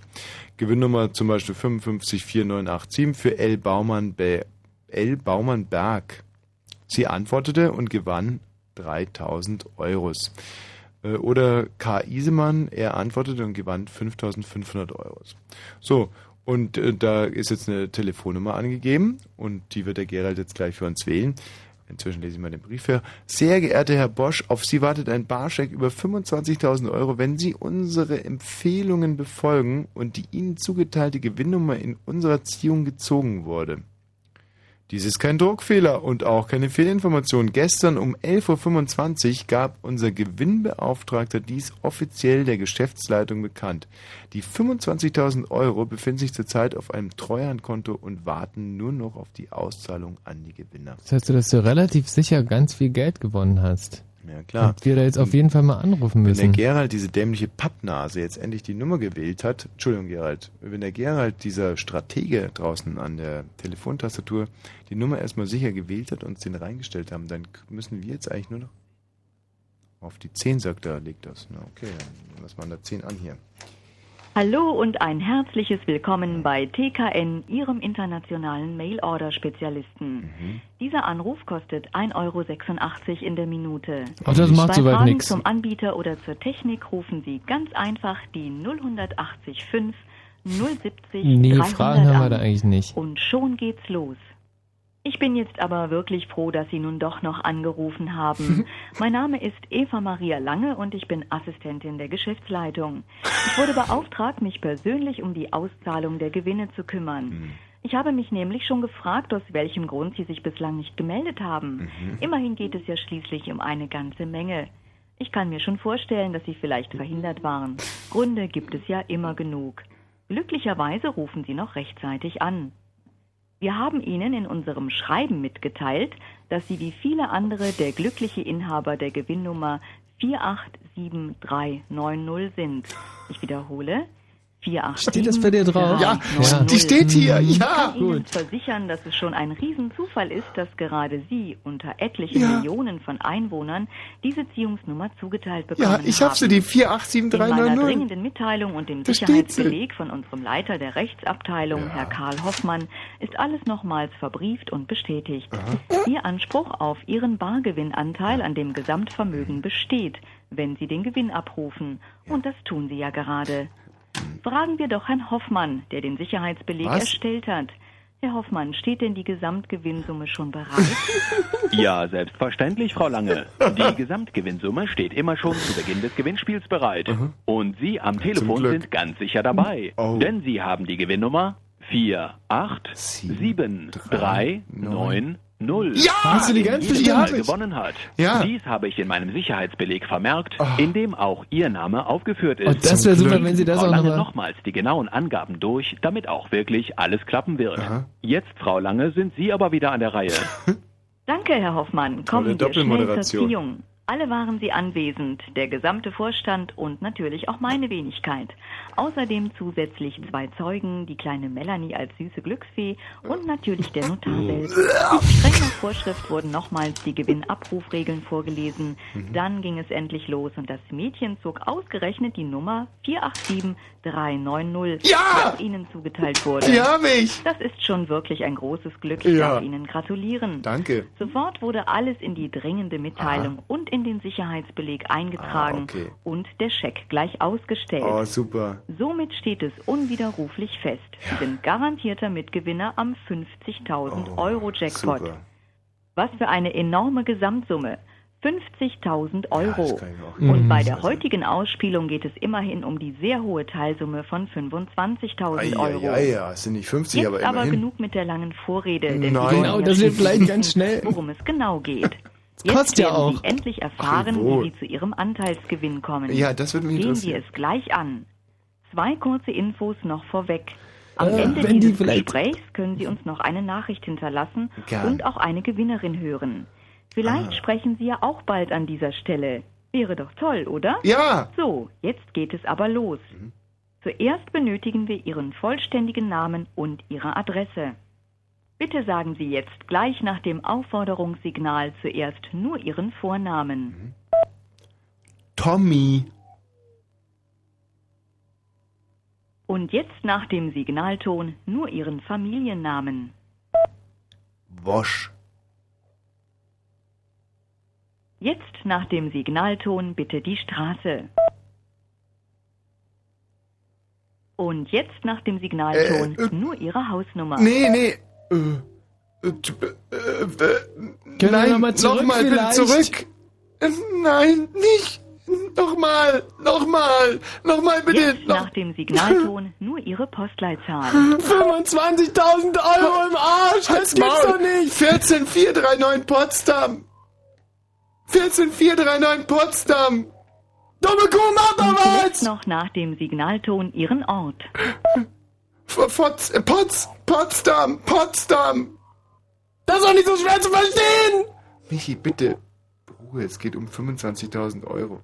Speaker 1: Gewinnnummer zum Beispiel 554987 für L. Baumann, Be L. Baumann Berg. Sie antwortete und gewann 3000 Euros. Äh, Oder K. Isemann, er antwortete und gewann 5500 Euros. So, und äh, da ist jetzt eine Telefonnummer angegeben und die wird der Gerald jetzt gleich für uns wählen. Inzwischen lese ich mal den Brief her. Sehr geehrter Herr Bosch, auf Sie wartet ein Barscheck über 25.000 Euro, wenn Sie unsere Empfehlungen befolgen und die Ihnen zugeteilte Gewinnnummer in unserer Ziehung gezogen wurde. Dies ist kein Druckfehler und auch keine Fehlinformation. Gestern um 11.25 Uhr gab unser Gewinnbeauftragter dies offiziell der Geschäftsleitung bekannt. Die 25.000 Euro befinden sich zurzeit auf einem Treuhandkonto und warten nur noch auf die Auszahlung an die Gewinner.
Speaker 2: Das heißt, dass du relativ sicher ganz viel Geld gewonnen hast.
Speaker 1: Ja, klar.
Speaker 2: Und wir da jetzt auf jeden Fall mal anrufen
Speaker 1: Wenn der
Speaker 2: müssen.
Speaker 1: Gerald, diese dämliche Pappnase, jetzt endlich die Nummer gewählt hat, Entschuldigung Gerald, wenn der Gerald, dieser Stratege draußen an der Telefontastatur, die Nummer erstmal sicher gewählt hat und uns den reingestellt haben, dann müssen wir jetzt eigentlich nur noch auf die 10, sagt er, legt das. Na okay, dann lassen wir an der 10 an hier.
Speaker 17: Hallo und ein herzliches Willkommen bei TKN, Ihrem internationalen Mail-Order-Spezialisten.
Speaker 1: Mhm.
Speaker 17: Dieser Anruf kostet 1,86 Euro in der Minute.
Speaker 2: Ach, das macht
Speaker 17: Bei Fragen
Speaker 2: nix.
Speaker 17: zum Anbieter oder zur Technik rufen Sie ganz einfach die 0185 070
Speaker 2: Nee,
Speaker 17: 300
Speaker 2: Fragen haben wir da eigentlich nicht.
Speaker 17: Und schon geht's los. Ich bin jetzt aber wirklich froh, dass Sie nun doch noch angerufen haben. mein Name ist Eva Maria Lange und ich bin Assistentin der Geschäftsleitung. Ich wurde beauftragt, mich persönlich um die Auszahlung der Gewinne zu kümmern. Ich habe mich nämlich schon gefragt, aus welchem Grund Sie sich bislang nicht gemeldet haben. Immerhin geht es ja schließlich um eine ganze Menge. Ich kann mir schon vorstellen, dass Sie vielleicht verhindert waren. Gründe gibt es ja immer genug. Glücklicherweise rufen Sie noch rechtzeitig an. Wir haben Ihnen in unserem Schreiben mitgeteilt, dass Sie wie viele andere der glückliche Inhaber der Gewinnnummer 487390 sind. Ich wiederhole. 487390.
Speaker 2: Steht das bei dir drauf?
Speaker 1: Ja, die steht hier,
Speaker 17: Ich
Speaker 1: ja.
Speaker 17: kann Ihnen versichern, dass es schon ein Riesenzufall ist, dass gerade Sie unter etlichen
Speaker 1: Ja.
Speaker 17: Millionen von Einwohnern diese Ziehungsnummer zugeteilt bekommen
Speaker 1: Ja, ich
Speaker 17: haben.
Speaker 1: hab sie, die
Speaker 17: In meiner
Speaker 1: 4873990.
Speaker 17: dringenden Mitteilung und dem
Speaker 1: Da
Speaker 17: Sicherheitsbeleg von unserem Leiter der Rechtsabteilung, Herr Karl Hoffmann, ist alles nochmals verbrieft und bestätigt. Ihr Anspruch auf Ihren Bargewinnanteil an dem Gesamtvermögen besteht, wenn Sie den Gewinn abrufen. Und das tun Sie ja gerade. Fragen wir doch Herrn Hoffmann, der den Sicherheitsbeleg
Speaker 18: Was?
Speaker 17: erstellt hat. Herr Hoffmann, steht denn die Gesamtgewinnsumme schon bereit?
Speaker 18: Ja, selbstverständlich, Frau Lange. Die Gesamtgewinnsumme steht immer schon zu Beginn des Gewinnspiels bereit. Und Sie am Telefon sind ganz sicher dabei. Denn Sie haben die Gewinnnummer 487390.
Speaker 1: Ja! Hast du die ganz bestimmt?
Speaker 18: gewonnen hat.
Speaker 1: Ja.
Speaker 18: Dies habe ich in meinem Sicherheitsbeleg vermerkt, in dem auch Ihr Name aufgeführt ist.
Speaker 2: Oh, das wär super, wenn Sie das
Speaker 18: Frau
Speaker 2: auch
Speaker 18: Lange
Speaker 2: noch mal-
Speaker 18: nochmals die genauen Angaben durch, damit auch wirklich alles klappen wird. Jetzt, Frau Lange, sind Sie aber wieder an der Reihe.
Speaker 17: Danke, Herr Hoffmann. Kommen wir schnell zur. Ziehung. Alle waren Sie anwesend, der gesamte Vorstand und natürlich auch meine Wenigkeit. Außerdem zusätzlich zwei Zeugen, die kleine Melanie als süße Glücksfee und natürlich der Notar selbst. Streng nach Vorschrift wurden nochmals die Gewinnabrufregeln vorgelesen. Dann ging es endlich los und das Mädchen zog ausgerechnet die Nummer 487390,
Speaker 1: Ja!
Speaker 17: die auch Ihnen zugeteilt wurde.
Speaker 1: Die hab ich!
Speaker 17: Das ist schon wirklich ein großes Glück. Ich
Speaker 1: Ja.
Speaker 17: darf Ihnen gratulieren.
Speaker 1: Danke.
Speaker 17: Sofort wurde alles in die dringende Mitteilung und in den Sicherheitsbeleg eingetragen
Speaker 1: Ah, okay.
Speaker 17: und der Scheck gleich ausgestellt.
Speaker 1: Oh, super.
Speaker 17: Somit steht es unwiderruflich fest. Sie sind garantierter Mitgewinner am 50.000 Euro Jackpot.
Speaker 1: Super.
Speaker 17: Was für eine enorme Gesamtsumme. 50.000 Euro.
Speaker 1: auch.
Speaker 17: Und bei der heutigen Ausspielung geht es immerhin um die sehr hohe Teilsumme von 25.000 Euro.
Speaker 1: Ja, ja, es sind nicht 50,
Speaker 17: Jetzt
Speaker 1: aber
Speaker 17: aber,
Speaker 1: immerhin.
Speaker 17: genug mit der langen Vorrede. Denn
Speaker 1: Nein. Genau,
Speaker 17: ja
Speaker 1: das wird vielleicht ganz schnell.
Speaker 17: Worum es genau geht.
Speaker 1: Das
Speaker 17: Jetzt
Speaker 1: ja
Speaker 17: werden
Speaker 1: auch.
Speaker 17: Sie endlich erfahren,
Speaker 1: Jawohl.
Speaker 17: wie Sie zu Ihrem Anteilsgewinn kommen.
Speaker 1: Ja, das würde mich
Speaker 17: Sehen
Speaker 1: interessieren.
Speaker 17: wir es gleich an. Zwei kurze Infos noch vorweg. Am
Speaker 2: Äh,
Speaker 17: Ende
Speaker 2: die
Speaker 17: dieses
Speaker 2: vielleicht-
Speaker 17: Gesprächs können Sie uns noch eine Nachricht hinterlassen
Speaker 2: Gern.
Speaker 17: und auch eine Gewinnerin hören. Vielleicht
Speaker 1: Ah.
Speaker 17: sprechen Sie ja auch bald an dieser Stelle. Wäre doch toll, oder?
Speaker 1: Ja.
Speaker 17: So, jetzt geht es aber los. Zuerst benötigen wir Ihren vollständigen Namen und Ihre Adresse. Bitte sagen Sie jetzt gleich nach dem Aufforderungssignal zuerst nur Ihren Vornamen.
Speaker 1: Tommy.
Speaker 17: Und jetzt nach dem Signalton nur Ihren Familiennamen.
Speaker 1: Wosch.
Speaker 17: Jetzt nach dem Signalton bitte die Straße. Und jetzt nach dem Signalton
Speaker 1: Äh, äh,
Speaker 17: nur Ihre Hausnummer.
Speaker 1: Nee, nee. Äh, äh, äh, äh, nein,
Speaker 2: noch mal zurück
Speaker 1: nochmal zurück. Äh, Nein, nicht. Nochmal, nochmal, nochmal bitte.
Speaker 17: Jetzt
Speaker 1: noch-
Speaker 17: nach dem Signalton nur Ihre Postleitzahl.
Speaker 2: 25.000 Euro im Arsch, das gibt's doch nicht.
Speaker 1: 14439 Potsdam. 14439 Potsdam.
Speaker 2: Dumme Kuh, mach doch
Speaker 17: Und jetzt noch nach dem Signalton Ihren Ort.
Speaker 1: Potz, äh, Potz, Potsdam, Potsdam.
Speaker 2: Das ist doch nicht so schwer zu verstehen.
Speaker 1: Michi, bitte. Ruhe, es geht um 25.000 Euro.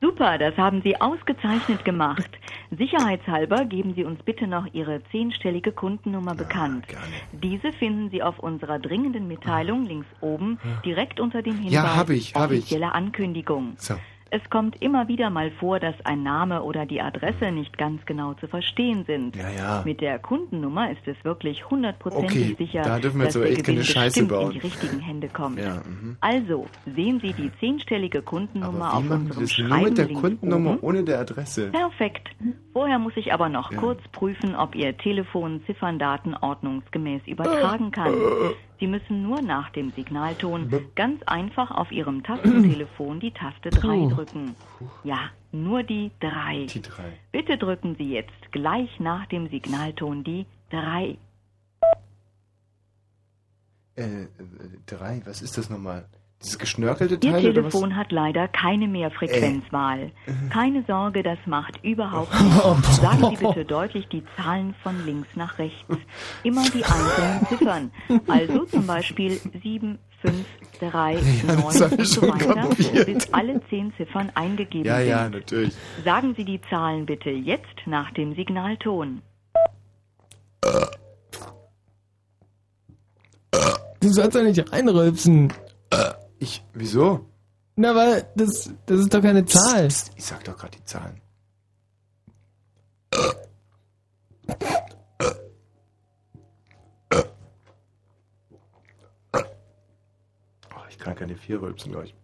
Speaker 17: Super, das haben Sie ausgezeichnet gemacht. Sicherheitshalber geben Sie uns bitte noch Ihre zehnstellige Kundennummer bekannt. Diese finden Sie auf unserer dringenden Mitteilung links oben direkt unter dem Hinweis
Speaker 1: Ja, hab ich, hab ich.
Speaker 17: Ankündigung.
Speaker 1: So.
Speaker 17: Es kommt immer wieder mal vor, dass ein Name oder die Adresse nicht ganz genau zu verstehen sind.
Speaker 1: Ja, ja.
Speaker 17: Mit der Kundennummer ist es wirklich hundertprozentig
Speaker 1: Okay,
Speaker 17: sicher,
Speaker 1: da dürfen wir
Speaker 17: dass
Speaker 1: jetzt
Speaker 17: der
Speaker 1: echt keine
Speaker 17: Gewinn
Speaker 1: Scheiße
Speaker 17: bestimmt
Speaker 1: bauen.
Speaker 17: in die richtigen Hände kommt.
Speaker 1: Ja, mhm.
Speaker 17: Also, sehen Sie die zehnstellige Kundennummer auf unserem
Speaker 1: das nur
Speaker 17: Schreiben
Speaker 1: mit der Kundennummer
Speaker 17: oben?
Speaker 1: ohne der Adresse?
Speaker 17: Perfekt. Vorher muss ich aber noch kurz prüfen, ob Ihr Telefon Zifferndaten ordnungsgemäß übertragen kann. Sie müssen nur nach dem Signalton ganz einfach auf Ihrem Tastentelefon die Taste 3
Speaker 1: Puh.
Speaker 17: drücken. Ja, nur die 3.
Speaker 1: Die drei.
Speaker 17: Bitte drücken Sie jetzt gleich nach dem Signalton die 3.
Speaker 1: Äh, äh, drei, was ist das nochmal? Dieses geschnörkelte
Speaker 17: Ihr
Speaker 1: Teil?
Speaker 17: Telefon hat leider keine Mehrfrequenzwahl. Keine Sorge, das macht überhaupt nichts. Sagen Sie bitte deutlich die Zahlen von links nach rechts. Immer die einzelnen Ziffern. Also zum Beispiel 7, 5, 3, 9
Speaker 1: das hab
Speaker 17: und
Speaker 1: ich
Speaker 17: so weiter,
Speaker 1: kapiert.
Speaker 17: bis alle zehn Ziffern eingegeben
Speaker 1: Ja,
Speaker 17: sind.
Speaker 1: ja, natürlich.
Speaker 17: Sagen Sie die Zahlen bitte jetzt nach dem Signalton.
Speaker 2: Du sollst doch nicht reinrülpsen.
Speaker 1: Ich, wieso?
Speaker 2: Na, weil das, das ist doch keine Zahl.
Speaker 1: Ich sag doch gerade die Zahlen. Oh, ich kann keine vier rülpsen, glaube ich.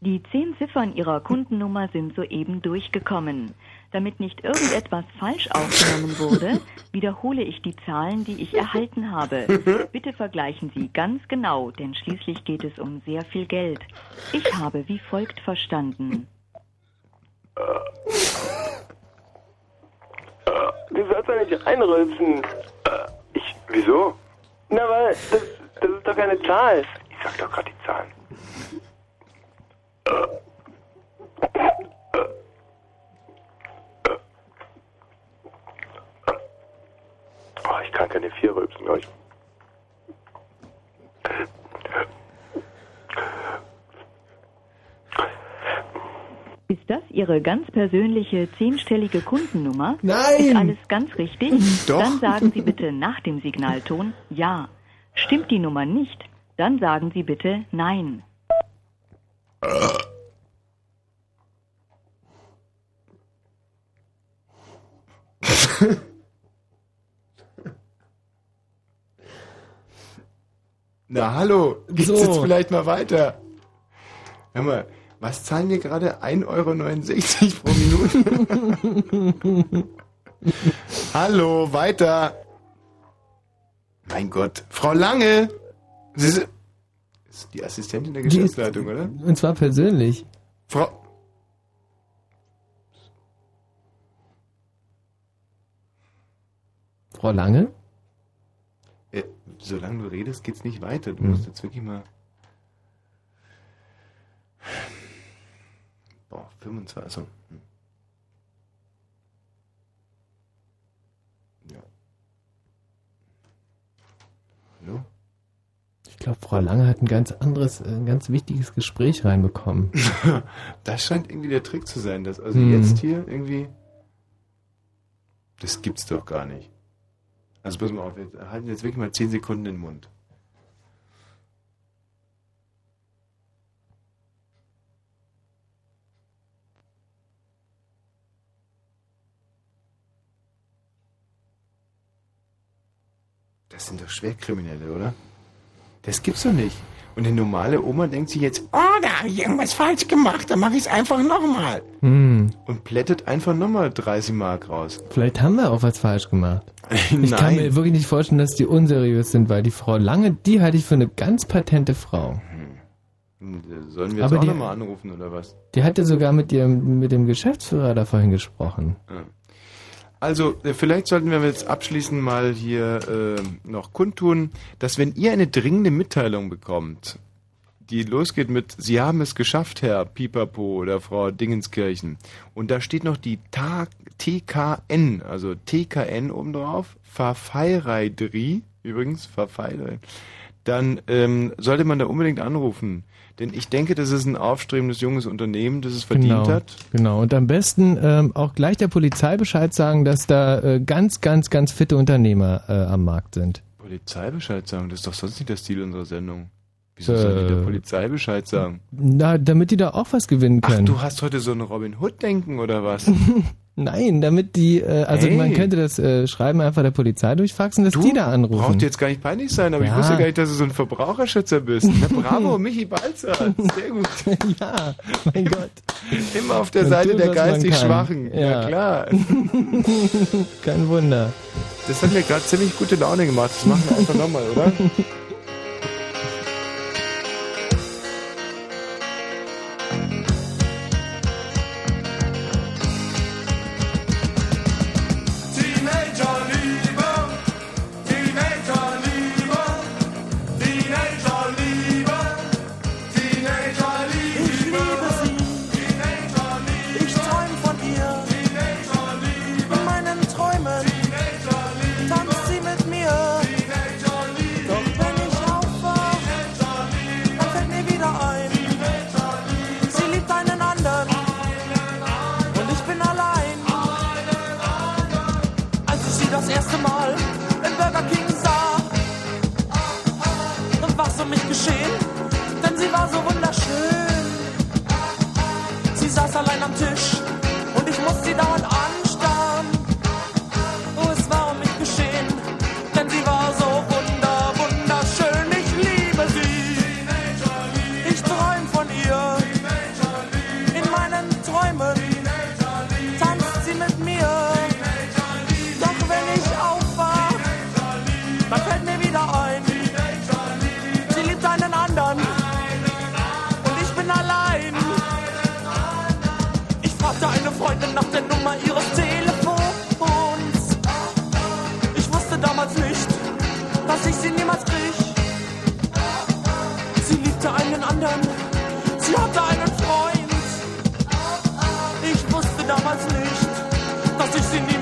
Speaker 17: Die zehn Ziffern Ihrer Kundennummer sind soeben durchgekommen. Damit nicht irgendetwas falsch aufgenommen wurde, wiederhole ich die Zahlen, die ich erhalten habe. Bitte vergleichen Sie ganz genau, denn schließlich geht es um sehr viel Geld. Ich habe wie folgt verstanden.
Speaker 6: Du sollst doch nicht reinrülpsen.
Speaker 1: Ich, wieso?
Speaker 6: Na, weil das, das ist doch keine Zahl.
Speaker 1: Ich sag doch gerade die Zahlen. Oh, ich kann keine vier rülpsen, glaube ich.
Speaker 17: Ist das Ihre ganz persönliche zehnstellige Kundennummer?
Speaker 2: Nein!
Speaker 17: Ist alles ganz richtig?
Speaker 2: Doch.
Speaker 17: Dann sagen Sie bitte nach dem Signalton Ja. Stimmt die Nummer nicht? Dann sagen Sie bitte Nein.
Speaker 1: Na, hallo, geht's
Speaker 2: So.
Speaker 1: jetzt vielleicht mal weiter? Hör mal, was zahlen wir gerade? 1,69 Euro pro Minute? hallo, weiter. Mein Gott, Frau Lange! Sie sind ist die Assistentin der
Speaker 2: ist-
Speaker 1: Geschäftsleitung, oder?
Speaker 2: Und zwar persönlich.
Speaker 1: Frau.
Speaker 2: Frau Lange?
Speaker 1: Solange du redest, geht's nicht weiter. Du
Speaker 2: Hm.
Speaker 1: musst jetzt wirklich mal. Boah, 25. Also. hm. Ja. Hallo?
Speaker 2: Ich glaube, Frau Lange hat ein ganz anderes, äh, ein ganz wichtiges Gespräch reinbekommen.
Speaker 1: Das scheint irgendwie der Trick zu sein, dass also
Speaker 2: Hm.
Speaker 1: jetzt hier irgendwie. Das gibt's doch gar nicht. Also pass mal auf, wir halten jetzt wirklich mal 10 Sekunden den Mund. Das sind doch Schwerkriminelle, oder? Das gibt's doch nicht. Und eine normale Oma denkt sich jetzt,
Speaker 6: Oh, da habe ich irgendwas falsch gemacht. Dann mache ich es einfach nochmal.
Speaker 2: Hm.
Speaker 1: und plättet einfach nochmal 30 Mark raus.
Speaker 2: Vielleicht haben wir auch was falsch gemacht. Ich kann mir wirklich nicht vorstellen, dass die unseriös sind, weil die Frau Lange, die halte ich für eine ganz patente Frau.
Speaker 1: Hm, Sollen wir jetzt
Speaker 2: Aber
Speaker 1: auch
Speaker 2: die-
Speaker 1: nochmal anrufen, oder was?
Speaker 2: Die hatte sogar mit ihrem, mit dem Geschäftsführer da vorhin gesprochen.
Speaker 1: Ja. Also, äh, vielleicht sollten wir jetzt abschließend mal hier äh, noch kundtun, dass wenn ihr eine dringende Mitteilung bekommt, die losgeht mit Sie haben es geschafft, Herr Pipapo oder Frau Dingenskirchen, und da steht noch die Ta TKN, also TKN oben drauf, Verfeireidri, übrigens, Verfeireidri, dann ähm, sollte man da unbedingt anrufen. Denn ich denke, das ist ein aufstrebendes junges Unternehmen, das es verdient
Speaker 2: genau,
Speaker 1: hat.
Speaker 2: Genau. Und am besten ähm, auch gleich der Polizei Bescheid sagen, dass da äh, ganz, ganz, ganz fitte Unternehmer äh, am Markt sind.
Speaker 1: Polizei Bescheid sagen, das ist doch sonst nicht der Stil unserer Sendung. Wieso soll die
Speaker 2: Äh.
Speaker 1: der Polizei Bescheid sagen?
Speaker 2: Na, damit die da auch was gewinnen
Speaker 1: Ach,
Speaker 2: können.
Speaker 1: du hast heute so ein Robin Hood-Denken oder was?
Speaker 2: Nein, damit die, äh, also
Speaker 1: Hey.
Speaker 2: man könnte das äh, Schreiben einfach der Polizei durchfaxen, dass die da anrufen.
Speaker 1: Braucht jetzt gar nicht peinlich sein, aber ich
Speaker 2: Ja.
Speaker 1: wusste gar nicht, dass du so ein Verbraucherschützer bist. Na, bravo, Michi Balzer. Sehr gut.
Speaker 2: ja, mein Gott.
Speaker 1: Immer auf der
Speaker 2: Man
Speaker 1: Seite
Speaker 2: tut,
Speaker 1: der geistig. Schwachen. Ja,
Speaker 2: Ja.
Speaker 1: klar.
Speaker 2: Kein Wunder.
Speaker 1: Das hat mir gerade ziemlich gute Laune gemacht. Das machen wir einfach nochmal, oder?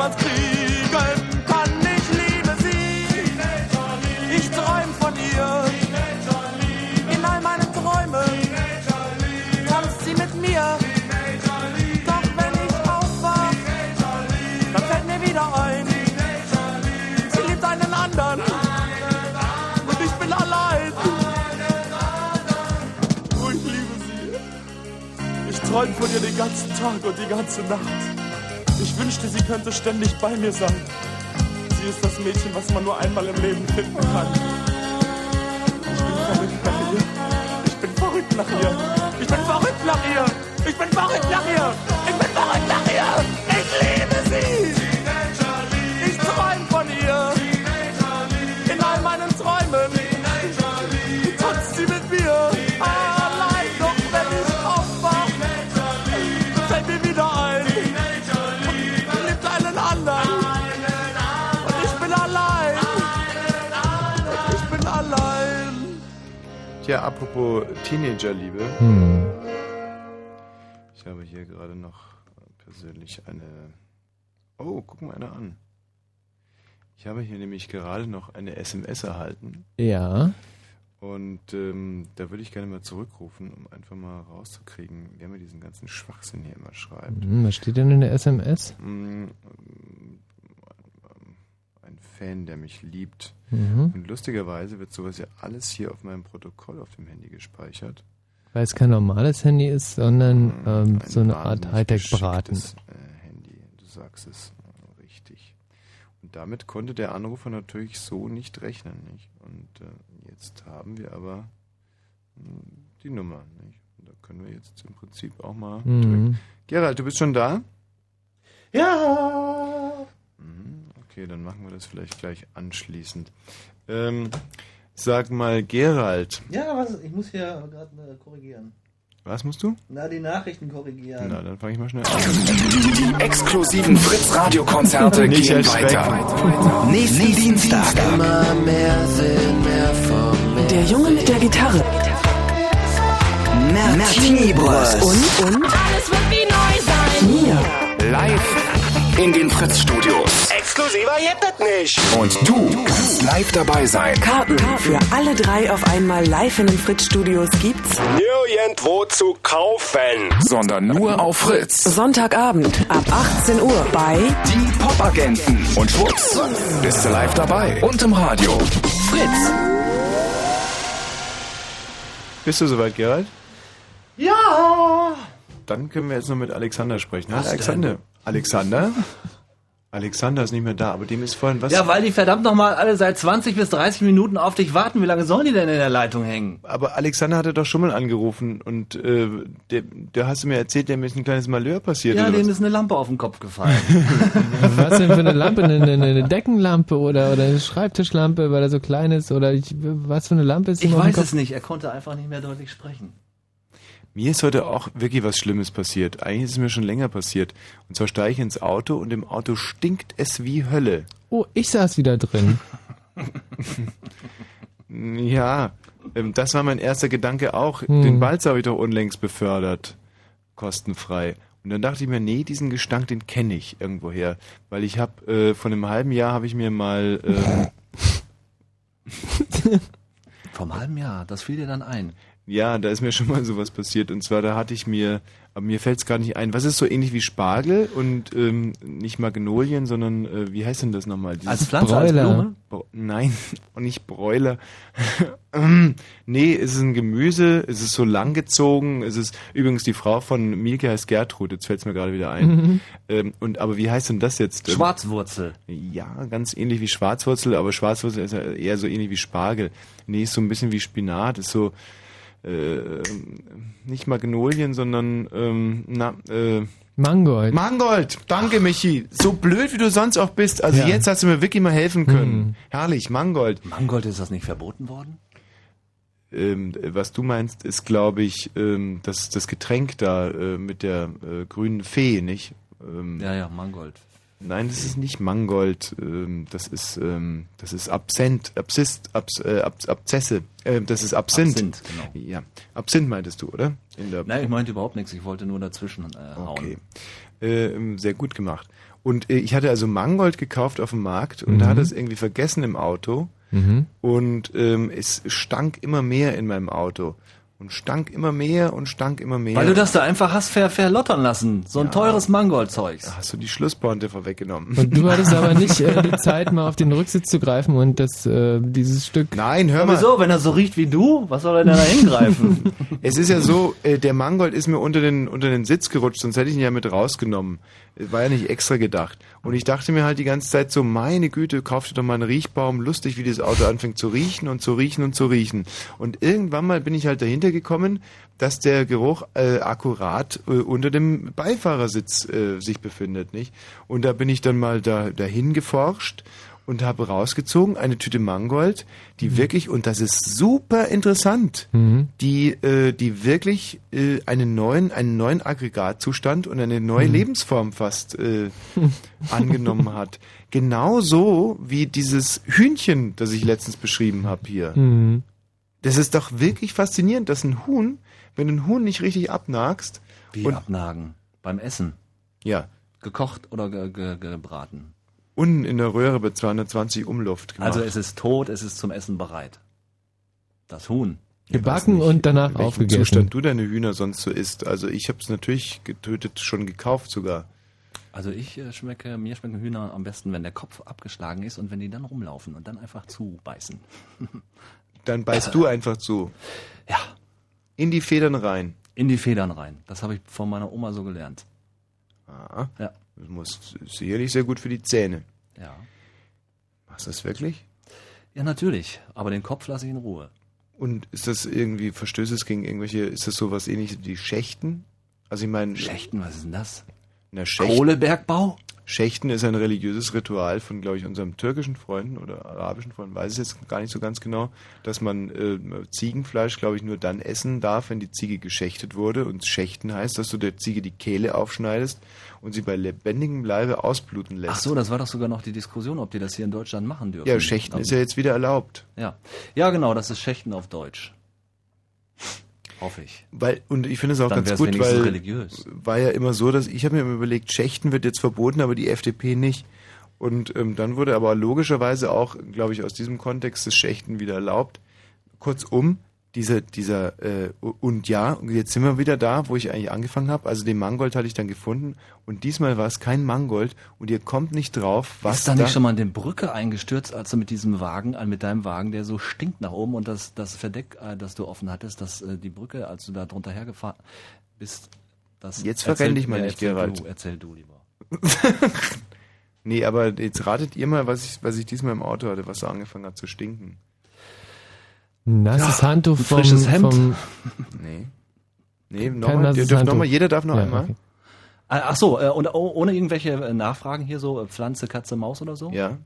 Speaker 16: Niemals kriegen kann. Ich liebe sie. Ich träum von ihr. In all meinen Träumen tanzt sie mit mir. Doch wenn ich aufwach, dann fällt mir wieder ein. Sie liebt einen anderen. Und ich bin allein. Oh, ich liebe sie. Ich träume von ihr den ganzen Tag und die ganze Nacht. Ich wünschte, sie könnte ständig bei mir sein. Sie ist das Mädchen, was man nur einmal im Leben finden kann. Ich bin verrückt nach ihr. Ich bin verrückt nach ihr. Ich bin verrückt nach ihr. Ich bin verrückt
Speaker 1: Tja, apropos Teenagerliebe.
Speaker 2: Hm.
Speaker 1: Ich habe hier gerade noch persönlich eine. Oh, guck mal einer an. Ich habe hier nämlich gerade noch eine SMS erhalten.
Speaker 2: Ja.
Speaker 1: Und ähm, da würde ich gerne mal zurückrufen, um einfach mal rauszukriegen, wer mir diesen ganzen Schwachsinn hier immer schreibt.
Speaker 2: Hm, was steht denn in der SMS?
Speaker 1: Ein Fan, der mich liebt.
Speaker 2: Mhm.
Speaker 1: Und lustigerweise wird sowas ja alles hier auf meinem Protokoll auf dem Handy gespeichert.
Speaker 2: Weil es kein normales Handy ist, sondern ähm, so eine Art Hightech-Braten.
Speaker 1: Äh, Handy, du sagst es äh, richtig. Und damit konnte der Anrufer natürlich so nicht rechnen, nicht? Und äh, jetzt haben wir aber mh, die Nummer, nicht? Und da können wir jetzt im Prinzip auch mal
Speaker 2: Mhm.
Speaker 1: drücken. Gerald, du bist schon da?
Speaker 19: Ja.
Speaker 1: Mhm, Okay, dann machen wir das vielleicht gleich anschließend. Ähm, sag mal, Gerald,
Speaker 19: Ja, was? Ich muss hier gerade äh, korrigieren.
Speaker 1: was musst du?
Speaker 19: Na, die Nachrichten korrigieren.
Speaker 1: Na, dann fange ich mal schnell an.
Speaker 6: Die exklusiven Fritz-Radio-Konzerte gehen weiter. Nächsten Dienstag.
Speaker 11: Immer mehr Sinn, mehr von mehr.
Speaker 20: Der Junge mit der Gitarre.
Speaker 6: Martini Bros.
Speaker 20: Und, und?
Speaker 5: Alles wird wie neu sein.
Speaker 20: Mia.
Speaker 6: Live in den Fritz-Studios.
Speaker 21: Exklusiver gibt es nicht.
Speaker 6: Und du kannst live dabei sein.
Speaker 20: Karten für alle drei auf einmal live in den Fritz-Studios gibt's
Speaker 21: Nirgendwo zu kaufen.
Speaker 6: Sondern nur auf Fritz.
Speaker 20: Sonntagabend ab 18 Uhr bei
Speaker 6: Die Popagenten. Und schwupps, bist du live dabei. Und im Radio. Fritz.
Speaker 1: Bist du soweit, Gerald?
Speaker 19: Ja.
Speaker 1: Dann können wir jetzt noch mit Alexander sprechen.
Speaker 19: Was
Speaker 1: Alexander. Alexander? Alexander ist nicht mehr da, aber dem ist vorhin was.
Speaker 7: Ja, weil die verdammt nochmal alle seit 20 bis 30 Minuten auf dich warten. Wie lange sollen die denn in der Leitung hängen?
Speaker 1: Aber Alexander hatte doch schon mal angerufen und äh, der, der hast du mir erzählt, dem ist ein kleines Malheur passiert.
Speaker 7: Ja,
Speaker 1: was?
Speaker 7: ist eine Lampe auf den Kopf gefallen.
Speaker 2: Was denn für eine Lampe? Eine, eine, eine Deckenlampe oder, oder eine Schreibtischlampe, weil er so klein ist? Oder ich, was für eine Lampe ist
Speaker 7: Ich
Speaker 2: ihm auf den
Speaker 7: weiß es nicht. Er konnte einfach nicht mehr deutlich sprechen.
Speaker 1: Mir ist heute auch wirklich was Schlimmes passiert. Eigentlich ist es mir schon länger passiert. Und zwar steige ich ins Auto und im Auto stinkt es wie Hölle.
Speaker 2: Oh, ich saß wieder drin.
Speaker 1: Ja, ähm, das war mein erster Gedanke auch.
Speaker 2: Hm.
Speaker 1: Den Balz habe ich doch unlängst befördert. Kostenfrei. Und dann dachte ich mir, nee, diesen Gestank, den kenne ich irgendwoher. Weil ich habe, äh, vor einem halben Jahr habe ich mir mal, ähm,
Speaker 7: Vom halben Jahr, das fiel dir dann ein.
Speaker 1: Ja, da ist mir schon mal sowas passiert. Und zwar, da hatte ich mir, aber mir fällt es gar nicht ein, was ist so ähnlich wie Spargel und ähm, nicht Magnolien, sondern, äh, wie heißt denn das nochmal? Dieses
Speaker 7: Als Pflanze, als
Speaker 2: Bräuler.
Speaker 7: Blume?
Speaker 1: Bro- Nein, und nicht Bräuler. Ähm, nee, es ist ein Gemüse, es ist so langgezogen, es ist übrigens die Frau von Mielke heißt Gertrud, jetzt fällt es mir gerade wieder ein.
Speaker 2: Mhm.
Speaker 1: Ähm, und aber wie heißt denn das jetzt? Ähm,
Speaker 7: Schwarzwurzel.
Speaker 1: Ja, ganz ähnlich wie Schwarzwurzel, aber Schwarzwurzel ist ja eher so ähnlich wie Spargel. Nee, ist so ein bisschen wie Spinat, ist so äh, nicht Magnolien, sondern ähm, na, äh,
Speaker 2: Mangold.
Speaker 1: Mangold, danke Michi. So blöd wie du sonst auch bist. Also
Speaker 2: Ja.
Speaker 1: jetzt hast du mir wirklich mal helfen können.
Speaker 2: Hm.
Speaker 1: Herrlich, Mangold.
Speaker 7: Mangold, ist das nicht verboten worden?
Speaker 1: Ähm, was du meinst, ist, glaube ich, ähm, das, das Getränk da äh, mit der äh, grünen Fee, nicht? Ähm,
Speaker 7: Ja, ja, Mangold.
Speaker 1: Nein, das ist nicht Mangold. Ähm, das ist ähm, das ist Absent, Absist, Abs, äh, Abs, Abzesse. Äh, das ist Absinth.
Speaker 7: Absinth, genau.
Speaker 1: Ja, Absinth meintest du, oder? In der
Speaker 7: Nein, ich meinte überhaupt nichts. Ich wollte nur dazwischen äh, hauen.
Speaker 1: Okay. Äh, sehr gut gemacht. Und äh, ich hatte also Mangold gekauft auf dem Markt und
Speaker 2: Mhm.
Speaker 1: da hatte es irgendwie vergessen im Auto.
Speaker 2: Mhm.
Speaker 1: Und ähm, es stank immer mehr in meinem Auto. Und stank immer mehr und stank immer mehr.
Speaker 7: Weil du das da einfach hast ver verlottern lassen. So ein teures Mangold-Zeugs.
Speaker 1: Hast du die Schlusspointe vorweggenommen.
Speaker 2: Und du hattest aber nicht äh, die Zeit, mal auf den Rücksitz zu greifen und das, äh, dieses Stück.
Speaker 1: Nein, hör
Speaker 7: Aber
Speaker 1: mal.
Speaker 7: wieso, wenn er so riecht wie du, was soll er denn da hingreifen?
Speaker 1: Es ist ja so, äh, der Mangold ist mir unter den, unter den Sitz gerutscht, sonst hätte ich ihn ja mit rausgenommen. War ja nicht extra gedacht. Und ich dachte mir halt die ganze Zeit so, meine Güte, kauf dir doch mal einen Riechbaum. Lustig, wie das Auto anfängt zu riechen und zu riechen und zu riechen. Und irgendwann mal bin ich halt dahinter gekommen, dass der Geruch äh, akkurat äh, unter dem Beifahrersitz äh, sich befindet, nicht? Und da bin ich dann mal da dahin geforscht und habe rausgezogen eine Tüte Mangold, die wirklich und das ist super interessant,
Speaker 2: Mhm.
Speaker 1: die äh, die wirklich äh, einen neuen einen neuen Aggregatzustand und eine neue
Speaker 2: Mhm.
Speaker 1: Lebensform fast äh, angenommen hat. Genauso wie dieses Hühnchen, das ich letztens beschrieben habe hier.
Speaker 2: Mhm.
Speaker 1: Das ist doch wirklich faszinierend, dass ein Huhn, wenn du ein Huhn nicht richtig abnagst
Speaker 7: Wie
Speaker 1: und
Speaker 7: abnagen? Beim Essen?
Speaker 1: ja,
Speaker 7: Gekocht oder ge ge gebraten?
Speaker 1: Unten in der Röhre bei 220 Umluft gemacht.
Speaker 7: Also es ist tot, es ist zum Essen bereit. Das Huhn.
Speaker 2: Gebacken und danach
Speaker 1: in
Speaker 2: aufgegessen.
Speaker 1: Zustand du deine Hühner sonst so isst. Also ich habe es natürlich getötet, schon gekauft sogar.
Speaker 7: Also ich äh, schmecke, mir schmecken Hühner am besten, wenn der Kopf abgeschlagen ist und wenn die dann rumlaufen und dann einfach zubeißen.
Speaker 1: Dann beißt du einfach zu.
Speaker 7: Ja.
Speaker 1: In die Federn rein.
Speaker 7: In die Federn rein. Das habe ich von meiner Oma so gelernt.
Speaker 1: Ah,
Speaker 7: Ja.
Speaker 1: Das muss sicherlich sehr gut für die Zähne.
Speaker 7: Ja.
Speaker 1: Machst du das wirklich?
Speaker 7: Ja, natürlich. Aber den Kopf lasse ich in Ruhe.
Speaker 1: Und ist das irgendwie Verstößes gegen irgendwelche, ist das sowas ähnliches wie Schächten? Also ich meine.
Speaker 7: Schächten, was ist denn das?
Speaker 1: Na, Schächten,
Speaker 7: Kohlebergbau?
Speaker 1: Schächten ist ein religiöses Ritual von, glaube ich, unserem türkischen Freunden oder arabischen Freunden, weiß ich jetzt gar nicht so ganz genau, dass man äh, Ziegenfleisch, glaube ich, nur dann essen darf, wenn die Ziege geschächtet wurde. Und Schächten heißt, dass du der Ziege die Kehle aufschneidest und sie bei lebendigem Leibe ausbluten lässt.
Speaker 7: Ach so, das war doch sogar noch die Diskussion, ob die das hier in Deutschland machen dürfen.
Speaker 1: Ja, Schächten ist ja jetzt wieder erlaubt.
Speaker 7: Ja, ja genau, das ist Schächten auf Deutsch. Hoffe ich.
Speaker 1: Weil, und ich finde es auch
Speaker 7: Dann
Speaker 1: ganz gut, weil
Speaker 7: religiös.
Speaker 1: war ja immer so, dass ich habe mir immer überlegt, Schächten wird jetzt verboten, aber die FDP nicht. Und ähm, dann wurde aber logischerweise auch, glaube ich, aus diesem Kontext das Schächten wieder erlaubt. Kurzum, dieser, dieser, äh, und ja, und jetzt sind wir wieder da, wo ich eigentlich angefangen habe. Also den Mangold hatte ich dann gefunden und diesmal war es kein Mangold und ihr kommt nicht drauf, was
Speaker 7: Ist da nicht schon mal in den Brücke eingestürzt, als du mit diesem Wagen, äh, mit deinem Wagen, der so stinkt nach oben und das, das Verdeck, äh, das du offen hattest, dass äh, die Brücke, als du da drunter hergefahren bist, das
Speaker 1: Jetzt verrenn dich mal nicht,
Speaker 7: erzähl
Speaker 1: Gerald.
Speaker 7: Du, erzähl du lieber.
Speaker 1: Nee, aber jetzt ratet ihr mal, was ich, was ich diesmal im Auto hatte, was so angefangen hat zu stinken.
Speaker 2: Nasses
Speaker 1: Ja,
Speaker 2: Handtuch vom,
Speaker 1: frisches Hemd.
Speaker 2: vom
Speaker 1: Nee. Nee, nochmal, noch mal, jeder darf noch
Speaker 2: Ja,
Speaker 1: einmal.
Speaker 2: okay.
Speaker 7: Ah, Ach so, äh, und oh- ohne irgendwelche äh, Nachfragen hier so äh, Pflanze, Katze, Maus oder so?
Speaker 1: Ja.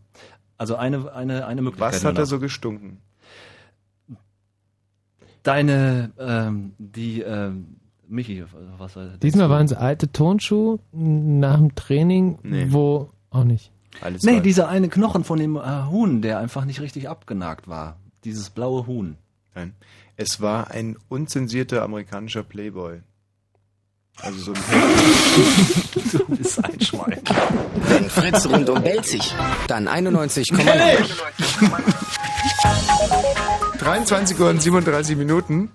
Speaker 7: Also eine, eine, eine Möglichkeit.
Speaker 1: Was hat er so gestunken?
Speaker 7: Deine, ähm, die, ähm, Michi, was war
Speaker 2: Diesmal waren es alte Turnschuhe nach dem Training,
Speaker 7: Nee.
Speaker 2: wo auch nicht.
Speaker 1: Alles
Speaker 7: Nee,
Speaker 1: war-
Speaker 7: dieser eine Knochen von dem äh, Huhn, der einfach nicht richtig abgenagt war. Dieses blaue Huhn.
Speaker 1: Nein. Es war ein unzensierter amerikanischer Playboy. Also so ein
Speaker 7: Du bist ein Schwein.
Speaker 22: Wenn Fritz rundum bellt sich, dann 91,9.
Speaker 1: 23 Uhr und 37 Minuten.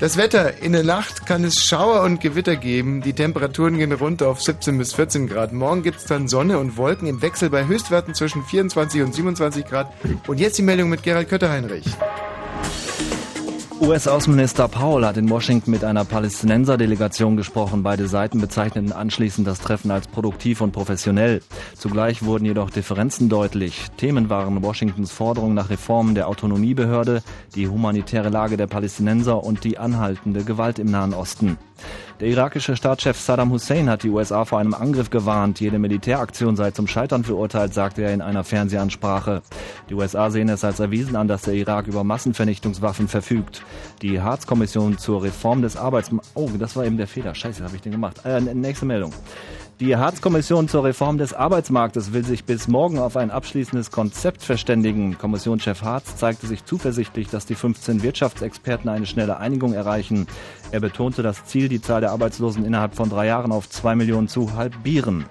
Speaker 1: Das Wetter. In der Nacht kann es Schauer und Gewitter geben. Die Temperaturen gehen runter auf 17 bis 14 Grad. Morgen gibt es dann Sonne und Wolken im Wechsel bei Höchstwerten zwischen 24 und 27 Grad. Und jetzt die Meldung mit Gerald Kötterheinrich.
Speaker 7: US-Außenminister Paul hat in Washington mit einer Palästinenser-Delegation gesprochen. Beide Seiten bezeichneten anschließend das Treffen als produktiv und professionell. Zugleich wurden jedoch Differenzen deutlich. Themen waren Washingtons Forderung nach Reformen der Autonomiebehörde, die humanitäre Lage der Palästinenser und die anhaltende Gewalt im Nahen Osten. Der irakische Staatschef Saddam Hussein hat die USA vor einem Angriff gewarnt. Jede Militäraktion sei zum Scheitern verurteilt, sagte er in einer Fernsehansprache. Die USA sehen es als erwiesen an, dass der Irak über Massenvernichtungswaffen verfügt. Die Harz-Kommission zur Reform des Arbeitsmarkts... Oh, das war eben der Fehler. Scheiße, habe ich den gemacht. Äh, nächste Meldung. Die Harz-Kommission zur Reform des Arbeitsmarktes will sich bis morgen auf ein abschließendes Konzept verständigen. Kommissionschef Harz zeigte sich zuversichtlich, dass die 15 Wirtschaftsexperten eine schnelle Einigung erreichen. Er betonte das Ziel, die Zahl der Arbeitslosen innerhalb von drei Jahren auf zwei Millionen zu halbieren.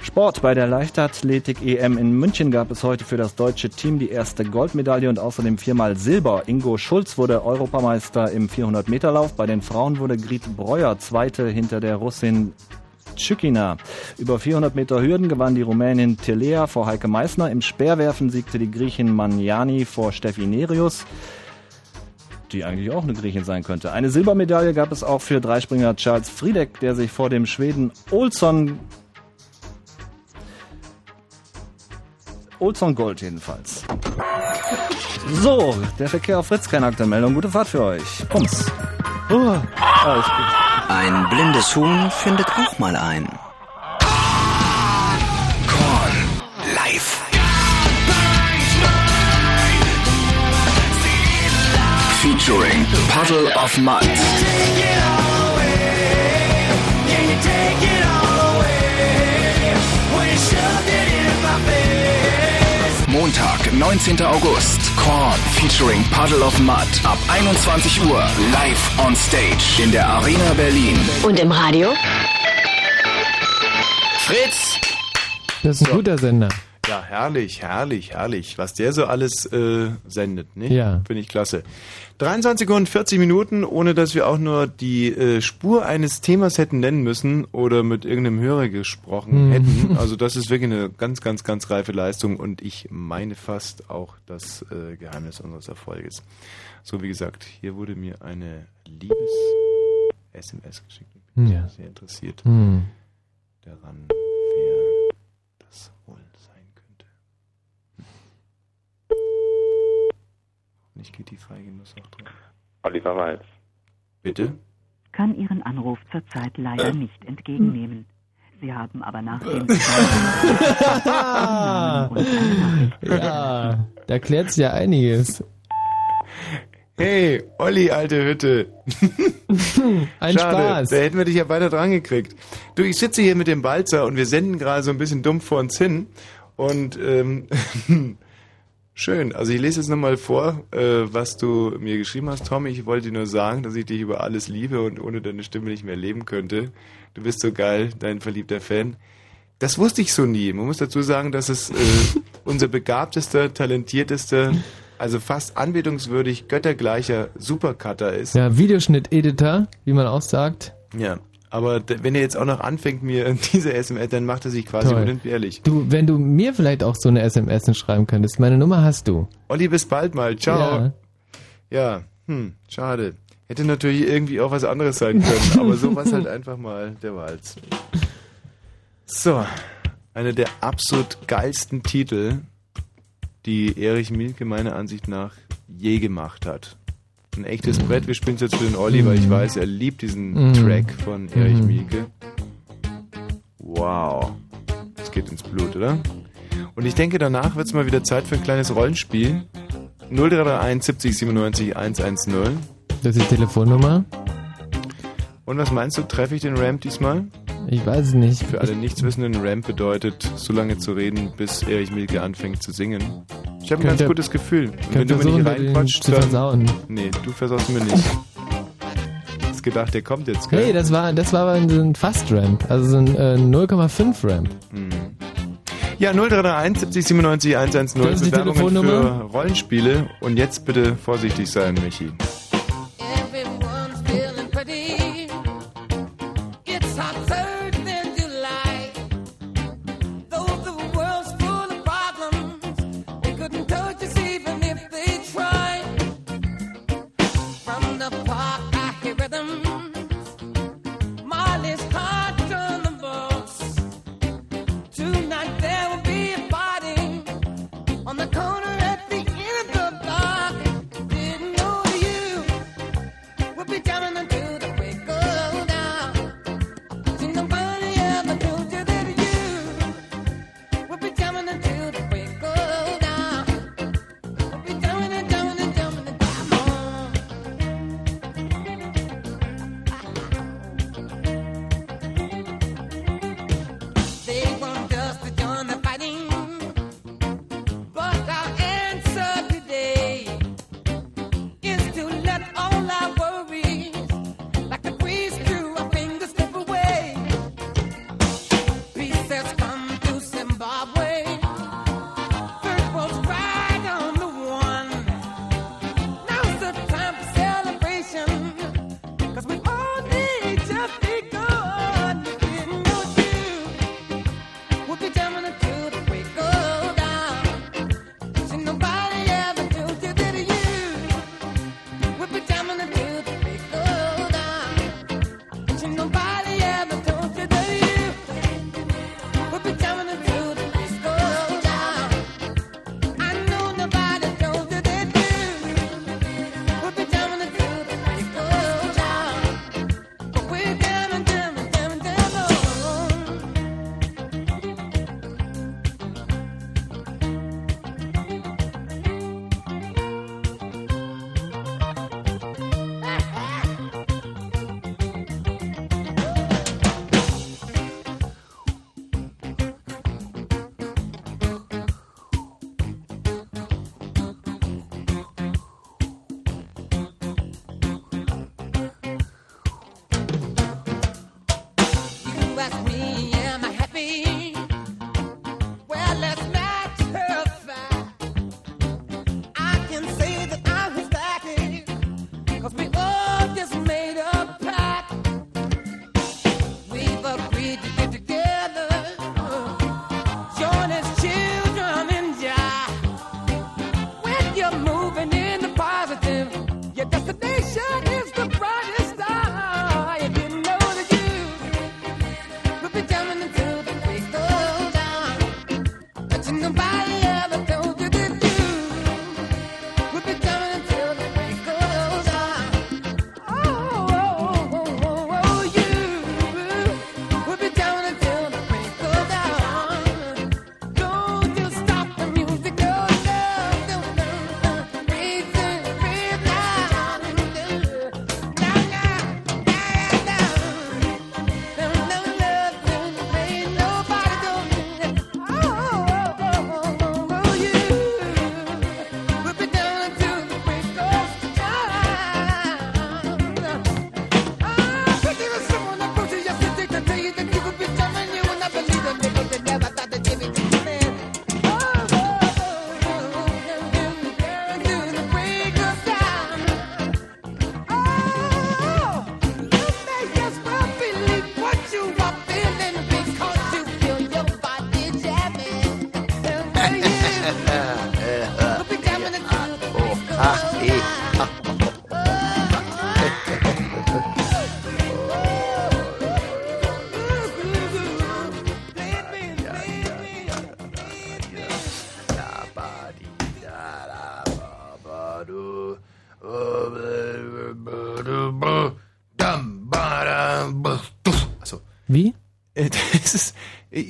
Speaker 7: Sport. Bei der Leichtathletik-EM in München gab es heute für das deutsche Team die erste Goldmedaille und außerdem viermal Silber. Ingo Schulz wurde Europameister im 400-Meter-Lauf. Bei den Frauen wurde Grit Breuer Zweite hinter der Russin Tschükina. Über 400 Meter Hürden gewann die Rumänin Telea vor Heike Meissner. Im Speerwerfen siegte die Griechin Maniani vor Steffi Nerius die eigentlich auch eine Griechin sein könnte. Eine Silbermedaille gab es auch für Dreispringer Charles Friedeck, der sich vor dem Schweden Olsson Olsson Gold jedenfalls. So, der Verkehr auf Fritz, keine Aktenmeldung. Gute Fahrt für euch. Pumps. Oh, alles gut.
Speaker 22: Ein blindes Huhn findet auch mal ein. Korn live.
Speaker 21: Featuring Puddle of Mud. Montag, 19. August. Korn featuring Puddle of Mud. Ab 21 Uhr live on stage in der Arena Berlin.
Speaker 23: Und im Radio?
Speaker 21: Fritz!
Speaker 2: Das ist ein guter Sender.
Speaker 1: Ja, herrlich, herrlich, herrlich. Was der so alles äh, sendet, nicht?
Speaker 2: Ja.
Speaker 1: Finde ich klasse. 23 und 40 Minuten, ohne dass wir auch nur die äh, Spur eines Themas hätten nennen müssen oder mit irgendeinem Hörer gesprochen
Speaker 2: Hm.
Speaker 1: hätten. Also das ist wirklich eine ganz, ganz, ganz reife Leistung und ich meine fast auch das äh, Geheimnis unseres Erfolges. So wie gesagt, hier wurde mir eine Liebes-SMS geschickt. Ich bin
Speaker 2: Ja.
Speaker 1: sehr interessiert
Speaker 2: Hm.
Speaker 1: daran, wer das wohl sein könnte.
Speaker 24: Nicht geht die feige Nuss auch drauf.
Speaker 5: Oliver Walz.
Speaker 24: Bitte?
Speaker 25: kann Ihren Anruf zurzeit leider nicht entgegennehmen. Sie haben aber nach dem
Speaker 2: ja, da klärt sich ja einiges.
Speaker 24: Hey, Olli, alte Hütte.
Speaker 2: Ein
Speaker 24: Schade,
Speaker 2: Spaß.
Speaker 24: Da hätten wir dich ja beide dran gekriegt. Du, ich sitze hier mit dem Balzer und wir senden gerade so ein bisschen dumm vor uns hin. Und ähm, schön. Also ich lese jetzt nochmal vor, äh, was du mir geschrieben hast, Tom. Ich wollte dir nur sagen, dass ich dich über alles liebe und ohne deine Stimme nicht mehr leben könnte. Du bist so geil, dein verliebter Fan. Das wusste ich so nie. Man muss dazu sagen, dass es äh, unser begabtester, talentiertester, also fast anbetungswürdig göttergleicher Supercutter ist.
Speaker 2: Ja, Videoschnitt-Editor, wie man auch sagt.
Speaker 24: Ja, aber wenn er jetzt auch noch anfängt, mir diese SMS, dann macht er sich quasi
Speaker 2: Toll.
Speaker 24: unentbehrlich.
Speaker 2: Du, wenn du mir vielleicht auch so eine SMS schreiben könntest, meine Nummer hast du.
Speaker 24: Olli, bis bald mal. Ciao.
Speaker 2: Ja.
Speaker 24: Ja, hm, schade. Hätte natürlich irgendwie auch was anderes sein können, aber so war halt einfach mal der Walz. So, einer der absolut geilsten Titel, die Erich Mielke meiner Ansicht nach je gemacht hat. Ein echtes Brett. Wir spielen es jetzt für den Olli, weil ich weiß, er liebt diesen
Speaker 2: Mhm.
Speaker 24: Track von Erich
Speaker 2: Mhm.
Speaker 24: Mielke. Wow. Das geht ins Blut, oder? Und ich denke, danach wird es mal wieder Zeit für ein kleines Rollenspiel. 0331 70 97 110.
Speaker 2: Das ist die Telefonnummer.
Speaker 24: Und was meinst du, treffe ich den Ramp diesmal?
Speaker 2: Ich weiß es nicht.
Speaker 24: Für alle Nichtswissenden, Ramp bedeutet, so lange zu reden, bis Erich Milke anfängt zu singen. Ich habe ein ganz gutes Gefühl. Und wenn du mir nicht reinquatscht, dann...
Speaker 2: versauen.
Speaker 24: Nee, du versaust mir nicht. Hast gedacht, der kommt jetzt, gell?
Speaker 2: Nee, das war, das war aber so ein Fast-Ramp, also so ein äh, 0,5 Ramp.
Speaker 24: Hm. Ja, 0331 70 97 110.
Speaker 2: Das ist die
Speaker 24: Bewerbungen
Speaker 2: Telefonnummer.
Speaker 24: für Rollenspiele. Und jetzt bitte vorsichtig sein, Michi.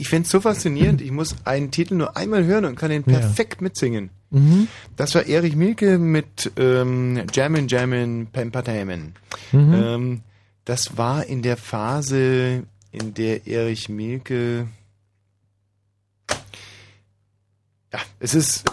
Speaker 1: Ich find's so faszinierend. Ich muss einen Titel nur einmal hören und kann ihn perfekt mitsingen.
Speaker 2: Mhm.
Speaker 1: Das war Erich Mielke mit ähm, Jammin' Jammin' Pempatamen.
Speaker 2: Mhm.
Speaker 1: Ähm, das war in der Phase, in der Erich Mielke ja, es ist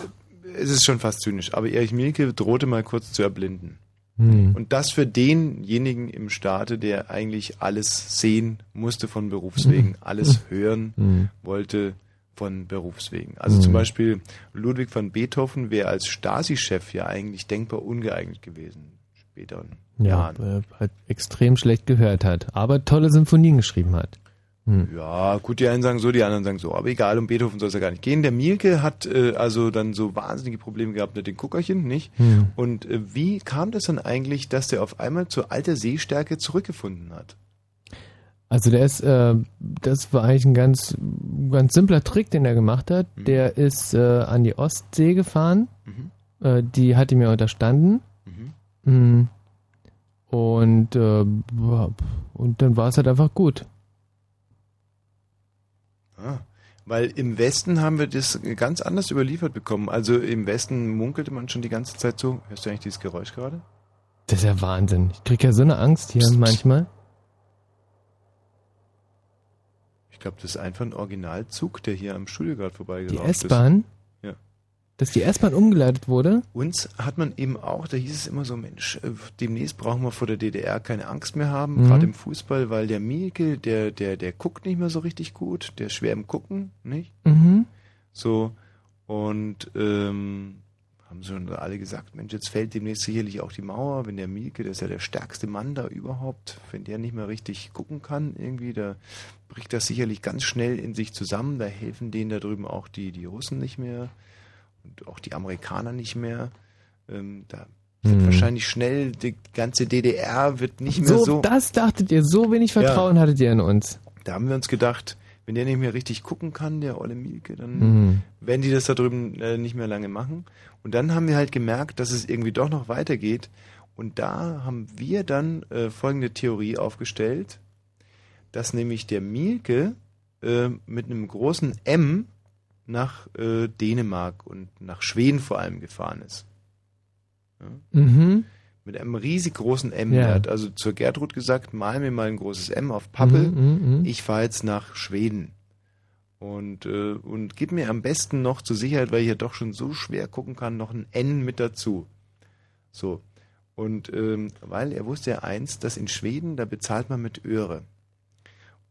Speaker 1: es ist schon fast zynisch, aber Erich Mielke drohte mal kurz zu erblinden.
Speaker 2: Hm.
Speaker 1: Und das für denjenigen im Staate, der eigentlich alles sehen musste von Berufswegen,
Speaker 2: Mhm.
Speaker 1: alles hören
Speaker 2: Mhm.
Speaker 1: wollte von Berufswegen. Also zum Beispiel Ludwig van Beethoven wäre als Stasi-Chef ja eigentlich denkbar ungeeignet gewesen. Späteren
Speaker 2: Ja,
Speaker 1: Jahren.
Speaker 2: äh, halt extrem schlecht gehört hat, aber tolle Symphonien geschrieben hat. Hm.
Speaker 1: Ja, gut, die einen sagen so, die anderen sagen so. Aber egal, um Beethoven soll es ja gar nicht gehen. Der Mielke hat äh, also dann so wahnsinnige Probleme gehabt mit den Guckerchen, nicht?
Speaker 2: Hm.
Speaker 1: Und äh, wie kam das dann eigentlich, dass der auf einmal zur alter Sehstärke zurückgefunden hat?
Speaker 2: Also der ist, äh, das war eigentlich ein ganz, ganz simpler Trick, den er gemacht hat.
Speaker 1: Mhm.
Speaker 2: Der ist äh, an die Ostsee gefahren.
Speaker 1: Mhm.
Speaker 2: Äh, die hat ihm ja unterstanden. Mhm. Und, äh, und dann war es halt einfach gut.
Speaker 1: Ah, weil im Westen haben wir das ganz anders überliefert bekommen. Also im Westen munkelte man schon die ganze Zeit so. Hörst du eigentlich dieses Geräusch gerade?
Speaker 2: Das ist ja Wahnsinn. Ich krieg ja so eine Angst hier manchmal.
Speaker 1: Ich glaube, das ist einfach ein Originalzug, der hier am Studio gerade
Speaker 2: Die
Speaker 1: vorbeigelaufen ist.
Speaker 2: S-Bahn? Dass die S-Bahn umgeleitet wurde?
Speaker 1: Uns hat man eben auch, da hieß es immer so, Mensch, äh, demnächst brauchen wir vor der DDR keine Angst mehr haben,
Speaker 2: Mhm.
Speaker 1: gerade im Fußball, weil der Mielke, der, der, der guckt nicht mehr so richtig gut, der ist schwer im Gucken, nicht?
Speaker 2: Mhm.
Speaker 1: So, und ähm, haben schon alle gesagt, Mensch, jetzt fällt demnächst sicherlich auch die Mauer, wenn der Mielke, der ist ja der stärkste Mann da überhaupt, wenn der nicht mehr richtig gucken kann, irgendwie, da bricht das sicherlich ganz schnell in sich zusammen, da helfen denen da drüben auch die, die Russen nicht mehr und auch die Amerikaner nicht mehr. Ähm, da wird
Speaker 2: Mhm.
Speaker 1: wahrscheinlich schnell, die ganze DDR wird nicht mehr
Speaker 2: So,
Speaker 1: so.
Speaker 2: das dachtet ihr, so wenig Vertrauen hattet ihr in uns.
Speaker 1: Da haben wir uns gedacht, wenn der nicht mehr richtig gucken kann, der Olle Mielke, dann
Speaker 2: Mhm.
Speaker 1: werden die das da drüben äh, nicht mehr lange machen. Und dann haben wir halt gemerkt, dass es irgendwie doch noch weitergeht. Und da haben wir dann äh, folgende Theorie aufgestellt, dass nämlich der Mielke äh, mit einem großen M nach äh, Dänemark und nach Schweden vor allem gefahren ist. Ja?
Speaker 2: Mhm.
Speaker 1: Mit einem riesig großen M.
Speaker 2: Ja.
Speaker 1: Er hat also zur Gertrud gesagt, mal mir mal ein großes M auf Pappe.
Speaker 2: Mhm, mhm, mhm.
Speaker 1: Ich fahre jetzt nach Schweden. Und, äh, und gib mir am besten noch zur Sicherheit, weil ich ja doch schon so schwer gucken kann, noch ein N mit dazu. So. Und ähm, weil er wusste ja eins, dass in Schweden, da bezahlt man mit Öre.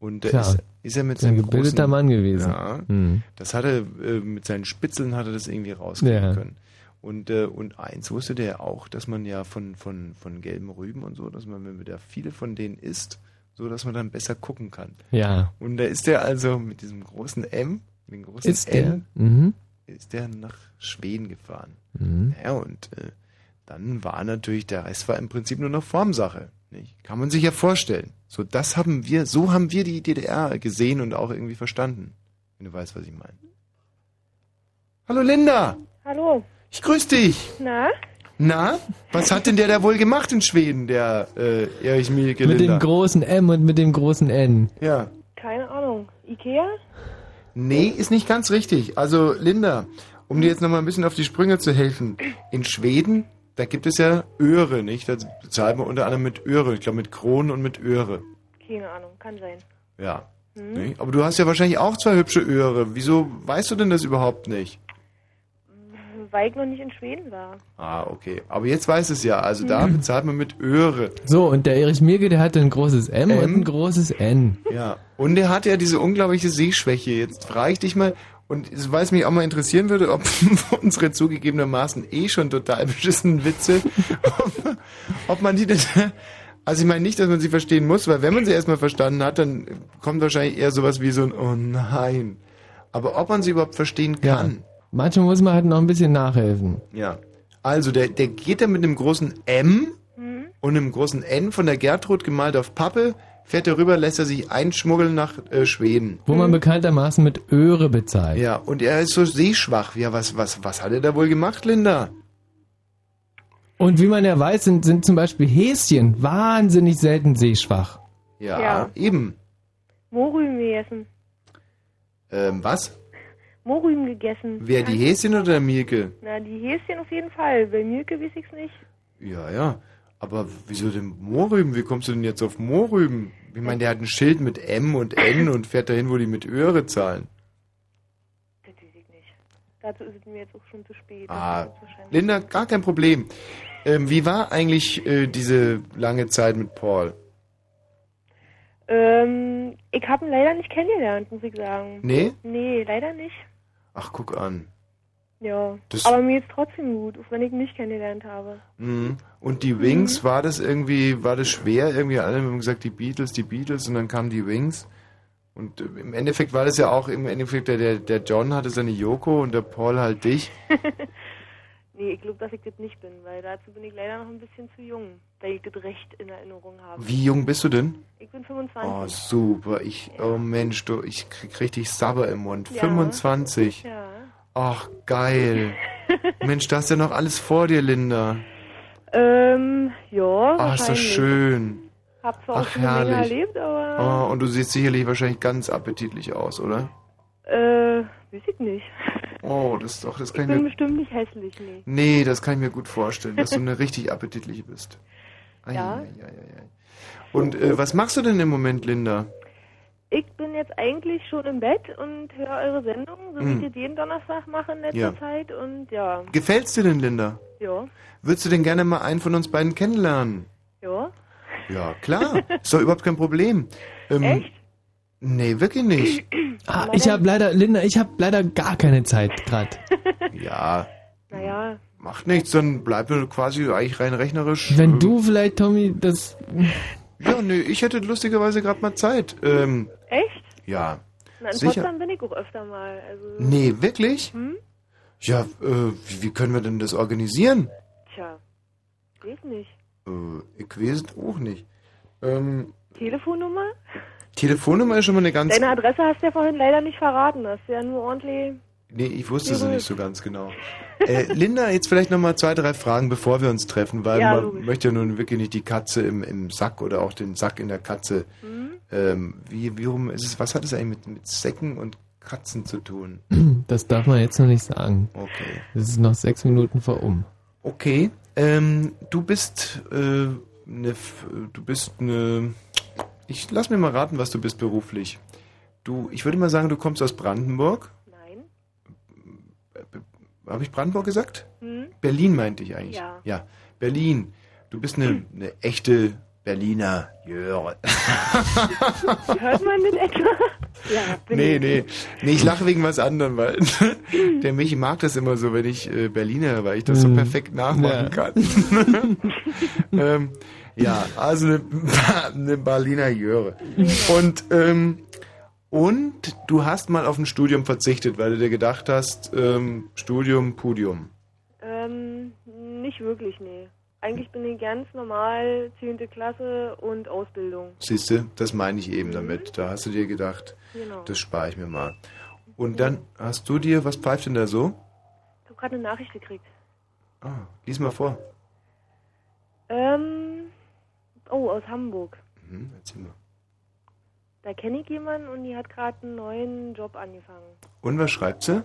Speaker 1: Und da
Speaker 2: Klar.
Speaker 1: ist, ist er mit
Speaker 2: Ist ein
Speaker 1: seinem
Speaker 2: gebildeter
Speaker 1: großen,
Speaker 2: Mann gewesen.
Speaker 1: Ja,
Speaker 2: Mhm.
Speaker 1: das hat er, äh, mit seinen Spitzeln hat er das irgendwie rauskriegen
Speaker 2: Ja.
Speaker 1: können. Und, äh, und eins wusste der ja auch, dass man ja von, von, von gelben Rüben und so, dass man, wenn man da viele von denen isst, so dass man dann besser gucken kann.
Speaker 2: Ja.
Speaker 1: Und da ist der also mit diesem großen M, mit dem großen
Speaker 2: Ist der?
Speaker 1: N,
Speaker 2: Mhm.
Speaker 1: ist der nach Schweden gefahren.
Speaker 2: Mhm.
Speaker 1: Ja, und äh, dann war natürlich, der Rest war im Prinzip nur noch Formsache. Nicht? Kann man sich ja vorstellen. So, das haben wir, so haben wir die DDR gesehen und auch irgendwie verstanden. Wenn du weißt, was ich meine. Hallo Linda!
Speaker 10: Hallo.
Speaker 1: Ich grüße dich!
Speaker 10: Na?
Speaker 1: Na, was hat denn der da wohl gemacht in Schweden, der äh, Erich Mielke
Speaker 2: Mit
Speaker 1: Linda?
Speaker 2: dem großen M und mit dem großen N.
Speaker 1: Ja.
Speaker 10: Keine Ahnung. Ikea?
Speaker 1: Nee, ist nicht ganz richtig. Also, Linda, um dir jetzt nochmal ein bisschen auf die Sprünge zu helfen. In Schweden, da gibt es ja Öre, nicht? Da bezahlt man unter anderem mit Öre. Ich glaube, mit Kronen und mit Öre.
Speaker 10: Keine Ahnung. Kann sein.
Speaker 1: Ja.
Speaker 10: Hm?
Speaker 1: Aber du hast ja wahrscheinlich auch zwei hübsche Öre. Wieso weißt du denn das überhaupt nicht?
Speaker 10: Weil ich noch nicht in Schweden war.
Speaker 1: Ah, okay. Aber jetzt weiß es ja. Also da
Speaker 2: Hm.
Speaker 1: bezahlt man mit Öre.
Speaker 2: So, und der Erich Mirke, der hatte ein großes M, und
Speaker 1: M?
Speaker 2: ein großes N.
Speaker 1: Ja. Und er hat ja diese unglaubliche Sehschwäche. Jetzt frage ich dich mal, und weil es mich auch mal interessieren würde, ob unsere zugegebenermaßen eh schon total beschissenen Witze, ob, ob man die denn, also ich meine nicht, dass man sie verstehen muss, weil wenn man sie erstmal verstanden hat, dann kommt wahrscheinlich eher sowas wie so ein Oh nein. Aber ob man sie überhaupt verstehen kann.
Speaker 2: Manchmal muss man halt noch ein bisschen nachhelfen.
Speaker 1: Ja. Also der, der geht da mit einem großen M und einem großen N von der Gertrud gemalt auf Pappe, fährt er rüber, lässt er sich einschmuggeln nach äh, Schweden.
Speaker 2: Wo man bekanntermaßen mit Öre bezahlt.
Speaker 1: Ja, und er ist so sehschwach. Ja, was, was, was hat er da wohl gemacht, Linda?
Speaker 2: Und wie man ja weiß, sind, sind zum Beispiel Häschen wahnsinnig selten sehschwach.
Speaker 1: Ja,
Speaker 10: Ja.
Speaker 1: eben.
Speaker 10: Mohrrüben gegessen.
Speaker 1: Ähm, was?
Speaker 10: Mohrrüben gegessen.
Speaker 1: Wer, die Häschen oder der Mielke?
Speaker 10: Na, die Häschen auf jeden Fall. Bei Mielke weiß ich's nicht.
Speaker 1: Ja, ja. Aber wieso denn Mohrrüben? Wie kommst du denn jetzt auf Mohrrüben? Ich meine, der hat ein Schild mit M und N und fährt dahin, wo die mit Öre zahlen.
Speaker 10: Dazu ist es mir jetzt auch schon zu spät.
Speaker 1: Ah,
Speaker 10: Das
Speaker 1: Linda, gar kein Problem. Ähm, wie war eigentlich äh, diese lange Zeit mit Paul?
Speaker 10: Ähm, ich habe ihn leider nicht kennengelernt, muss ich sagen.
Speaker 1: Nee?
Speaker 10: Nee, leider nicht.
Speaker 1: Ach, guck an.
Speaker 10: Ja.
Speaker 1: Das-
Speaker 10: Aber mir ist trotzdem gut, auch wenn ich ihn nicht kennengelernt habe.
Speaker 1: Mhm. Und die Wings, war das irgendwie, war das schwer? Irgendwie alle haben gesagt, die Beatles, die Beatles und dann kamen die Wings. Und äh, im Endeffekt war das ja auch, im Endeffekt, der, der, John hatte seine Yoko und der Paul halt dich.
Speaker 10: Nee, ich glaube, dass ich das nicht bin, weil dazu bin ich leider noch ein bisschen zu jung, weil ich das recht in Erinnerung habe.
Speaker 1: Wie jung bist du denn?
Speaker 10: Ich bin 25.
Speaker 1: Oh, super. Ich, oh Mensch, du, ich krieg richtig Sabber im Mund.
Speaker 10: Ja.
Speaker 1: 25.
Speaker 10: Ja.
Speaker 1: Ach, geil. Mensch, da hast ja noch alles vor dir, Linda.
Speaker 10: Ähm, ja,
Speaker 1: Ach, ist das schön.
Speaker 10: Hab zwar auch
Speaker 1: Ach,
Speaker 10: schon eine Menge
Speaker 1: herrlich.
Speaker 10: erlebt, aber
Speaker 1: Oh, und du siehst sicherlich wahrscheinlich ganz appetitlich aus, oder?
Speaker 10: äh, weiß ich nicht.
Speaker 1: Oh, das ist doch, das
Speaker 10: Ich
Speaker 1: kann ich,
Speaker 10: bin
Speaker 1: mir.
Speaker 10: bestimmt nicht hässlich, nee.
Speaker 1: Nee, das kann ich mir gut vorstellen, dass du eine richtig appetitliche bist. Ei,
Speaker 10: Ja.
Speaker 1: ei, ei, ei. Und äh, was machst du denn im Moment, Linda?
Speaker 10: Ich bin jetzt eigentlich schon im Bett und höre eure Sendung, so wie ich das jeden Donnerstag mache in letzter
Speaker 1: Ja.
Speaker 10: Zeit und ja,
Speaker 1: Gefällt's dir denn, Linda?
Speaker 10: ja,
Speaker 1: Würdest du denn gerne mal einen von uns beiden kennenlernen?
Speaker 10: ja.
Speaker 1: Ja, klar. Ist doch überhaupt kein Problem. Ähm,
Speaker 10: Echt?
Speaker 1: Nee, wirklich nicht.
Speaker 2: Ah, ich habe leider, Linda, ich habe leider gar keine Zeit gerade.
Speaker 1: Ja,
Speaker 10: Naja,
Speaker 1: macht nichts, dann bleibt nur quasi eigentlich rein rechnerisch.
Speaker 2: Wenn
Speaker 1: äh,
Speaker 2: du vielleicht, Tommy, das.
Speaker 1: Ja, nee, ich hätte lustigerweise gerade mal Zeit. Ähm,
Speaker 10: echt?
Speaker 1: ja.
Speaker 10: Na, in
Speaker 1: Sicher.
Speaker 10: Potsdam bin ich auch öfter mal. Also,
Speaker 1: Nee, wirklich?
Speaker 10: Hm?
Speaker 1: Ja, äh, wie, wie können wir denn das organisieren?
Speaker 10: Tja, geht nicht.
Speaker 1: Äh, ich weiß es auch nicht. Ähm,
Speaker 10: Telefonnummer?
Speaker 1: Telefonnummer ist schon mal eine ganz...
Speaker 10: Deine Adresse hast du ja vorhin leider nicht verraten. Hast du ja nur ordentlich.
Speaker 1: Nee, ich wusste sie nicht so ganz genau. Äh, Linda, jetzt vielleicht nochmal zwei, drei Fragen, bevor wir uns treffen, weil
Speaker 10: Ja,
Speaker 1: man
Speaker 10: logisch.
Speaker 1: möchte ja nun wirklich nicht die Katze im, im Sack oder auch den Sack in der Katze.
Speaker 10: Hm?
Speaker 1: Ähm, wie, wie rum ist es, was hat es eigentlich mit, mit Säcken und Katzen zu tun?
Speaker 2: Das darf man jetzt noch nicht sagen.
Speaker 1: Okay.
Speaker 2: Das ist noch sechs Minuten vor um.
Speaker 1: Okay, ähm, du bist äh, ne, du bist eine, ich lass mir mal raten, was du bist beruflich. Du, ich würde mal sagen, du kommst aus Brandenburg.
Speaker 10: Nein.
Speaker 1: Habe ich Brandenburg gesagt?
Speaker 10: Hm?
Speaker 1: Berlin meinte ich eigentlich.
Speaker 10: Ja.
Speaker 1: Ja, Berlin. Du bist eine, eine echte Berliner Jöre.
Speaker 10: Hört man das etwa? Ja, bin
Speaker 1: Nee,
Speaker 10: ich.
Speaker 1: nee. Nee, ich lache wegen was anderem, weil der Michi mag das immer so, wenn ich äh, Berliner, weil ich das so
Speaker 2: Mhm.
Speaker 1: perfekt nachmachen
Speaker 2: Ja.
Speaker 1: kann. ähm, ja, also eine, eine Berliner Jöre. Und, ähm, und du hast mal auf ein Studium verzichtet, weil du dir gedacht hast, ähm, Studium, Pudium.
Speaker 10: Ähm, nicht wirklich, nee. Eigentlich bin ich ganz normal 10. Klasse und Ausbildung.
Speaker 1: Siehst du, das meine ich eben damit. Da hast du dir gedacht,
Speaker 10: Genau.
Speaker 1: das spare ich mir mal. Und dann hast du dir, was pfeift denn da so?
Speaker 10: Ich habe gerade eine Nachricht gekriegt.
Speaker 1: Ah, lies mal vor.
Speaker 10: Ähm, oh, aus Hamburg.
Speaker 1: Mhm, erzähl mal.
Speaker 10: Da kenne ich jemanden und die hat gerade einen neuen Job angefangen.
Speaker 1: Und was schreibt sie?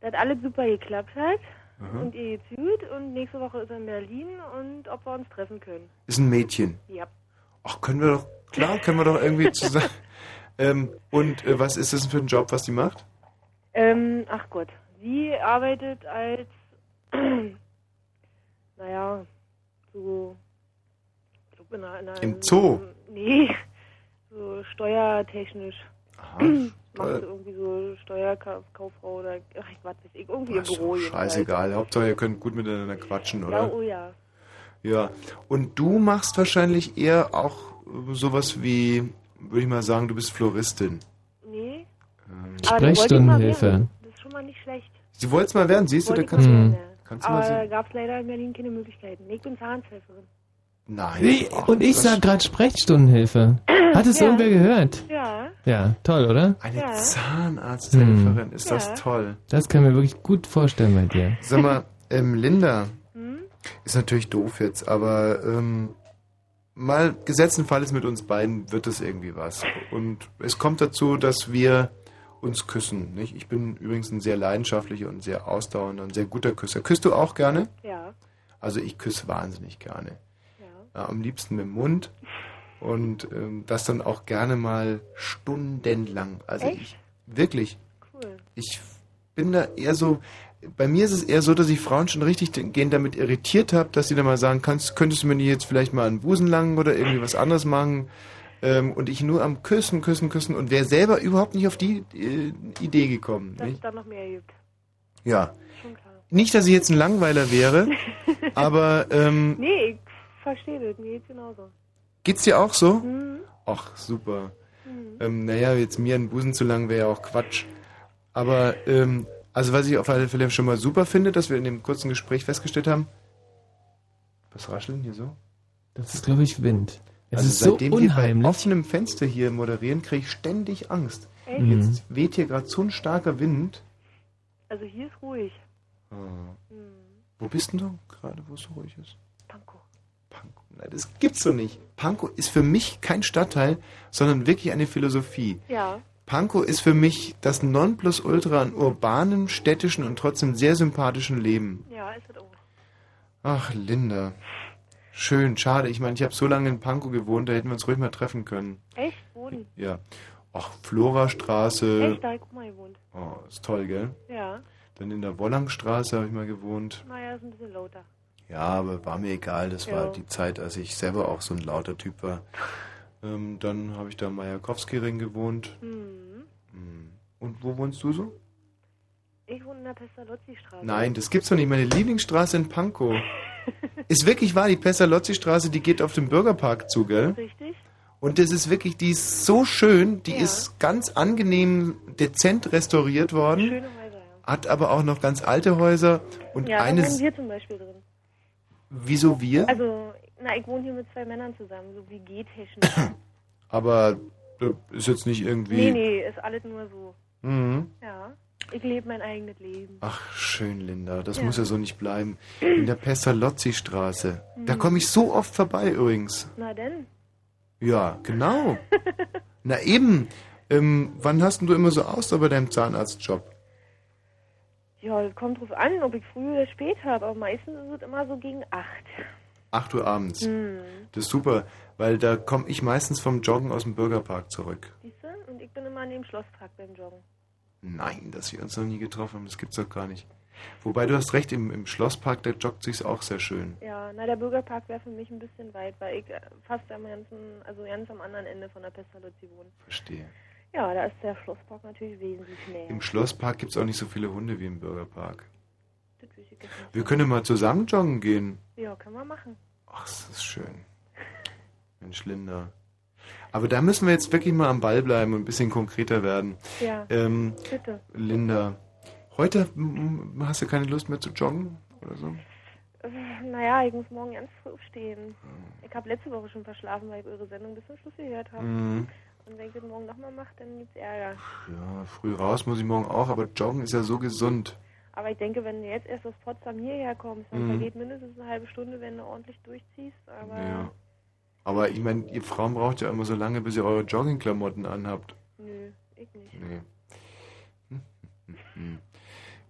Speaker 10: Das alles super geklappt hat
Speaker 1: Aha.
Speaker 10: und ihr geht's gut und nächste Woche ist er in Berlin und ob wir uns treffen können.
Speaker 1: Ist ein Mädchen.
Speaker 10: Ja.
Speaker 1: Ach, können wir doch, klar, können wir doch irgendwie zusammen. ähm, und äh, was ist das denn für ein Job, was die macht?
Speaker 10: Ähm, ach Gott. Sie arbeitet als, naja, so, in einer, in einer...
Speaker 1: Im Zoo?
Speaker 10: Nee, so steuertechnisch.
Speaker 1: toll.
Speaker 10: Macht irgendwie so Steuerkauffrau oder, ach, ich weiß nicht, irgendwie im Büro.
Speaker 1: scheißegal. Hauptsache, ihr könnt gut miteinander quatschen,
Speaker 10: Ja,
Speaker 1: oder?
Speaker 10: oh ja.
Speaker 1: Ja. Und du machst wahrscheinlich eher auch äh, sowas wie, würde ich mal sagen, du bist Floristin.
Speaker 10: Nee.
Speaker 1: Ähm,
Speaker 10: wollte ich
Speaker 2: Sprechstundenhilfe.
Speaker 10: Das ist schon mal nicht schlecht.
Speaker 1: Sie wollt's mal werden, siehst du, da
Speaker 10: Wollte ich
Speaker 1: kannst du,
Speaker 10: mal werden, ja.
Speaker 1: kannst du
Speaker 10: Aber gab es leider in Berlin keine Möglichkeiten. Nee, ich bin Zahnshelferin.
Speaker 1: Nein. Ach,
Speaker 2: und ich
Speaker 1: das-
Speaker 2: sag gerade Sprechstundenhilfe. Hat es
Speaker 10: Ja.
Speaker 2: irgendwer gehört?
Speaker 10: Ja.
Speaker 2: Ja, toll, oder?
Speaker 1: Eine
Speaker 10: Ja.
Speaker 1: Zahnarzthelferin,
Speaker 2: Hm.
Speaker 1: ist das
Speaker 10: Ja.
Speaker 1: toll.
Speaker 2: Das kann mir wirklich gut vorstellen bei dir.
Speaker 1: Sag mal, ähm, Linda,
Speaker 10: Hm?
Speaker 1: ist natürlich doof jetzt, aber ähm, mal gesetzten Falles mit uns beiden wird das irgendwie was. Und es kommt dazu, dass wir uns küssen. Nicht? Ich bin übrigens ein sehr leidenschaftlicher und sehr ausdauernder und sehr guter Küsser. Küsst du auch gerne?
Speaker 10: Ja.
Speaker 1: Also ich küsse wahnsinnig gerne. Ja, am liebsten mit dem Mund. Und ähm, das dann auch gerne mal stundenlang. Also
Speaker 10: Echt?
Speaker 1: ich wirklich.
Speaker 10: Cool.
Speaker 1: Ich bin da eher so. Bei mir ist es eher so, dass ich Frauen schon richtig gehend damit irritiert habe, dass sie dann mal sagen, kannst, könntest du mir nicht jetzt vielleicht mal einen Busen langen oder irgendwie was anderes machen? Ähm, und ich nur am Küssen, Küssen, Küssen und wäre selber überhaupt nicht auf die äh, Idee gekommen.
Speaker 10: Dass es
Speaker 1: Nicht?
Speaker 10: dann noch mehr gibt.
Speaker 1: Ja. Nicht, dass ich jetzt ein Langweiler wäre, aber ähm,
Speaker 10: Nee, ich verstehe das. Mir geht's genauso.
Speaker 1: geht's dir auch so?
Speaker 10: Mhm.
Speaker 1: Ach, super. Ähm, naja, jetzt mir einen Busen zu lang wäre ja auch Quatsch. Aber, ähm, also was ich auf alle Fälle schon mal super finde, dass wir in dem kurzen Gespräch festgestellt haben. Was rascheln hier so?
Speaker 2: Das ist, glaube ich, Wind. Es
Speaker 1: also
Speaker 2: ist so
Speaker 1: seitdem
Speaker 2: unheimlich.
Speaker 1: wir bei offenem Fenster hier moderieren, kriege ich ständig Angst.
Speaker 10: Echt?
Speaker 1: Jetzt weht hier gerade so ein starker Wind.
Speaker 10: Also hier ist ruhig.
Speaker 1: Ah. Wo bist denn du gerade, wo es so ruhig ist? Das gibt's doch nicht. Pankow ist für mich kein Stadtteil, sondern wirklich eine Philosophie.
Speaker 10: Ja.
Speaker 1: Pankow ist für mich das Nonplusultra an urbanem, städtischen und trotzdem sehr sympathischen Leben.
Speaker 10: Ja, ist es auch.
Speaker 1: Ach, Linda. Schön, schade. Ich meine, ich habe so lange in Pankow gewohnt, da hätten wir uns ruhig mal treffen können.
Speaker 10: Echt? Wo denn?
Speaker 1: Ja. Ach, Florastraße.
Speaker 10: Echt? Da hab ich mal gewohnt.
Speaker 1: Oh, ist toll, gell?
Speaker 10: Ja.
Speaker 1: Dann in der Wollangstraße habe ich mal gewohnt.
Speaker 10: Naja, ist ein bisschen lauter.
Speaker 1: Ja, aber war mir egal. Das war
Speaker 10: Ja.
Speaker 1: die Zeit, als ich selber auch so ein lauter Typ war. Ähm, dann habe ich da am Majakowski-Ring gewohnt.
Speaker 10: Hm.
Speaker 1: Hm. Und wo wohnst du so?
Speaker 10: Ich wohne in der Pestalozzi-Straße.
Speaker 1: Nein, das gibt's doch nicht. Meine Lieblingsstraße in Pankow. ist wirklich wahr, die Pestalozzi-Straße, die geht auf den Bürgerpark zu, gell?
Speaker 10: Richtig?
Speaker 1: Und das ist wirklich, die ist so schön, die ist ganz angenehm dezent restauriert worden.
Speaker 10: Schöne Häuser, ja.
Speaker 1: Hat aber auch noch ganz alte Häuser. Und
Speaker 10: ja, da
Speaker 1: eines.
Speaker 10: wohnen wir zum Beispiel drin.
Speaker 1: Wieso wir?
Speaker 10: Also, na, ich wohne hier mit zwei Männern zusammen, so wie technisch
Speaker 1: aber äh, ist jetzt nicht irgendwie.
Speaker 10: nee, nee, ist alles nur so.
Speaker 1: Mhm.
Speaker 10: Ja. Ich lebe mein eigenes Leben.
Speaker 1: Ach, schön, Linda. Das
Speaker 10: Ja.
Speaker 1: muss ja so nicht bleiben. In der Pestalozzi-Straße. Da
Speaker 10: Mhm.
Speaker 1: komme ich so oft vorbei übrigens.
Speaker 10: Na denn?
Speaker 1: Ja, genau. Na eben. Ähm, wann hast denn du immer so aus da bei deinem Zahnarztjob?
Speaker 10: Ja, das kommt drauf an, ob ich früh oder spät habe, aber meistens ist es immer so gegen acht.
Speaker 1: 8 Uhr abends.
Speaker 10: Hm.
Speaker 1: Das ist super, weil da komme ich meistens vom Joggen aus dem Bürgerpark zurück.
Speaker 10: Siehst du? Und ich bin immer an dem Schlosspark beim Joggen.
Speaker 1: Nein, dass wir uns noch nie getroffen haben, das gibt's doch gar nicht. Wobei du hast recht, im, im Schlosspark, da joggt sich's auch sehr schön.
Speaker 10: Ja, na, der Bürgerpark wäre für mich ein bisschen weit, weil ich äh, fast am ganzen, also ganz am anderen Ende von der Pestalozzi wohne.
Speaker 1: Verstehe.
Speaker 10: Ja, da ist der Schlosspark natürlich wesentlich näher.
Speaker 1: Im Schlosspark gibt's auch nicht so viele Hunde wie im Bürgerpark.
Speaker 10: Das weiß ich jetzt nicht.
Speaker 1: Wir können mal zusammen joggen gehen.
Speaker 10: Ja, können wir machen.
Speaker 1: Ach, das ist schön. Mensch, Linda. Aber da müssen wir jetzt wirklich mal am Ball bleiben und ein bisschen konkreter werden.
Speaker 10: Ja,
Speaker 1: Ähm,
Speaker 10: bitte.
Speaker 1: Linda, heute hast du keine Lust mehr zu joggen oder so?
Speaker 10: Naja, ich muss morgen ganz früh aufstehen. Ich habe letzte Woche schon verschlafen, weil ich eure Sendung bis zum Schluss gehört habe.
Speaker 1: Mhm.
Speaker 10: Und wenn ich das morgen nochmal mache, dann gibt's Ärger.
Speaker 1: Ja, früh raus muss ich morgen auch, aber joggen ist ja so gesund.
Speaker 10: Aber ich denke, wenn du jetzt erst aus Potsdam hierher kommst, dann
Speaker 1: Mhm.
Speaker 10: vergeht mindestens eine halbe Stunde, wenn du ordentlich durchziehst. Aber
Speaker 1: Ja. Aber ich meine, ihr Frauen braucht ja immer so lange, bis ihr eure Joggingklamotten anhabt.
Speaker 10: nö, ich nicht.
Speaker 1: Nee. Hm, hm, hm.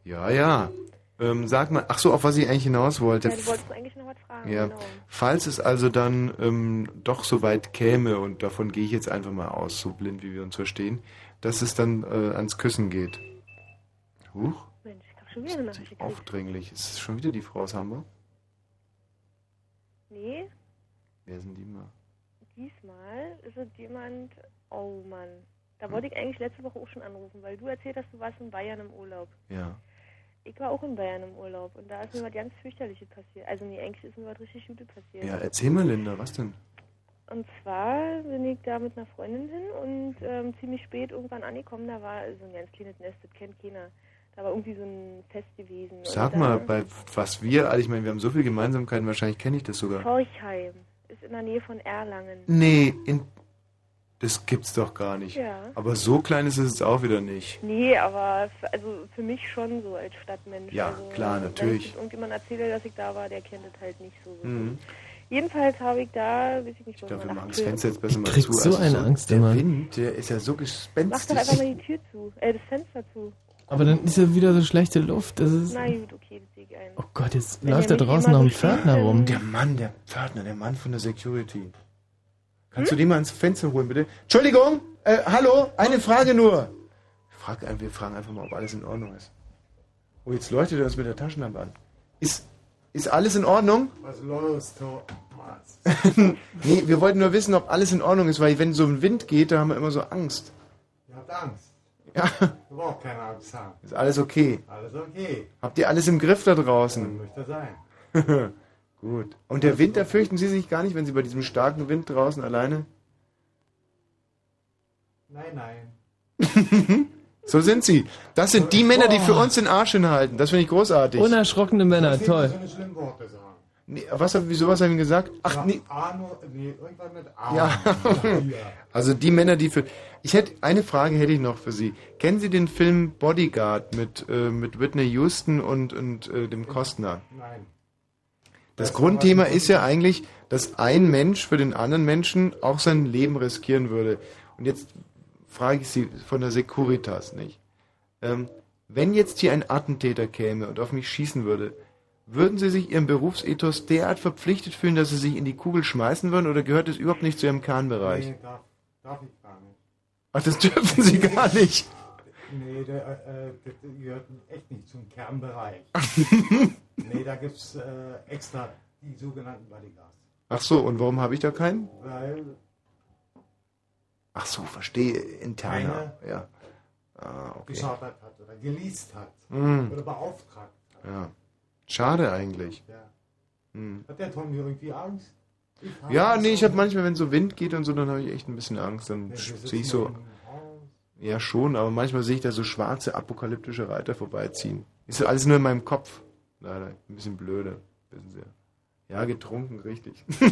Speaker 1: Ja, ja. Ähm, sag mal, ach so, auf was ich eigentlich hinaus wollte.
Speaker 10: Ja, du wolltest eigentlich noch was fragen.
Speaker 1: Ja,
Speaker 10: Genau.
Speaker 1: falls es also dann ähm, doch so weit käme, und davon gehe ich jetzt einfach mal aus, so blind wie wir uns verstehen, dass es dann äh, ans Küssen geht. Huch,
Speaker 10: Mensch, ich habe schon wieder eine Nachricht
Speaker 1: aufdringlich. Ist es schon wieder die Frau aus Hamburg?
Speaker 10: Nee,
Speaker 1: Wer sind die mal?
Speaker 10: diesmal ist es jemand. Oh Mann. Da wollte ich eigentlich letzte Woche auch schon anrufen, weil du erzählt hast, du warst in Bayern im Urlaub.
Speaker 1: Ja.
Speaker 10: Ich war auch in Bayern im Urlaub und da ist mir was ganz fürchterliches passiert. Also nee, eigentlich ist mir was richtig Gutes passiert.
Speaker 1: Ja, erzähl mal, Linda, was denn?
Speaker 10: Und zwar bin ich da mit einer Freundin hin und ähm, ziemlich spät irgendwann angekommen. Da war so ein ganz kleines Nest, das kennt keiner. Da war irgendwie so ein Fest gewesen.
Speaker 1: Sag mal, bei was wir, also ich meine, wir haben so viele Gemeinsamkeiten, wahrscheinlich kenne ich das sogar.
Speaker 10: Forchheim ist in der Nähe von Erlangen.
Speaker 1: Nee, in, das gibt's doch gar nicht.
Speaker 10: Ja.
Speaker 1: Aber so klein ist es jetzt auch wieder nicht.
Speaker 10: Nee, aber f- also für mich schon so als Stadtmensch.
Speaker 1: Ja,
Speaker 10: also,
Speaker 1: klar,
Speaker 10: Wenn
Speaker 1: natürlich.
Speaker 10: ich irgendjemand erzähle, dass ich da war, der kennt es halt nicht so.
Speaker 1: Mhm.
Speaker 10: Jedenfalls habe ich da, weiß ich nicht,
Speaker 1: Ich
Speaker 10: was
Speaker 1: glaube, wir machen das Fenster jetzt besser mal
Speaker 2: krieg
Speaker 1: zu.
Speaker 2: so eine Angst
Speaker 1: der
Speaker 2: immer.
Speaker 1: Wind, der ist ja so
Speaker 10: Mach
Speaker 1: gespenstig.
Speaker 10: doch einfach mal die Tür zu, äh, das Fenster zu.
Speaker 2: Aber dann ist ja wieder so schlechte Luft. Das ist.
Speaker 10: Na gut, okay, das sehe ich ein.
Speaker 2: Oh Gott, jetzt
Speaker 10: Wenn
Speaker 2: läuft da draußen noch ein Pförtner rum.
Speaker 1: Der Mann, der Pförtner, der Mann von der Security. Kannst du den mal ans Fenster holen, bitte? Entschuldigung, äh, hallo, eine Frage nur. Frag, wir fragen einfach mal, ob alles in Ordnung ist. Oh, jetzt leuchtet er uns mit der Taschenlampe an. Ist, ist alles in Ordnung?
Speaker 26: Was los, Thomas?
Speaker 1: nee, wir wollten nur wissen, ob alles in Ordnung ist, weil wenn so ein Wind geht, da haben wir immer so Angst.
Speaker 26: Ihr habt Angst.
Speaker 1: Ja,
Speaker 26: Du brauchst keine Angst haben.
Speaker 1: ist alles okay.
Speaker 26: Alles okay.
Speaker 1: Habt ihr alles im Griff da draußen?
Speaker 26: Möchte sein.
Speaker 1: Gut. Und der Wind, da fürchten Sie sich gar nicht, wenn Sie bei diesem starken Wind draußen alleine?
Speaker 26: Nein, nein.
Speaker 1: So sind Sie. Das sind die Männer, die für uns den Arsch hinhalten. Das finde ich großartig.
Speaker 2: Unerschrockene Männer, toll.
Speaker 26: So eine schlimme Worte sagen.
Speaker 1: Nee, was, hab- wieso was haben wir gesagt? Ach, nee.
Speaker 26: Arno, nee, irgendwann mit A.
Speaker 1: Ja. Also die Männer, die für. Ich hätte eine Frage hätte ich noch für Sie. Kennen Sie den Film Bodyguard mit äh, mit Whitney Houston und und äh, dem Costner?
Speaker 26: Nein.
Speaker 1: Das Grundthema ist ja eigentlich, dass ein Mensch für den anderen Menschen auch sein Leben riskieren würde. Und jetzt frage ich Sie von der Securitas, nicht? Ähm, wenn jetzt hier ein Attentäter käme und auf mich schießen würde, würden Sie sich Ihrem Berufsethos derart verpflichtet fühlen, dass Sie sich in die Kugel schmeißen würden oder gehört es überhaupt nicht zu Ihrem Kernbereich?
Speaker 26: Nee, darf, darf ich gar nicht.
Speaker 1: Ach, das dürfen Sie gar nicht.
Speaker 26: Nee, der, äh, das gehört echt nicht zum Kernbereich. nee, da gibt es äh, extra die sogenannten Bodyguards.
Speaker 1: Ach so, und warum habe ich da keinen?
Speaker 26: Weil
Speaker 1: Ach so, verstehe, interner. Ja. Ah, okay.
Speaker 26: geschartert hat oder geleast hat
Speaker 1: Mm.
Speaker 26: oder beauftragt.
Speaker 1: Ja. Schade eigentlich.
Speaker 26: Ja.
Speaker 1: Hm.
Speaker 26: Hat der Tommy irgendwie Angst?
Speaker 1: Ja, nee, ich habe manchmal, wenn so Wind geht und so, dann habe ich echt ein bisschen Angst. Dann
Speaker 26: Ja,
Speaker 1: sehe ich so. Ja, schon, aber manchmal sehe ich da so schwarze apokalyptische Reiter vorbeiziehen. Ist alles nur in meinem Kopf. Leider. Ein bisschen blöde. Wissen Sie. Ja, getrunken, richtig.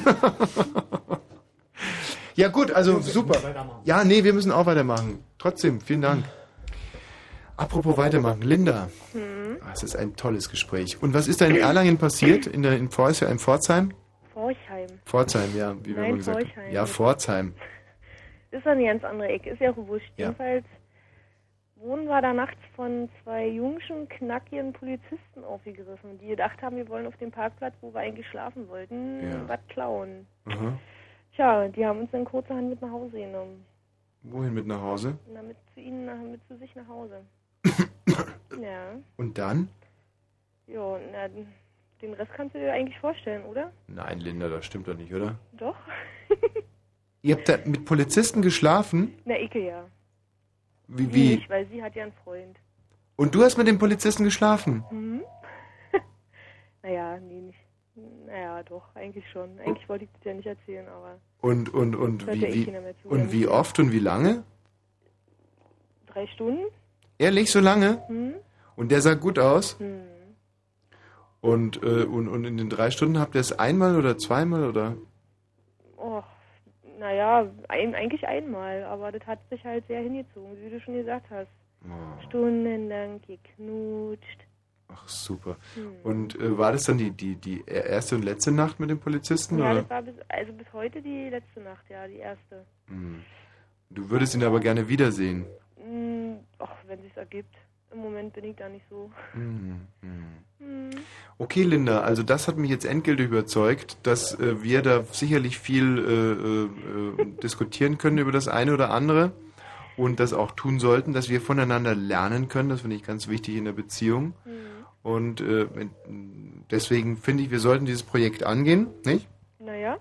Speaker 1: ja, gut, also super. Ja, nee, wir müssen auch weitermachen. Trotzdem, vielen Dank. Apropos weitermachen. Linda.
Speaker 10: Hm.
Speaker 1: Ah, Es ist ein tolles Gespräch. Und was ist da in Erlangen passiert? In, der, in, Pforzheim, in Pforzheim?
Speaker 10: Forchheim.
Speaker 1: Pforzheim, ja, wie wir
Speaker 10: Nein,
Speaker 1: immer gesagt haben.
Speaker 10: Forchheim.
Speaker 1: Ja, Pforzheim.
Speaker 10: Ist eine ganz andere Ecke, ist ja auch wurscht.
Speaker 1: Ja.
Speaker 10: Jedenfalls wurden wir da nachts von zwei jungschen, knackigen Polizisten aufgegriffen, die gedacht haben, wir wollen auf dem Parkplatz, wo wir eigentlich schlafen wollten,
Speaker 1: Ja.
Speaker 10: was klauen.
Speaker 1: Aha.
Speaker 10: Tja, die haben uns dann kurzerhand mit nach Hause genommen.
Speaker 1: Wohin mit nach Hause?
Speaker 10: Na, mit zu ihnen, nach, mit zu sich nach Hause. ja,
Speaker 1: Und dann?
Speaker 10: ja, na, den Rest kannst du dir eigentlich vorstellen, oder?
Speaker 1: Nein, Linda, das stimmt doch nicht, oder?
Speaker 10: Doch?
Speaker 1: Ihr habt da mit Polizisten geschlafen?
Speaker 10: Na, Icke ja.
Speaker 1: Wie, wie?
Speaker 10: nicht, weil sie hat ja einen Freund.
Speaker 1: Und du hast mit den Polizisten geschlafen?
Speaker 10: Mhm. naja, nee, nicht. Naja, doch, eigentlich schon. Eigentlich wollte ich das ja nicht erzählen, aber
Speaker 1: Und, und, und wie,
Speaker 10: eh
Speaker 1: wie,
Speaker 10: zu,
Speaker 1: und wie oft und wie lange?
Speaker 10: drei Stunden?
Speaker 1: Ehrlich, so lange?
Speaker 10: Hm?
Speaker 1: Und der sah gut aus?
Speaker 10: Hm.
Speaker 1: Und, äh, und, und in den drei Stunden habt ihr es einmal oder zweimal oder?
Speaker 10: Och, naja, ein, eigentlich einmal, aber das hat sich halt sehr hingezogen, wie du schon gesagt hast.
Speaker 1: Oh,
Speaker 10: Stundenlang geknutscht.
Speaker 1: ach, super.
Speaker 10: Hm.
Speaker 1: Und äh, war das dann die, die, die erste und letzte Nacht mit den Polizisten?
Speaker 10: Ja,
Speaker 1: oder?
Speaker 10: das war bis, also bis heute die letzte Nacht, ja, die erste.
Speaker 1: Hm. Du würdest ihn aber gerne wiedersehen.
Speaker 10: Hm, ach, wenn sich's ergibt. Im Moment bin ich da nicht so.
Speaker 1: Hm, hm.
Speaker 10: Hm.
Speaker 1: Okay, Linda, also das hat mich jetzt endgültig überzeugt, dass äh, wir da sicherlich viel äh, äh, äh, diskutieren können über das eine oder andere und das auch tun sollten, dass wir voneinander lernen können. Das finde ich ganz wichtig in der Beziehung. Und äh, deswegen finde ich, wir sollten dieses Projekt angehen, nicht?
Speaker 10: Naja.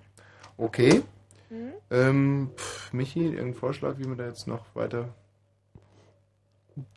Speaker 1: Okay.
Speaker 10: Hm?
Speaker 1: Ähm, pff, Michi, irgendein Vorschlag, wie wir da jetzt noch weiter...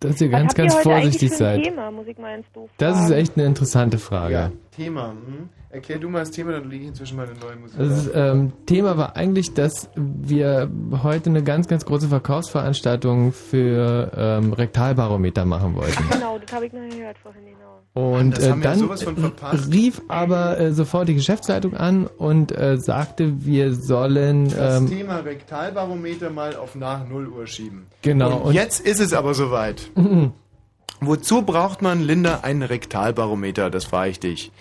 Speaker 2: Dass ihr ganz,
Speaker 10: ihr
Speaker 2: ganz vorsichtig seid.
Speaker 10: Thema, muss ich mal ins Doof
Speaker 2: Das ist echt eine interessante Frage.
Speaker 1: Thema. Hm? Erklär du mal das Thema, dann lege ich inzwischen meine neue Musik.
Speaker 2: Das ähm, Thema war eigentlich, dass wir heute eine ganz, ganz große Verkaufsveranstaltung für ähm, Rektalbarometer machen wollten.
Speaker 10: Genau, das habe ich noch gehört vorhin, genau.
Speaker 2: Und äh, dann
Speaker 1: von verpasst.
Speaker 2: rief aber äh, sofort die Geschäftsleitung an und äh, sagte, wir sollen
Speaker 1: das
Speaker 2: ähm,
Speaker 1: Thema Rektalbarometer mal auf nach 0 Uhr schieben.
Speaker 2: Genau,
Speaker 1: Und,
Speaker 2: und-
Speaker 1: jetzt ist es aber soweit. Wozu braucht man, Linda, ein Rektalbarometer? Das frage ich dich.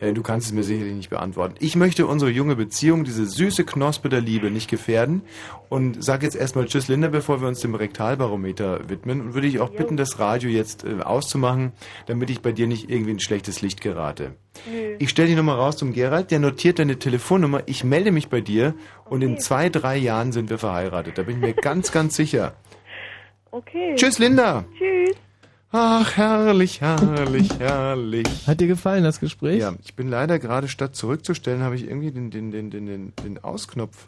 Speaker 1: Äh, Du kannst es mir sicherlich nicht beantworten. Ich möchte unsere junge Beziehung, diese süße Knospe der Liebe, nicht gefährden und sage jetzt erstmal Tschüss, Linda, bevor wir uns dem Rektalbarometer widmen. Und würde ich auch bitten, das Radio jetzt äh, auszumachen, damit ich bei dir nicht irgendwie in schlechtes Licht gerate.
Speaker 10: Nö.
Speaker 1: Ich stelle dich nochmal raus zum Gerald, der notiert deine Telefonnummer, ich melde mich bei dir und in zwei, drei Jahren sind wir verheiratet. Da bin ich mir ganz, ganz sicher.
Speaker 10: Okay.
Speaker 1: Tschüss, Linda.
Speaker 10: Tschüss.
Speaker 1: Ach, herrlich, herrlich, herrlich.
Speaker 2: Hat dir gefallen, das Gespräch?
Speaker 1: Ja, ich bin leider gerade statt zurückzustellen, habe ich irgendwie den, den, den, den, den, den Ausknopf.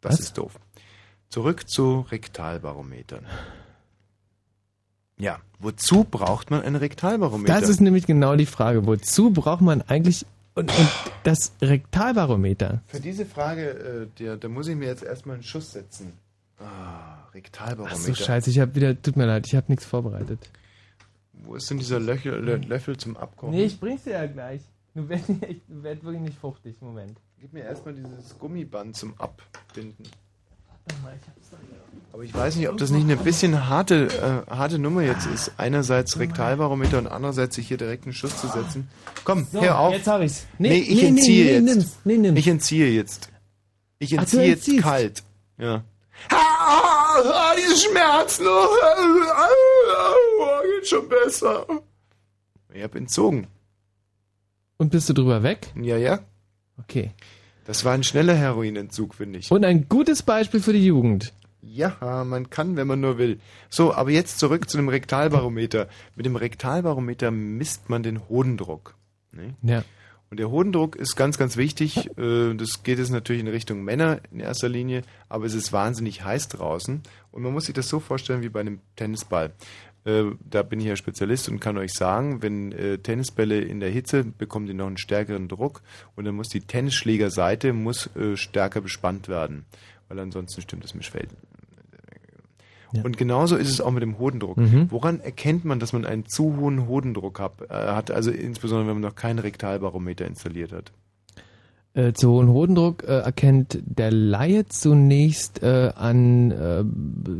Speaker 1: Das
Speaker 2: Was?
Speaker 1: ist doof. Zurück zu Rektalbarometern. Ja, wozu braucht man ein Rektalbarometer?
Speaker 2: Das ist nämlich genau die Frage. Wozu braucht man eigentlich und, und das Rektalbarometer?
Speaker 1: Für diese Frage, äh, der, da muss ich mir jetzt erstmal einen Schuss setzen. Ah, Rektalbarometer.
Speaker 2: Ach so, scheiße, ich habe wieder, tut mir leid, ich habe nichts vorbereitet.
Speaker 1: Wo ist denn dieser Löchel, Lö- Löffel zum Abkochen?
Speaker 2: Nee, ich bring's dir ja gleich. Du wirst, ich werd wirklich nicht fruchtig, Moment.
Speaker 1: Gib mir erstmal dieses Gummiband zum Abbinden. Aber ich weiß nicht, ob das nicht eine bisschen harte, äh, harte Nummer jetzt ist. Einerseits Rektalbarometer und andererseits sich hier direkt einen Schuss zu setzen. Komm,
Speaker 2: So,
Speaker 1: hör auf.
Speaker 2: jetzt hab ich's.
Speaker 1: Nee,
Speaker 2: Nee,
Speaker 1: ich
Speaker 2: nee,
Speaker 1: entziehe
Speaker 2: nee,
Speaker 1: jetzt.
Speaker 2: nimm's. Nee, nimm's.
Speaker 1: Ich entziehe jetzt. Ich
Speaker 2: Ach,
Speaker 1: entziehe jetzt
Speaker 2: entziehst.
Speaker 1: kalt. Ja.
Speaker 6: Ah, ah, diese Schmerzen. Ah, ah, geht schon besser.
Speaker 1: Ich habe entzogen.
Speaker 2: Und bist du drüber weg?
Speaker 1: Ja, ja.
Speaker 2: Okay.
Speaker 1: Das war ein schneller Heroinentzug, finde ich.
Speaker 2: Und ein gutes Beispiel für die Jugend.
Speaker 1: Ja, man kann, wenn man nur will. So, aber jetzt zurück zu dem Rektalbarometer. Mit dem Rektalbarometer misst man den Hodendruck. Ne?
Speaker 2: Ja.
Speaker 1: Und der Hodendruck ist ganz, ganz wichtig. Äh, Das geht jetzt natürlich in Richtung Männer in erster Linie, aber es ist wahnsinnig heiß draußen. Und man muss sich das so vorstellen wie bei einem Tennisball. Äh, Da bin ich ja Spezialist und kann euch sagen, wenn äh, Tennisbälle in der Hitze bekommen die noch einen stärkeren Druck und dann muss die Tennisschlägerseite muss äh, stärker bespannt werden, weil ansonsten stimmt das Mischfeld. Und genauso ist es auch mit dem Hodendruck.
Speaker 2: Mhm.
Speaker 1: Woran erkennt man, dass man einen zu hohen Hodendruck hab, äh, hat? Also insbesondere, wenn man noch keinen Rektalbarometer installiert hat.
Speaker 2: Äh, zu hohen Hodendruck äh, erkennt der Laie zunächst äh, an äh,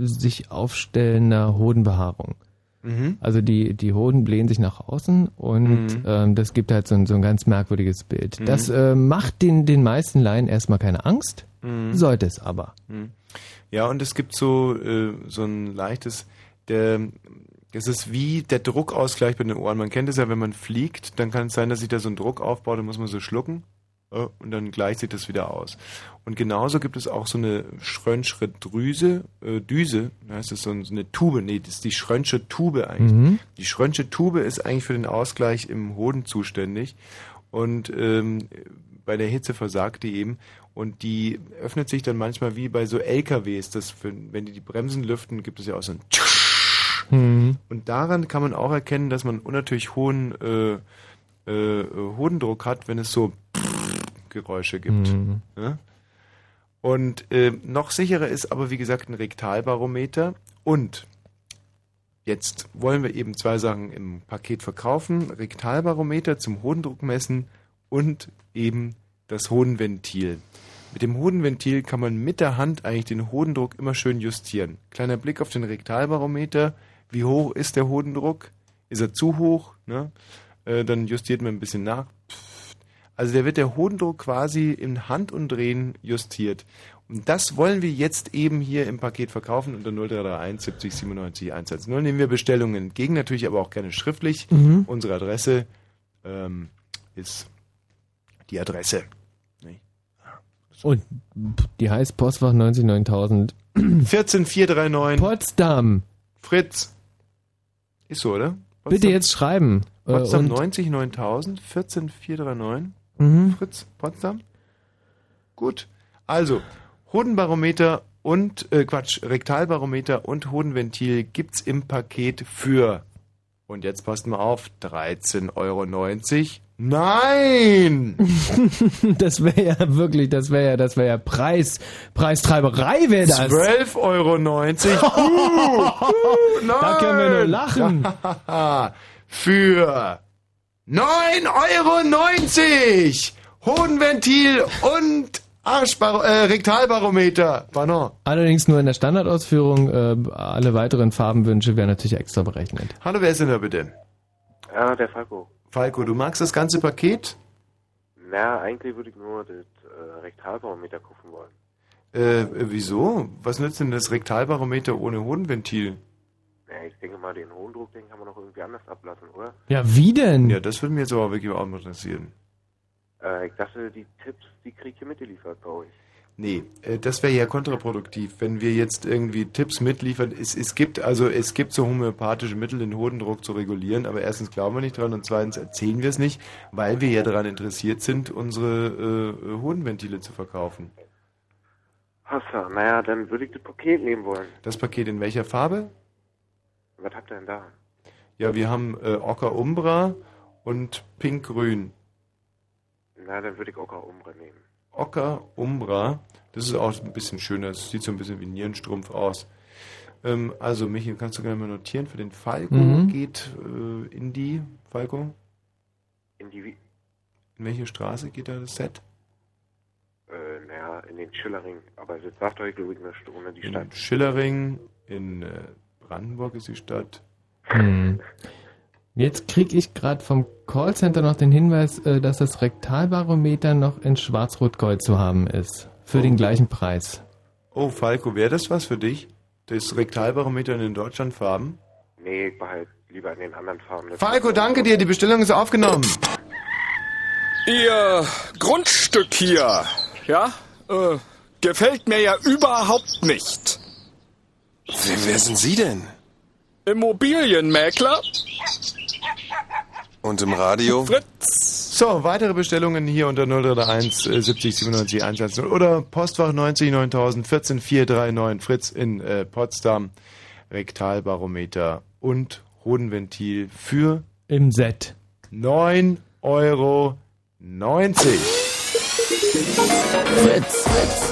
Speaker 2: sich aufstellender Hodenbehaarung.
Speaker 1: Mhm.
Speaker 2: Also die, die Hoden blähen sich nach außen und
Speaker 1: Mhm.
Speaker 2: ähm, das gibt halt so ein, so ein ganz merkwürdiges Bild.
Speaker 1: Mhm.
Speaker 2: Das äh, macht den, den meisten Laien erstmal keine Angst,
Speaker 1: Mhm.
Speaker 2: sollte es aber.
Speaker 1: Hm. Ja, und es gibt so, äh, so ein leichtes, der, das ist wie der Druckausgleich bei den Ohren. Man kennt es ja, wenn man fliegt, dann kann es sein, dass sich da so ein Druck aufbaut, dann muss man so schlucken und dann gleicht sich das wieder aus. Und genauso gibt es auch so eine Schrönschre Drüse, äh, Düse, heißt das so eine Tube, nee, das ist die Schrönsche Tube eigentlich.
Speaker 2: Mhm.
Speaker 1: Die Schrönsche Tube ist eigentlich für den Ausgleich im Hoden zuständig und ähm, bei der Hitze versagt die eben und die öffnet sich dann manchmal wie bei so LKWs, das für, wenn die die Bremsen lüften, gibt es ja auch so ein
Speaker 2: Mhm.
Speaker 1: und daran kann man auch erkennen, dass man unnatürlich hohen äh, äh, Hodendruck hat, wenn es so Geräusche gibt.
Speaker 2: Mhm.
Speaker 1: Ja? Und äh, noch sicherer ist aber, wie gesagt, ein Rektalbarometer. Und jetzt wollen wir eben zwei Sachen im Paket verkaufen. Rektalbarometer zum Hodendruck messen und eben das Hodenventil. Mit dem Hodenventil kann man mit der Hand eigentlich den Hodendruck immer schön justieren. Kleiner Blick auf den Rektalbarometer. Wie hoch ist der Hodendruck? Ist er zu hoch? Ne? Äh, dann justiert man ein bisschen nach. Pfft. Also der wird der Hodendruck quasi in Hand und Drehen justiert. Und das wollen wir jetzt eben hier im Paket verkaufen unter 0331 70 97 110. Nehmen wir Bestellungen entgegen, natürlich aber auch gerne schriftlich.
Speaker 2: Mhm.
Speaker 1: Unsere Adresse ähm, ist die Adresse.
Speaker 2: Und die heißt Postfach 99000.
Speaker 1: 14439.
Speaker 2: Potsdam.
Speaker 1: Fritz. Ist so, oder?
Speaker 2: Bitte jetzt schreiben. Äh,
Speaker 1: Potsdam
Speaker 2: und-
Speaker 1: 90 9000 14439.
Speaker 2: Mhm.
Speaker 1: Fritz, Potsdam. Gut. Also, Hodenbarometer und, äh, Quatsch, Rektalbarometer und Hodenventil gibt's im Paket für, und jetzt passt mal auf, 13,90 Euro. Nein!
Speaker 2: das wäre ja wirklich, das wäre ja, das wäre ja Preis, Preistreiberei wäre das.
Speaker 1: 12,90 Euro. Uh, uh,
Speaker 2: Da können wir nur
Speaker 1: nein!
Speaker 2: lachen.
Speaker 1: Für 9,90 Euro! Hodenventil und Arschbar äh, Rektalbarometer. Pardon.
Speaker 2: Allerdings nur in der Standardausführung. Äh, alle weiteren Farbenwünsche werden natürlich extra berechnet.
Speaker 1: Hallo, wer ist denn da bitte?
Speaker 15: Ja, der Falco.
Speaker 1: Falco, du magst das ganze Paket?
Speaker 27: Na, eigentlich würde ich nur das äh, Rektalbarometer gucken wollen.
Speaker 1: Äh, wieso? Was nützt denn das Rektalbarometer ohne Hodenventil?
Speaker 27: Na, ich denke mal, den hohen Druck, den kann man noch irgendwie anders ablassen, oder?
Speaker 2: Ja, wie denn?
Speaker 1: Ja, das würde mich jetzt aber wirklich auch interessieren.
Speaker 27: Äh, ich dachte, die Tipps, die krieg ich hier mitgeliefert bei euch.
Speaker 1: Nee, äh, das wäre ja kontraproduktiv, wenn wir jetzt irgendwie Tipps mitliefern. Es, es gibt also es gibt so homöopathische Mittel, den Hodendruck zu regulieren, aber erstens glauben wir nicht dran und zweitens erzählen wir es nicht, weil wir ja daran interessiert sind, unsere äh, Hodenventile zu verkaufen.
Speaker 27: Hossa, naja, dann würde ich das Paket nehmen wollen.
Speaker 1: Das Paket in welcher Farbe?
Speaker 27: Was habt ihr denn da?
Speaker 1: Ja, wir haben äh, Ocker Umbra und Pink-Grün.
Speaker 27: Na, dann würde ich Ocker Umbra nehmen.
Speaker 1: Ocker Umbra, das ist auch ein bisschen schöner, das sieht so ein bisschen wie ein Nierenstrumpf aus. Ähm, also, Michi, kannst du gerne mal notieren, für den Falco
Speaker 2: Mhm.
Speaker 1: geht äh, in die, Falco?
Speaker 27: In die, Wi-
Speaker 1: In welche Straße geht da das Set?
Speaker 27: äh, naja, in den Schillerring. Aber das sagt euch, glaube ich, eine Stunde die Stadt.
Speaker 1: In Schillering, in äh, Brandenburg ist die Stadt.
Speaker 2: Hm. Jetzt kriege ich gerade vom Callcenter noch den Hinweis, äh, dass das Rektalbarometer noch in Schwarz-Rot-Gold zu haben ist. Für den gleichen Preis.
Speaker 1: Oh, Falco, wäre das was für dich? Das Rektalbarometer in den Deutschlandfarben?
Speaker 27: Nee, ich behalte lieber in den anderen Farben. Das-
Speaker 1: Falco, danke dir, die Bestellung ist aufgenommen.
Speaker 28: Ihr Grundstück hier, ja, äh, gefällt mir ja überhaupt nicht.
Speaker 23: Wer, wer sind Sie denn?
Speaker 28: Immobilienmäkler?
Speaker 23: Und im Radio?
Speaker 1: So, weitere Bestellungen hier unter 0331 äh, 70 97 110 oder Postfach 90 9000 14 439 Fritz in äh, Potsdam. Rektalbarometer und Hodenventil für
Speaker 2: im Set
Speaker 1: 9,90 Euro.
Speaker 29: Fritz.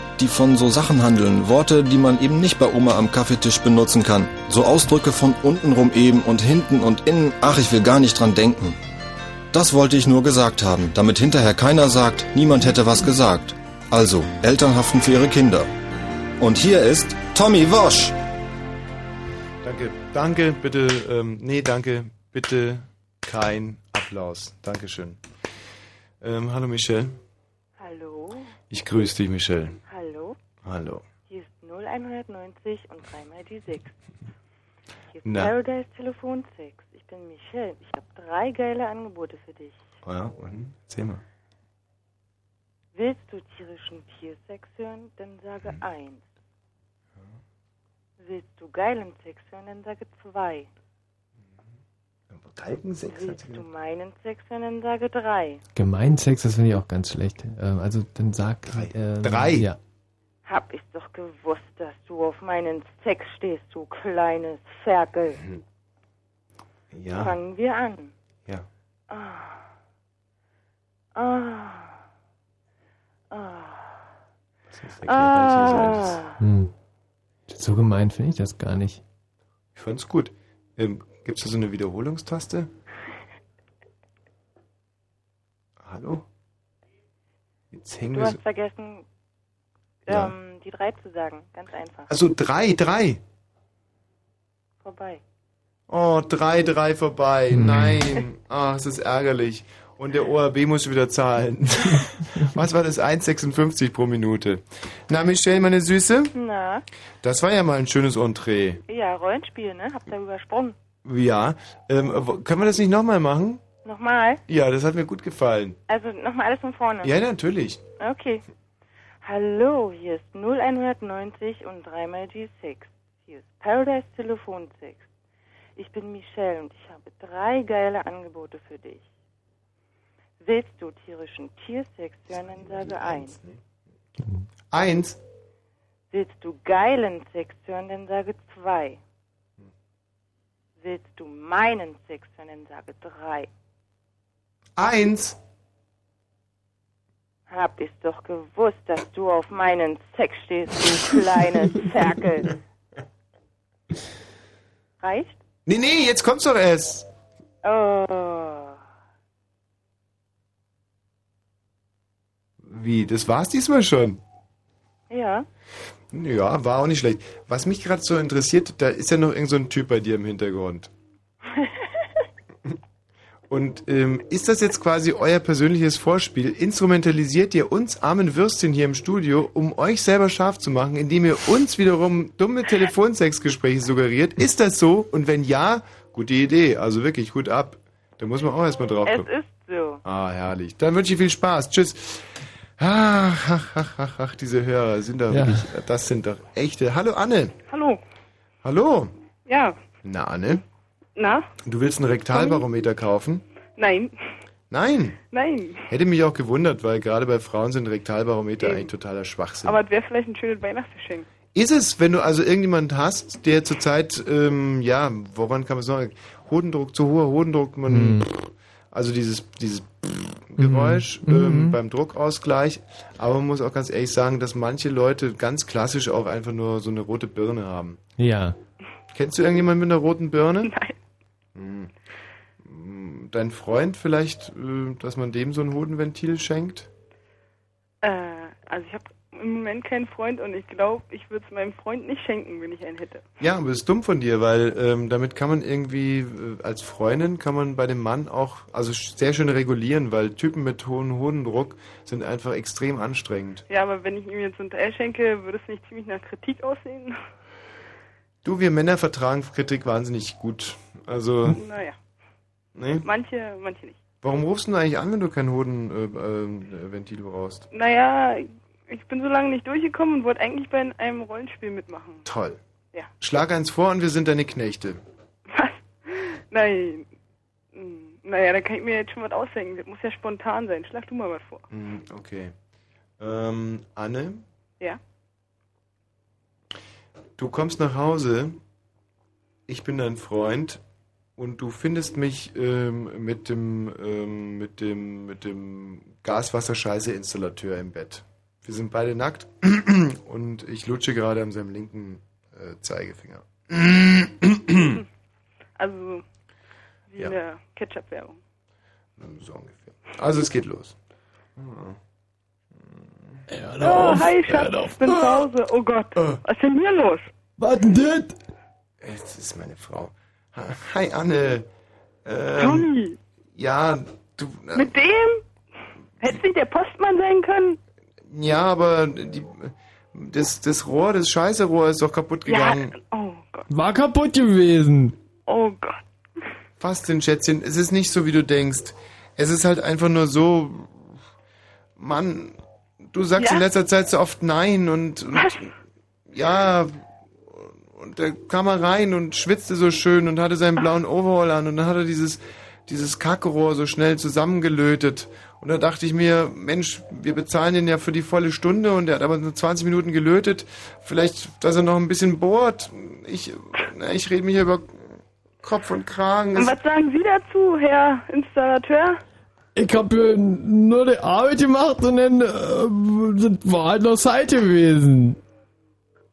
Speaker 4: die von so Sachen handeln, Worte, die man eben nicht bei Oma am Kaffeetisch benutzen kann, so Ausdrücke von untenrum eben und hinten und innen, ach, ich will gar nicht dran denken. Das wollte ich nur gesagt haben, damit hinterher keiner sagt, niemand hätte was gesagt. Also, Eltern haften für ihre Kinder. Und hier ist Tommy Wosch.
Speaker 1: Danke, danke, bitte, ähm, nee, danke, bitte kein Applaus. Dankeschön. Ähm, hallo Michelle.
Speaker 30: Hallo?
Speaker 1: Ich grüße dich, Michelle.
Speaker 30: Hallo? Hier ist 0190 und dreimal die 6. Hier ist
Speaker 1: Na.
Speaker 30: Paradise Telefon 6. Ich bin Michelle. Ich habe drei geile Angebote für dich.
Speaker 1: Oh ja, und? Erzähl mal.
Speaker 30: Willst du tierischen Tiersex hören, dann sage 1. Willst du geilen Sex hören, dann sage 2.
Speaker 1: Galgensex?
Speaker 30: Willst du meinen Sex hören, dann sage 3.
Speaker 2: Gemeinsex, das finde ich auch ganz schlecht. Ähm, also dann sag ähm,
Speaker 1: Drei?
Speaker 2: Ja.
Speaker 30: Hab ich doch gewusst, dass du auf meinen Sex stehst, du kleines Ferkel.
Speaker 1: Ja.
Speaker 30: Fangen wir an.
Speaker 1: Ja.
Speaker 30: Ah. Ah. Ah. Ah.
Speaker 2: Hm. So gemein finde ich das gar nicht.
Speaker 1: Ich fand's gut. Ähm, gibt's da so eine Wiederholungstaste? Hallo? Jetzt hängen
Speaker 30: Du
Speaker 1: wir so.
Speaker 30: hast vergessen,
Speaker 1: Ja.
Speaker 30: ähm, die 3 zu sagen. Ganz einfach.
Speaker 1: Also drei, drei.
Speaker 30: Vorbei.
Speaker 1: Oh, drei, drei vorbei. Nein. Ah, es ist ärgerlich. Und der ORB muss wieder zahlen. Was war das? 1,56 pro Minute. Na, Michelle, meine Süße?
Speaker 30: Na,
Speaker 1: Das war ja mal ein schönes Entree.
Speaker 30: ja, Rollenspiel, ne? Habt ihr übersprungen.
Speaker 1: Ja. Ähm, können wir das nicht nochmal machen?
Speaker 30: Nochmal?
Speaker 1: Ja, das hat mir gut gefallen.
Speaker 30: Also nochmal alles von vorne.
Speaker 1: Ja, natürlich.
Speaker 30: Okay. Hallo, hier ist 0190 und dreimal die 6. Hier ist Paradise Telefon 6. Ich bin Michelle und ich habe drei geile Angebote für dich. Willst du tierischen Tiersex hören, dann sage 1.
Speaker 1: Eins.
Speaker 30: Willst du geilen Sex hören, dann sage 2. Willst du meinen Sex hören, dann sage 3.
Speaker 1: Eins.
Speaker 30: Hab ich's doch gewusst, dass du auf meinen Sex stehst, du kleines Ferkel. Reicht?
Speaker 1: Nee, nee, jetzt kommt's doch erst.
Speaker 30: Oh.
Speaker 1: Wie, das war's diesmal schon?
Speaker 30: Ja.
Speaker 1: Ja, war auch nicht schlecht. Was mich gerade so interessiert, da ist ja noch irgend so ein Typ bei dir im Hintergrund. Und ähm, ist das jetzt quasi euer persönliches Vorspiel? Instrumentalisiert ihr uns armen Würstchen hier im Studio, um euch selber scharf zu machen, indem ihr uns wiederum dumme Telefonsexgespräche suggeriert? Ist das so? Und wenn ja, gute Idee. Also wirklich, gut ab. Da muss man auch erstmal drauf
Speaker 30: Es
Speaker 1: kommen.
Speaker 30: ist so.
Speaker 1: Ah, herrlich. Dann wünsche ich viel Spaß. Tschüss. Ach, ach, ach, ach, ach, diese Hörer sind doch
Speaker 2: Ja.
Speaker 1: wirklich, das sind doch echte. Hallo Anne.
Speaker 31: Hallo.
Speaker 1: Hallo.
Speaker 31: Ja.
Speaker 1: Na Anne,
Speaker 31: Na?
Speaker 1: du willst einen Rektalbarometer kaufen?
Speaker 31: Nein.
Speaker 1: Nein.
Speaker 31: Nein.
Speaker 1: Hätte mich auch gewundert, weil gerade bei Frauen sind Rektalbarometer eigentlich totaler Schwachsinn.
Speaker 31: Aber es wäre vielleicht ein schönes Weihnachtsgeschenk.
Speaker 1: Ist es, wenn du also irgendjemand hast, der zurzeit, ähm, ja, woran kann man sagen, Hodendruck, zu hoher Hodendruck, man,
Speaker 2: Mhm.
Speaker 1: also dieses, dieses Geräusch
Speaker 2: Mhm.
Speaker 1: ähm,
Speaker 2: Mhm.
Speaker 1: beim Druckausgleich, aber man muss auch ganz ehrlich sagen, dass manche Leute ganz klassisch auch einfach nur so eine rote Birne haben.
Speaker 2: Ja.
Speaker 1: Kennst du irgendjemanden mit einer roten Birne? Nein. Dein Freund vielleicht, äh, dass man dem so ein Hodenventil schenkt?
Speaker 31: Äh, also ich habe im Moment keinen Freund und ich glaube, ich würde es meinem Freund nicht schenken, wenn ich einen hätte.
Speaker 1: Ja, aber das ist dumm von dir, weil ähm, damit kann man irgendwie, äh, als Freundin kann man bei dem Mann auch, also sehr schön regulieren, weil Typen mit hohem Hodendruck sind einfach extrem anstrengend.
Speaker 31: Ja, aber wenn ich ihm jetzt so ein Teil schenke, würde es nicht ziemlich nach Kritik aussehen?
Speaker 1: Du, wir Männer vertragen Kritik wahnsinnig gut. Also,
Speaker 31: Naja,
Speaker 1: nee?
Speaker 31: manche, manche nicht.
Speaker 1: Warum rufst du denn eigentlich an, wenn du kein Hodenventil äh, Ventil brauchst?
Speaker 31: Naja, ich bin so lange nicht durchgekommen und wollte eigentlich bei einem Rollenspiel mitmachen.
Speaker 1: Toll.
Speaker 31: Ja.
Speaker 1: Schlag eins vor und wir sind deine Knechte.
Speaker 31: Nein. Hm, Naja, da kann ich mir jetzt schon was ausdenken. Das muss ja spontan sein. Schlag du mal was vor.
Speaker 1: Hm, okay. Ähm, Anne,
Speaker 31: Ja?
Speaker 1: du kommst nach Hause, ich bin dein Freund und du findest mich ähm, mit dem ähm, mit dem mit dem Gaswasserscheiße-Installateur im Bett. Wir sind beide nackt und ich lutsche gerade an seinem linken äh, Zeigefinger.
Speaker 31: Also, wie
Speaker 1: Ja.
Speaker 31: in der Ketchup-Werbung.
Speaker 1: So ungefähr. Also es geht los.
Speaker 31: Oh, hi, Schatz, ich bin zu Hause. Oh Gott, was ist denn hier los?
Speaker 1: Was denn das? Es ist meine Frau. Hi Anne. Ähm,
Speaker 31: Tommy,
Speaker 1: Ja, du. äh,
Speaker 31: mit dem? Hätte nicht der Postmann sein können?
Speaker 1: Ja, aber die, das, das Rohr, das scheiße Rohr ist doch kaputt
Speaker 31: Ja,
Speaker 1: gegangen.
Speaker 31: oh Gott,
Speaker 2: War kaputt gewesen.
Speaker 31: oh Gott.
Speaker 1: Was denn, Schätzchen? Es ist nicht so, wie du denkst. Es ist halt einfach nur so. Mann, du sagst
Speaker 31: Ja?
Speaker 1: in letzter Zeit so oft Nein und. und ja. Und da kam er rein und schwitzte so schön und hatte seinen blauen Overall an und dann hat er dieses, dieses Kackerohr so schnell zusammengelötet. Und da dachte ich mir, Mensch, wir bezahlen den ja für die volle Stunde und er hat aber nur 20 Minuten gelötet. Vielleicht, dass er noch ein bisschen bohrt. Ich, na, ich rede mich hier über Kopf und Kragen.
Speaker 31: Und was sagen Sie dazu, Herr Installateur?
Speaker 2: Ich hab äh, nur die Arbeit gemacht und dann äh, war halt noch Zeit gewesen.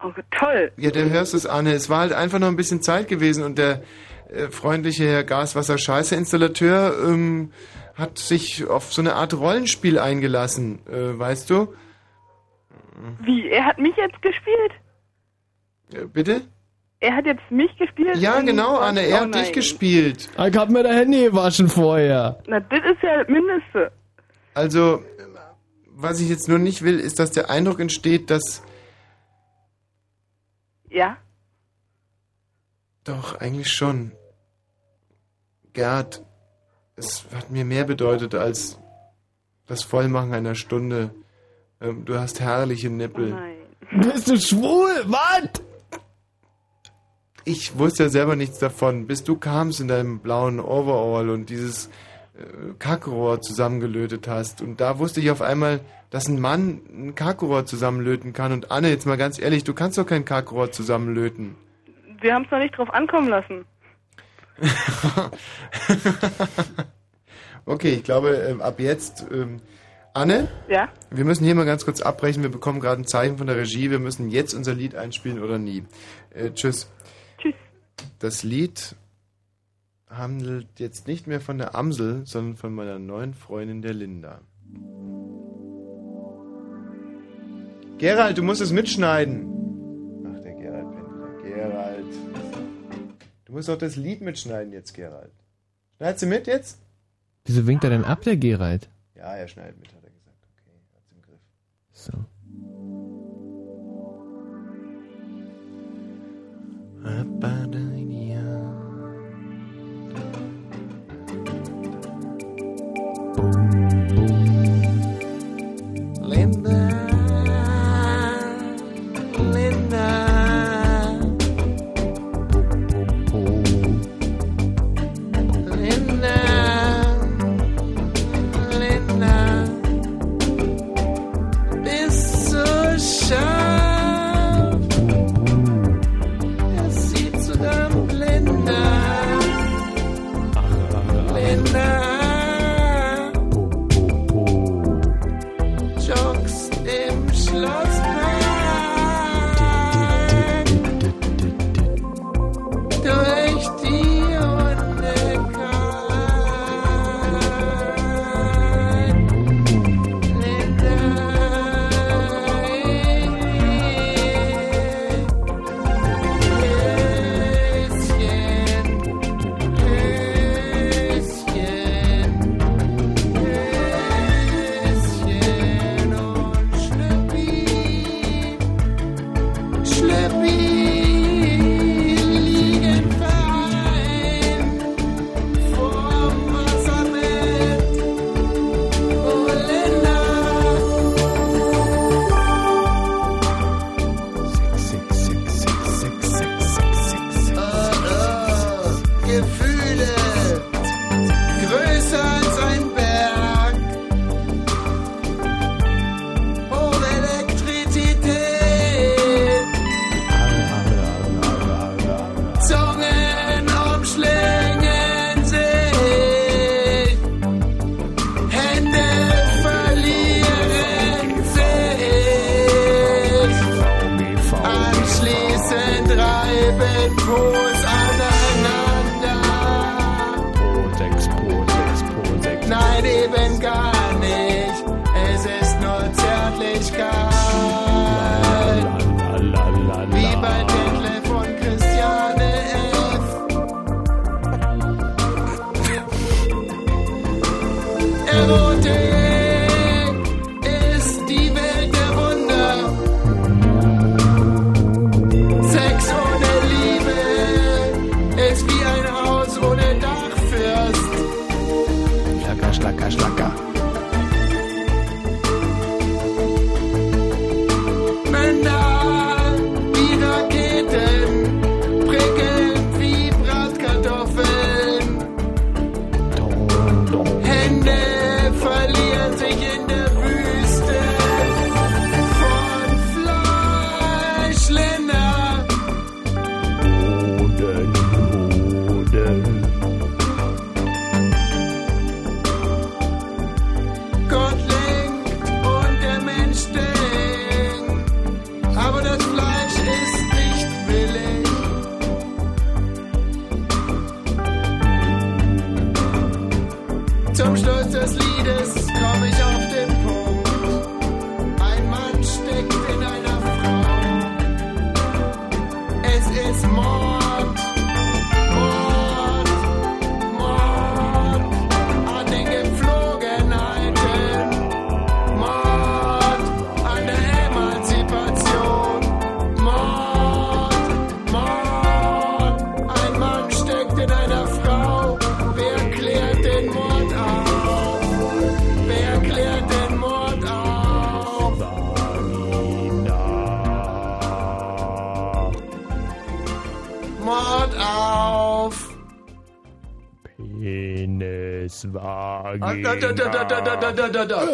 Speaker 31: Oh, toll.
Speaker 1: Ja, du hörst es, Anne. Es war halt einfach noch ein bisschen Zeit gewesen und der äh, freundliche Herr Gaswasser-Scheiße-Installateur ähm, hat sich auf so eine Art Rollenspiel eingelassen, äh, weißt du?
Speaker 31: Wie, er hat mich jetzt gespielt?
Speaker 1: Äh, bitte?
Speaker 31: Er hat jetzt mich gespielt?
Speaker 1: Ja, genau, Anne. Er hat dich gespielt.
Speaker 2: Ich hab mir da Handy gewaschen vorher.
Speaker 31: Na, das ist ja das Mindeste.
Speaker 1: Also, was ich jetzt nur nicht will, ist, dass der Eindruck entsteht, dass...
Speaker 31: Ja?
Speaker 1: Doch, eigentlich schon. Gerd, es hat mir mehr bedeutet als das Vollmachen einer Stunde. Ähm, du hast herrliche Nippel.
Speaker 2: Bist du schwul? Was?
Speaker 1: Ich wusste ja selber nichts davon, bis du kamst in deinem blauen Overall und dieses äh, Kackrohr zusammengelötet hast. Und da wusste ich auf einmal, dass ein Mann ein Kackrohr zusammenlöten kann. Und Anne, jetzt mal ganz ehrlich, du kannst doch kein Kackrohr zusammenlöten.
Speaker 31: Wir haben es noch nicht drauf ankommen lassen.
Speaker 1: Okay, ich glaube, ähm, ab jetzt. Ähm, Anne?
Speaker 31: Ja?
Speaker 1: Wir müssen hier mal ganz kurz abbrechen. Wir bekommen gerade ein Zeichen von der Regie. Wir müssen jetzt unser Lied einspielen oder nie. Äh, tschüss.
Speaker 31: Tschüss.
Speaker 1: Das Lied handelt jetzt nicht mehr von der Amsel, sondern von meiner neuen Freundin, der Linda. Gerald, du musst es mitschneiden. Ach, der Gerald pennt wieder. Gerald. Du musst doch das Lied mitschneiden jetzt, Gerald. Schneidest du mit jetzt?
Speaker 2: Wieso winkt er denn ab, der Gerald?
Speaker 1: Ja, er schneidet mit, hat er gesagt. Okay, hat's im Griff.
Speaker 2: So.
Speaker 6: Linda,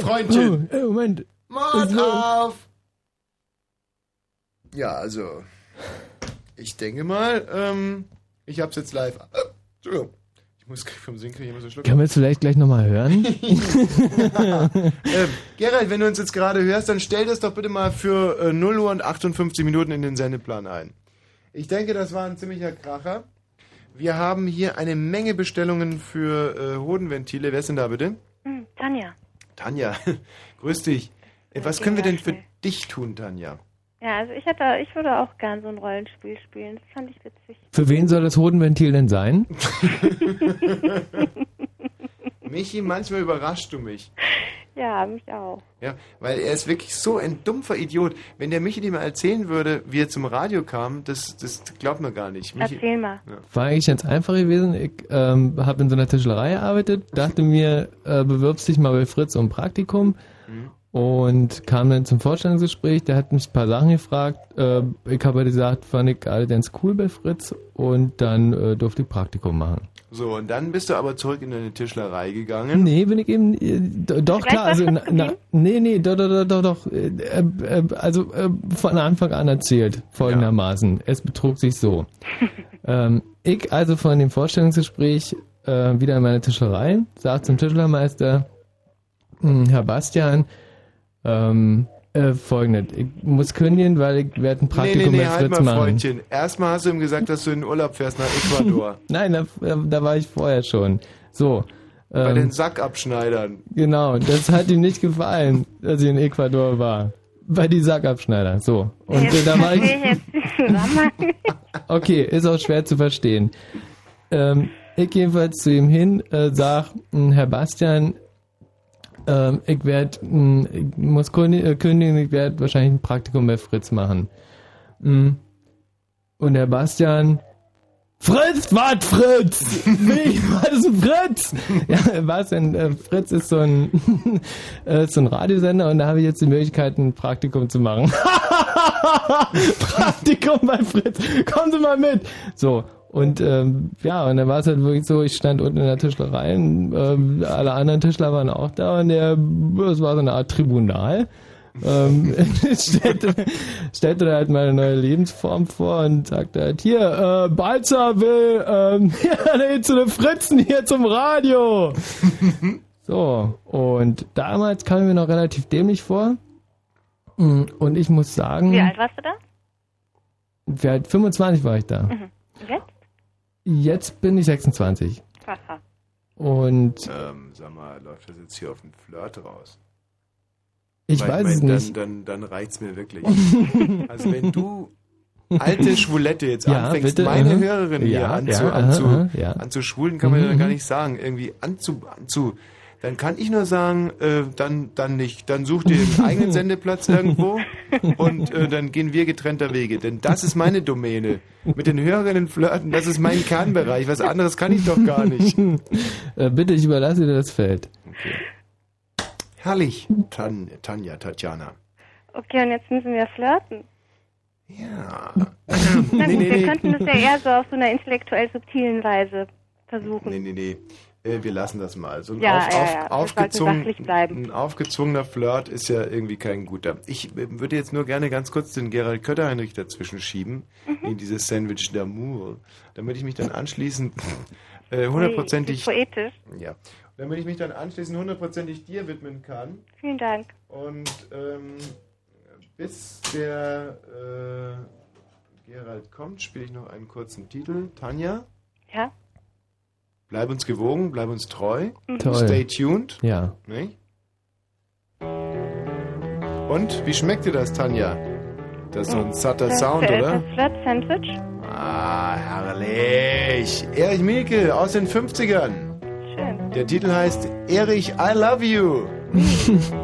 Speaker 6: Freundchen. Oh, oh,
Speaker 2: Moment.
Speaker 6: Mord auf!
Speaker 1: Ja, also, ich denke mal, ähm, ich hab's jetzt live. Entschuldigung. Ich muss vom Sinken, ich muss so Schluck.
Speaker 2: Können wir es vielleicht gleich nochmal hören?
Speaker 1: ähm, Gerald, wenn du uns jetzt gerade hörst, dann stell das doch bitte mal für äh, 0 Uhr und 58 Minuten in den Sendeplan ein. Ich denke, das war ein ziemlicher Kracher. Wir haben hier eine Menge Bestellungen für äh, Hodenventile. Wer ist denn da bitte?
Speaker 10: Hm, Tanja.
Speaker 1: Tanja, grüß dich. Äh, Was können wir denn für dich tun, Tanja?
Speaker 32: Ja, also ich hätte, ich würde auch gern so ein Rollenspiel spielen. Das fand ich witzig.
Speaker 2: Für wen soll das Hodenventil denn sein?
Speaker 1: Michi, manchmal überraschst du mich.
Speaker 32: Ja, mich auch.
Speaker 1: Ja, weil er ist wirklich so ein dumpfer Idiot. Wenn der Michi dir mal erzählen würde, wie er zum Radio kam, das, das glaubt man gar nicht. Michi,
Speaker 32: Erzähl mal.
Speaker 1: Ja.
Speaker 2: War eigentlich ganz einfach gewesen. Ich ähm, habe in so einer Tischlerei gearbeitet, dachte mir, äh, bewirbst dich mal bei Fritz um Praktikum und kam dann zum Vorstellungsgespräch. Der hat mich ein paar Sachen gefragt. Äh, ich habe halt gesagt, fand ich alle ganz cool bei Fritz und dann äh, durfte ich Praktikum machen.
Speaker 1: So, und dann bist du aber zurück in deine Tischlerei gegangen.
Speaker 2: Nee, bin ich eben, äh, doch
Speaker 1: Gleich
Speaker 2: klar, also, na, na, nee, nee, doch, doch, doch, doch, doch äh, äh, also äh, von Anfang an erzählt, folgendermaßen. Es betrug sich so. ähm, ich also von dem Vorstellungsgespräch äh, wieder in meine Tischlerei, sag zum Tischlermeister, "Hm, Herr Bastian, ähm, äh, folgendes, ich muss kündigen, weil ich werde ein
Speaker 1: Nee,
Speaker 2: Praktikum
Speaker 1: nee, nee,
Speaker 2: bei
Speaker 1: halt
Speaker 2: Fritz
Speaker 1: mal,
Speaker 2: machen.
Speaker 1: Freundchen. Erstmal hast du ihm gesagt, dass du in den Urlaub fährst nach Ecuador.
Speaker 2: Nein, da, da war ich vorher schon. So.
Speaker 1: bei
Speaker 2: ähm,
Speaker 1: den Sackabschneidern.
Speaker 2: Genau, das hat ihm nicht gefallen, dass ich in Ecuador war. Bei die Sackabschneider, so. Und äh, da war ich.
Speaker 32: jetzt nicht.
Speaker 2: Okay, ist auch schwer zu verstehen. Ähm, ich jedenfalls zu ihm hin, äh, sag, "Hm, Herr Bastian, ähm, ich werde, ich muss äh, kündigen, ich werde wahrscheinlich ein Praktikum bei Fritz machen. Hm. Und Herr Bastian, Fritz, was Fritz? Wie, was ist ein Fritz? Ja, was denn? Äh, Fritz ist so ein, äh, so ein Radiosender und da habe ich jetzt die Möglichkeit, ein Praktikum zu machen. Praktikum bei Fritz. Kommen Sie mal mit. So. Und ähm, ja, und dann war es halt wirklich so, ich stand unten in der Tischlerei und ähm, alle anderen Tischler waren auch da und der, es war so eine Art Tribunal. ähm, stellte, stellte da halt meine neue Lebensform vor und sagte halt, hier, äh, Balzer will, ähm, ja, zu den Fritzen hier zum Radio. so, und damals kam ich mir noch relativ dämlich vor. Mm, Und ich muss sagen,
Speaker 32: Wie alt warst du da?
Speaker 2: Wie alt? 25 war ich da.
Speaker 32: Mhm. Jetzt?
Speaker 2: Bin ich 26.
Speaker 32: Haha.
Speaker 2: Und
Speaker 1: Ähm, sag mal, läuft das jetzt hier auf den Flirt raus?
Speaker 2: Ich
Speaker 1: Weil,
Speaker 2: weiß
Speaker 1: mein,
Speaker 2: es nicht.
Speaker 1: Dann, dann, dann reicht's mir wirklich. also wenn du alte Schwulette jetzt
Speaker 2: Ja,
Speaker 1: anfängst,
Speaker 2: bitte,
Speaker 1: meine
Speaker 2: mhm.
Speaker 1: Hörerin hier
Speaker 2: Ja,
Speaker 1: anzu,
Speaker 2: ja,
Speaker 1: anzu,
Speaker 2: aha, ja.
Speaker 1: anzuschwulen, kann man ja
Speaker 2: Mhm,
Speaker 1: gar
Speaker 2: mhm.
Speaker 1: nicht sagen. Irgendwie anzu, anzu. Dann kann ich nur sagen, äh, dann, dann nicht. Dann such dir einen eigenen Sendeplatz irgendwo und äh, dann gehen wir getrennter Wege. Denn das ist meine Domäne. Mit den Hörerinnen flirten, das ist mein Kernbereich. Was anderes kann ich doch gar nicht.
Speaker 2: äh, bitte, ich überlasse dir das Feld.
Speaker 1: Herrlich, Tan, Tanja, Tatjana.
Speaker 32: Okay, und jetzt müssen wir flirten.
Speaker 1: Ja.
Speaker 32: Na
Speaker 1: Nee,
Speaker 32: gut,
Speaker 1: nee,
Speaker 32: wir
Speaker 1: nee.
Speaker 32: könnten das ja eher so auf so einer intellektuell subtilen Weise versuchen.
Speaker 1: Nee, nee, nee. Äh, wir lassen das mal. So ein
Speaker 32: Ja,
Speaker 1: auf,
Speaker 32: ja, ja.
Speaker 1: Aufgezwungen, ein aufgezwungener Flirt ist ja irgendwie kein guter. Ich äh, würde jetzt nur gerne ganz kurz den Gerald Kötterheinrich dazwischen schieben,
Speaker 32: Mhm.
Speaker 1: in dieses Sandwich d'Amour, damit ich mich dann anschließend äh, hundertprozentig...
Speaker 32: Wie poetisch.
Speaker 1: Ja. Damit ich mich dann anschließend hundertprozentig dir widmen kann.
Speaker 32: Vielen Dank.
Speaker 1: Und ähm, bis der äh, Gerald kommt, spiele ich noch einen kurzen Titel. Tanja,
Speaker 32: Ja?
Speaker 1: Bleib uns gewogen, bleib uns treu.
Speaker 32: Mhm.
Speaker 2: Toll.
Speaker 1: Stay tuned.
Speaker 2: Ja.
Speaker 1: Nicht? Und wie schmeckt dir das, Tanja? Das ist so ein satter
Speaker 32: Das,
Speaker 1: Sound,
Speaker 32: äh,
Speaker 1: oder?
Speaker 32: Das Flirt-Sandwich?
Speaker 1: Ah, herrlich. Erich Mielke aus den 50ern.
Speaker 32: Schön.
Speaker 1: Der Titel heißt Erich, I love you.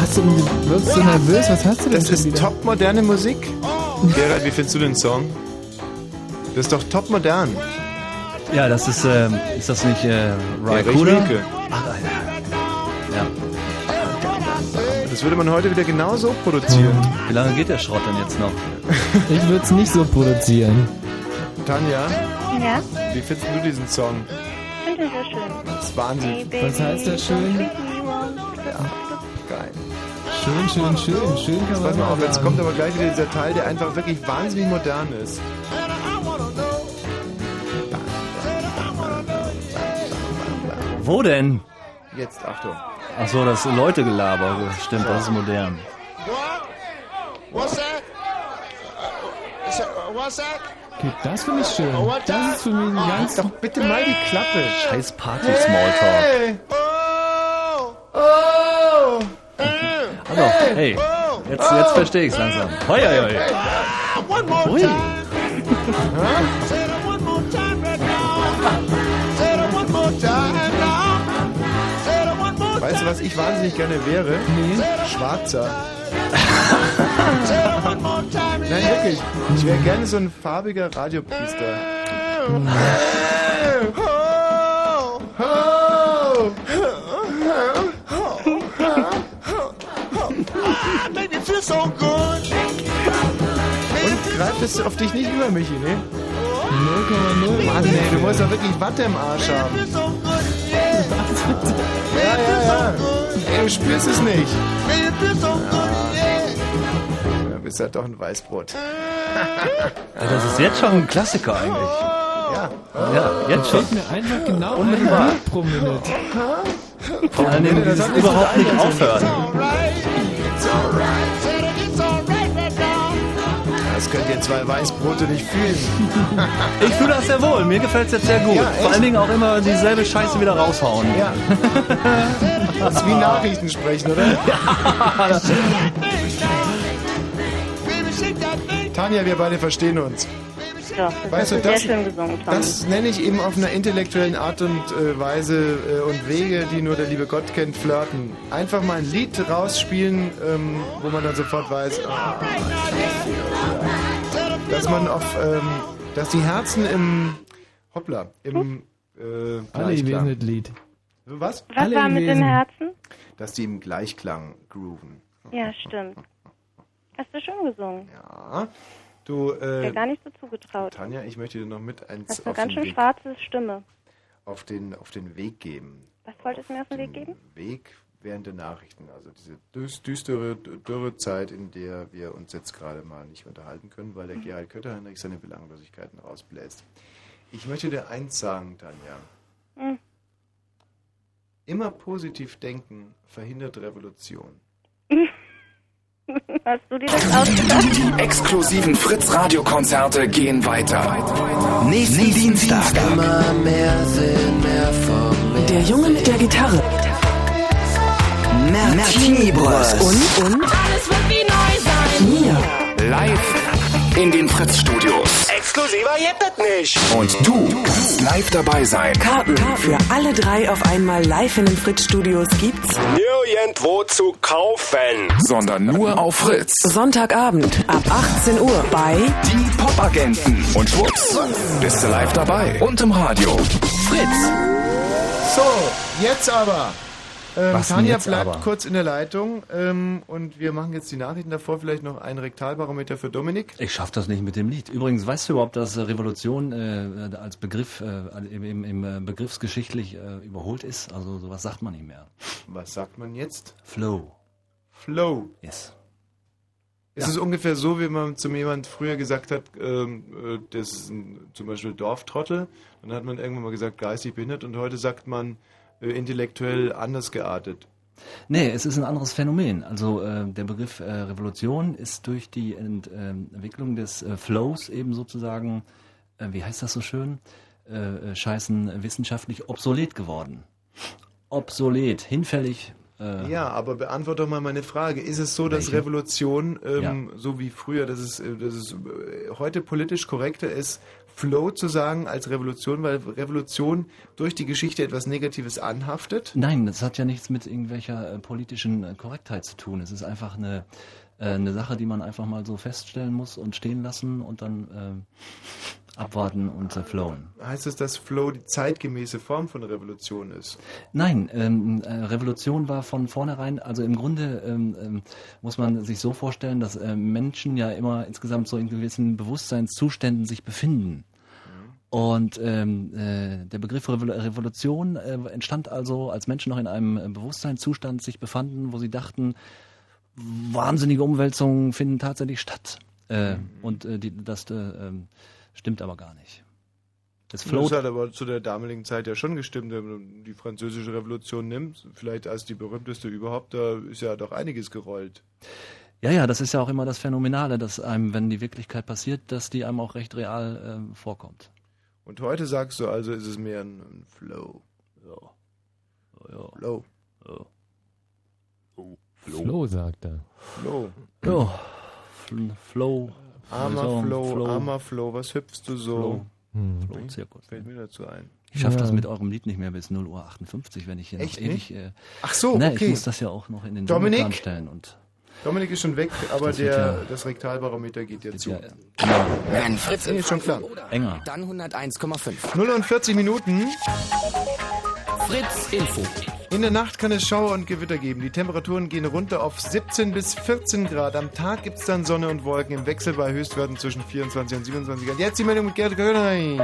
Speaker 2: Hast du, du wirkst so nervös, was hast du denn
Speaker 1: Das ist
Speaker 2: wieder?
Speaker 1: top moderne Musik. Gerald, wie findest du den Song? Das ist doch top modern.
Speaker 7: Ja, das ist, ähm, ist das nicht äh,
Speaker 1: Ja,
Speaker 7: Raikuda?
Speaker 1: Rieke.
Speaker 7: Ach, ja.
Speaker 1: Das würde man heute wieder genauso produzieren.
Speaker 7: Wie lange geht der Schrott denn jetzt noch?
Speaker 2: Ich würde es nicht so produzieren.
Speaker 1: Tanja,
Speaker 32: Ja,
Speaker 1: wie findest du diesen Song? Wahnsinn.
Speaker 2: Was heißt das schön?
Speaker 1: Geil.
Speaker 2: Schön, schön, schön. Schön kann
Speaker 1: Pass
Speaker 2: man
Speaker 1: mal auf, jetzt kommt aber gleich wieder dieser Teil, der einfach wirklich wahnsinnig modern ist.
Speaker 7: Wo denn?
Speaker 1: Jetzt, Achtung.
Speaker 7: Ach so, das Leutegelaber. Stimmt, das ist modern.
Speaker 6: What's that? What's that?
Speaker 2: Okay, das finde ich schön. Das ist für mich ein ganz...
Speaker 1: Doch bitte mal die Klappe.
Speaker 7: Scheiß Party-Smalltalk.
Speaker 6: Oh! Oh!
Speaker 7: Hallo, hey. Jetzt, jetzt verstehe ich's langsam. Hoi, hoi, hoi.
Speaker 6: One more
Speaker 7: Ui.
Speaker 1: Weißt du, was ich wahnsinnig gerne wäre? Schwarzer. Nein, wirklich. Ich wäre gerne so ein farbiger Radiopriester. Und greift es auf dich nicht über, Michi, ne?
Speaker 2: 0,0.
Speaker 1: Mann, ey, du musst doch wirklich Watte im Arsch haben. Ja, ja, ja. Ey, du spürst es nicht.
Speaker 6: Make
Speaker 1: bist halt doch ein Weißbrot.
Speaker 7: Ja, das ist jetzt schon ein Klassiker eigentlich.
Speaker 1: Ja.
Speaker 7: Ja, jetzt schon.
Speaker 2: Mir einfach genau ein
Speaker 7: Unmittelbar.
Speaker 2: Beat pro Minute.
Speaker 7: Vor allen Dingen dieses überhaupt nicht aufhören.
Speaker 1: Das könnt ihr zwei Weißbrote nicht fühlen.
Speaker 7: Ich fühle das sehr wohl. Mir gefällt es jetzt sehr gut.
Speaker 1: Ja?
Speaker 7: Vor allen Dingen auch immer dieselbe Scheiße wieder raushauen.
Speaker 1: Ja. Das ist wie Nachrichten sprechen, oder?
Speaker 6: Thing.
Speaker 1: Tanja, wir beide verstehen uns.
Speaker 32: Doch, das
Speaker 1: Weißt du, das-
Speaker 32: schön gesungen.
Speaker 1: Das nenne ich eben auf einer intellektuellen Art und äh, Weise äh, und Wege, die nur der liebe Gott kennt, flirten. Einfach mal ein Lied rausspielen, ähm, wo man dann sofort weiß, ah, dass man auf, ähm, dass die Herzen im, hoppla, im äh,
Speaker 2: Alle
Speaker 1: Gleichklang.
Speaker 2: Lied.
Speaker 1: Was?
Speaker 32: Was
Speaker 2: alle
Speaker 32: war mit den Herzen?
Speaker 1: Dass die im Gleichklang grooven.
Speaker 32: Ja, stimmt. Hast du schon gesungen?
Speaker 1: Ja. Du,
Speaker 32: Ja,
Speaker 1: äh,
Speaker 32: gar nicht so zugetraut.
Speaker 1: Tanja, ich möchte dir noch mit eins
Speaker 32: Hast eine ganz schön
Speaker 1: Weg,
Speaker 32: schwarze Stimme.
Speaker 1: auf, den, auf den Weg geben.
Speaker 32: Was wolltest du mir auf den Weg geben?
Speaker 1: Weg während der Nachrichten. Also diese düs- düstere, dürre Zeit, in der wir uns jetzt gerade mal nicht unterhalten können, weil der Gerald Kötter-Heinrich seine Belanglosigkeiten rausbläst. Ich möchte dir eins sagen, Tanja.
Speaker 32: Hm.
Speaker 1: Immer positiv denken verhindert Revolution.
Speaker 32: Hast du dir das ausgedacht?
Speaker 21: Die exklusiven Fritz-Radio-Konzerte gehen weiter. Nächsten Dienstag.
Speaker 22: Immer mehr Sinn, mehr mir.
Speaker 33: Der Junge mit der Gitarre.
Speaker 21: Martini Bros.
Speaker 33: Und, und
Speaker 16: Alles wird wie neu sein.
Speaker 33: mir.
Speaker 21: Live in den Fritz-Studios.
Speaker 6: Exklusiver geht das nicht.
Speaker 21: Und du kannst live dabei sein.
Speaker 33: Karten für alle drei auf einmal live in den Fritz-Studios gibt's
Speaker 6: Nirgendwo zu kaufen.
Speaker 21: Sondern nur auf Fritz.
Speaker 33: Sonntagabend ab 18 Uhr bei
Speaker 21: Die Popagenten. Und schwupps, bist du live dabei. Und im Radio. Fritz.
Speaker 1: So, jetzt aber. Ähm, Tanja bleibt
Speaker 7: aber?
Speaker 1: kurz in der Leitung ähm, und wir machen jetzt die Nachrichten davor. Vielleicht noch ein Rektalbarometer für Dominik.
Speaker 7: Ich schaff das nicht mit dem Lied. Übrigens, weißt du überhaupt, dass Revolution äh, als Begriff äh, im, im, im äh, begriffsgeschichtlich äh, überholt ist? Also sowas sagt man nicht mehr.
Speaker 1: Was sagt man jetzt?
Speaker 7: Flow.
Speaker 1: Flow.
Speaker 7: Yes.
Speaker 1: Es
Speaker 7: Ja.
Speaker 1: ist ungefähr so, wie man zu jemand früher gesagt hat, ähm, äh, das ist ein, zum Beispiel Dorftrottel. Dann hat man irgendwann mal gesagt, geistig behindert und heute sagt man intellektuell anders geartet.
Speaker 7: Nee, es ist ein anderes Phänomen. Also äh, der Begriff äh, Revolution ist durch die Ent, ähm, Entwicklung des äh, Flows eben sozusagen, äh, wie heißt das so schön, äh, äh, scheißen wissenschaftlich obsolet geworden. Obsolet, hinfällig. Äh,
Speaker 1: Ja, aber beantworte doch mal meine Frage. Ist es so, dass
Speaker 7: Welche?
Speaker 1: Revolution, ähm, so wie früher, dass es, äh, dass es äh, heute politisch korrekter ist, Flow zu sagen als Revolution, weil Revolution durch die Geschichte etwas Negatives anhaftet?
Speaker 7: Nein, das hat ja nichts mit irgendwelcher äh, politischen äh, Korrektheit zu tun. Es ist einfach eine, äh, eine Sache, die man einfach mal so feststellen muss und stehen lassen und dann äh, abwarten und flowen.
Speaker 1: Heißt es, dass Flow die zeitgemäße Form von Revolution ist?
Speaker 7: Nein, ähm, äh, Revolution war von vornherein, also im Grunde ähm, ähm, muss man sich so vorstellen, dass äh, Menschen ja immer insgesamt so in gewissen Bewusstseinszuständen sich befinden. Und ähm, äh, der Begriff Revol Revolution äh, entstand also, als Menschen noch in einem äh, Bewusstseinszustand sich befanden, wo sie dachten, wahnsinnige Umwälzungen finden tatsächlich statt. Äh, Und äh, die, das äh, ähm, stimmt aber gar nicht. Das
Speaker 1: Das
Speaker 7: float
Speaker 1: hat aber zu der damaligen Zeit ja schon gestimmt, wenn man die französische Revolution nimmt, vielleicht als die berühmteste überhaupt, da ist ja doch einiges gerollt.
Speaker 7: Ja, ja, das ist ja auch immer das Phänomenale, dass einem, wenn die Wirklichkeit passiert, dass die einem auch recht real ähm, vorkommt.
Speaker 1: Und heute sagst du also, ist es mehr ein, ein Flow.
Speaker 7: Ja. Ja.
Speaker 1: Flow.
Speaker 7: Ja.
Speaker 2: Flo sagt er.
Speaker 1: Flow.
Speaker 7: Ja. Fl Flow.
Speaker 1: Armer
Speaker 7: so,
Speaker 1: Flow, armer Flow, was hüpfst du so?
Speaker 7: Flow.
Speaker 2: Hm.
Speaker 7: Flow Zirkus.
Speaker 1: Fällt mir dazu ein.
Speaker 7: Ich schaffe das
Speaker 2: Ja.
Speaker 7: mit eurem Lied nicht mehr bis 0 Uhr 58, wenn ich hier
Speaker 1: Echt
Speaker 7: noch ewig.
Speaker 1: nicht?
Speaker 7: Äh,
Speaker 1: Ach so,
Speaker 7: ne,
Speaker 1: okay.
Speaker 7: Ich muss das ja auch noch in den
Speaker 1: Dominik?
Speaker 7: Stellen und
Speaker 1: Dominik ist schon weg, aber
Speaker 7: Das
Speaker 1: der,
Speaker 7: ja-
Speaker 1: das Rektalbarometer geht ja zu.
Speaker 22: Wenn Fritz
Speaker 1: Nee, ist schon klar.
Speaker 7: Enger.
Speaker 22: dann 101,5.
Speaker 1: 0 und 40 Minuten.
Speaker 22: Fritz Info.
Speaker 1: In der Nacht kann es Schauer und Gewitter geben. Die Temperaturen gehen runter auf 17 bis 14 Grad. Am Tag gibt es dann Sonne und Wolken im Wechsel bei Höchstwerten zwischen 24 und 27 Grad. Jetzt die Meldung mit Gerd Göring.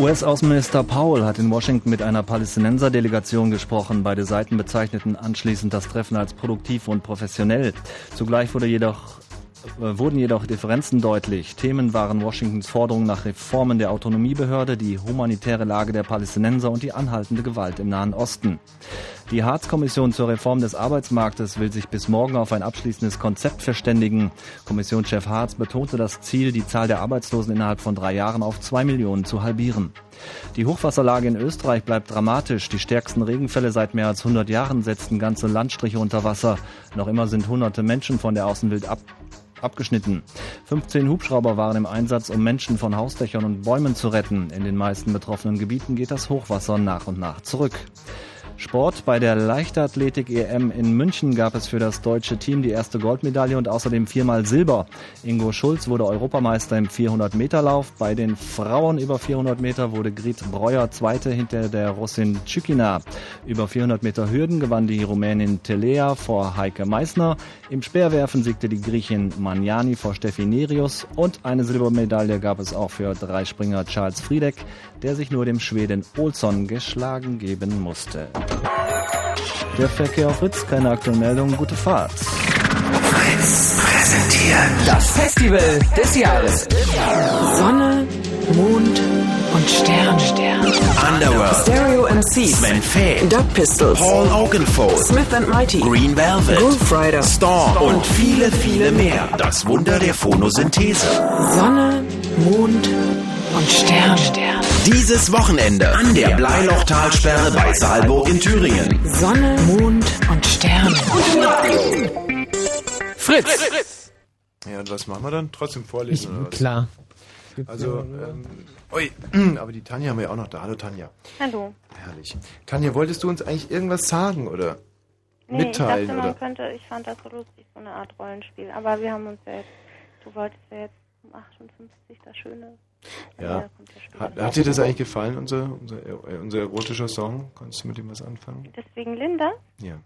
Speaker 7: US-Außenminister Powell hat in Washington mit einer Palästinenser-Delegation gesprochen. Beide Seiten bezeichneten anschließend das Treffen als produktiv und professionell. Zugleich wurde jedoch wurden jedoch Differenzen deutlich. Themen waren Washingtons Forderung nach Reformen der Autonomiebehörde, die humanitäre Lage der Palästinenser und die anhaltende Gewalt im Nahen Osten. Die Harz-Kommission zur Reform des Arbeitsmarktes will sich bis morgen auf ein abschließendes Konzept verständigen. Kommissionschef Harz betonte das Ziel, die Zahl der Arbeitslosen innerhalb von drei Jahren auf zwei Millionen zu halbieren. Die Hochwasserlage in Österreich bleibt dramatisch. Die stärksten Regenfälle seit mehr als 100 Jahren setzten ganze Landstriche unter Wasser. Noch immer sind hunderte Menschen von der Außenwelt ab abgeschnitten. 15 Hubschrauber waren im Einsatz, um Menschen von Hausdächern und Bäumen zu retten. In den meisten betroffenen Gebieten geht das Hochwasser nach und nach zurück. Sport. Bei der Leichtathletik-EM in München gab es für das deutsche Team die erste Goldmedaille und außerdem viermal Silber. Ingo Schulz wurde Europameister im 400-Meter-Lauf. Bei den Frauen über 400 Meter wurde Grit Breuer Zweite hinter der Russin Tschükina. Über 400 Meter Hürden gewann die Rumänin Telea vor Heike Meissner. Im Speerwerfen siegte die Griechin Maniani vor Steffi Nerius. Und eine Silbermedaille gab es auch für Dreispringer Charles Friedeck, der sich nur dem Schweden Olsson geschlagen geben musste. Der Verkehr auf Fritz, keine aktuellen Meldungen, gute Fahrt.
Speaker 21: Fritz präsentiert
Speaker 33: Das Festival des Jahres. Sonne, Mond, und Stern.
Speaker 21: Underworld.
Speaker 33: Stereo MCs.
Speaker 21: Sven Feth.
Speaker 33: Dub Pistols.
Speaker 21: Paul Oakenfold.
Speaker 33: Smith and Mighty.
Speaker 21: Green Velvet.
Speaker 33: Groove Rider.
Speaker 21: Storm. Und viele, viele mehr. Das Wunder der Phonosynthese.
Speaker 33: Sonne, Mond und Stern.
Speaker 21: Dieses Wochenende an der Bleilochtalsperre bei Saalburg in Thüringen.
Speaker 33: Sonne, Mond und Stern.
Speaker 1: Fritz! Ja, und was machen wir dann? Trotzdem vorlesen oder was?
Speaker 2: Klar.
Speaker 1: Also, ähm, ui, aber die Tanja haben wir ja auch noch da. Hallo Tanja.
Speaker 32: Hallo.
Speaker 1: Herrlich. Tanja, wolltest du uns eigentlich irgendwas sagen oder
Speaker 32: Nee,
Speaker 1: mitteilen?
Speaker 32: ich dachte, man
Speaker 1: oder?
Speaker 32: könnte, ich fand das so lustig, so eine Art Rollenspiel. Aber wir haben uns ja jetzt, du wolltest ja jetzt um 58 das Schöne.
Speaker 1: Ja. Hat, hat dir das eigentlich gefallen, unser, unser, äh, unser erotischer Song? Konntest du mit dem was anfangen?
Speaker 32: Deswegen Linda.
Speaker 1: Ja.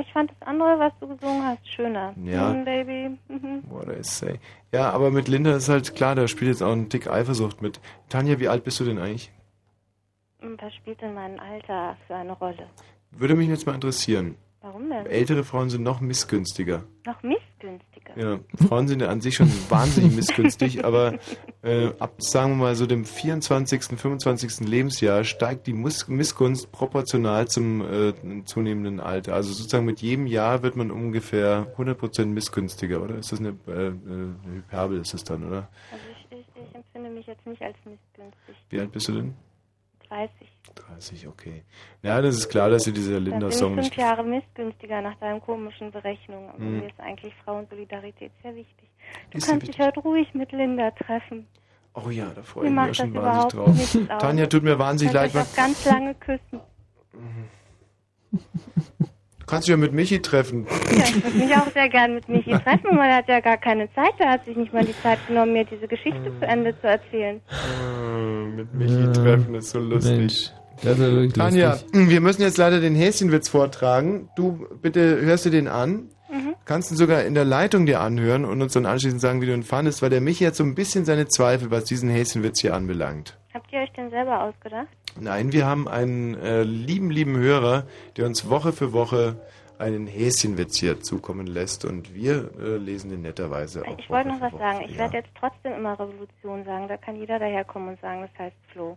Speaker 32: Ich fand das andere, was du gesungen hast, schöner.
Speaker 1: Ja.
Speaker 32: Mm, Baby. Mhm.
Speaker 1: What I say. Ja, aber mit Linda ist halt klar, da spielt jetzt auch ein Tick Eifersucht mit. Tanja, wie alt bist du denn eigentlich?
Speaker 32: Was spielt in meinem Alter für eine Rolle?
Speaker 1: Würde mich jetzt mal interessieren.
Speaker 32: Warum denn?
Speaker 1: Ältere Frauen sind noch missgünstiger.
Speaker 32: Noch missgünstiger.
Speaker 1: Ja, Frauen sind ja an sich schon wahnsinnig missgünstig, aber äh, ab, sagen wir mal, so dem 24., 25. Lebensjahr steigt die Mus Missgunst proportional zum äh, zunehmenden Alter. Also sozusagen mit jedem Jahr wird man ungefähr 100% missgünstiger, oder? Ist das eine, äh, eine Hyperbel, ist das dann, oder?
Speaker 32: Also ich, ich, ich empfinde mich jetzt nicht als missgünstig.
Speaker 1: Wie alt bist du denn?
Speaker 32: 30.
Speaker 1: 30, okay. Ja, das ist klar, dass dir dieser Linda-Song
Speaker 32: ich
Speaker 1: nicht
Speaker 32: fünf Jahre missgünstiger nach deinen komischen Berechnungen. Aber
Speaker 1: Mhm.
Speaker 32: mir ist eigentlich Frauensolidarität sehr wichtig. Du
Speaker 1: Ist
Speaker 32: kannst dich heute ruhig mit Linda treffen.
Speaker 1: Oh ja, da freue ich mich schon
Speaker 32: das
Speaker 1: wahnsinnig drauf. Tanja, tut mir wahnsinnig leid. weil-
Speaker 32: auch ganz lange küssen.
Speaker 1: Du kannst dich ja mit Michi treffen.
Speaker 32: Ja, ich würde mich auch sehr gern mit Michi treffen, aber er hat ja gar keine Zeit. Er hat sich nicht mal die Zeit genommen, mir diese Geschichte zu Ende zu erzählen.
Speaker 1: Äh, mit Michi treffen ist so lustig.
Speaker 2: Mensch, das ist wirklich
Speaker 1: Tanja,
Speaker 2: lustig.
Speaker 1: wir müssen jetzt leider den Häschenwitz vortragen. Du bitte hörst du den an.
Speaker 32: Mhm.
Speaker 1: Kannst ihn sogar in der Leitung dir anhören und uns dann anschließend sagen, wie du ihn fandest, weil der Michi hat so ein bisschen seine Zweifel, was diesen Häschenwitz hier anbelangt.
Speaker 32: Habt ihr euch den selber ausgedacht?
Speaker 1: Nein, wir haben einen äh, lieben, lieben Hörer, der uns Woche für Woche einen Häschenwitz hier zukommen lässt und wir äh, lesen den netterweise auch.
Speaker 32: Ich wollte noch
Speaker 1: Woche
Speaker 32: was
Speaker 1: für
Speaker 32: sagen.
Speaker 1: Woche.
Speaker 32: Ich
Speaker 1: ja.
Speaker 32: werde jetzt trotzdem immer Revolution sagen. Da kann jeder daherkommen und sagen, das heißt Flo.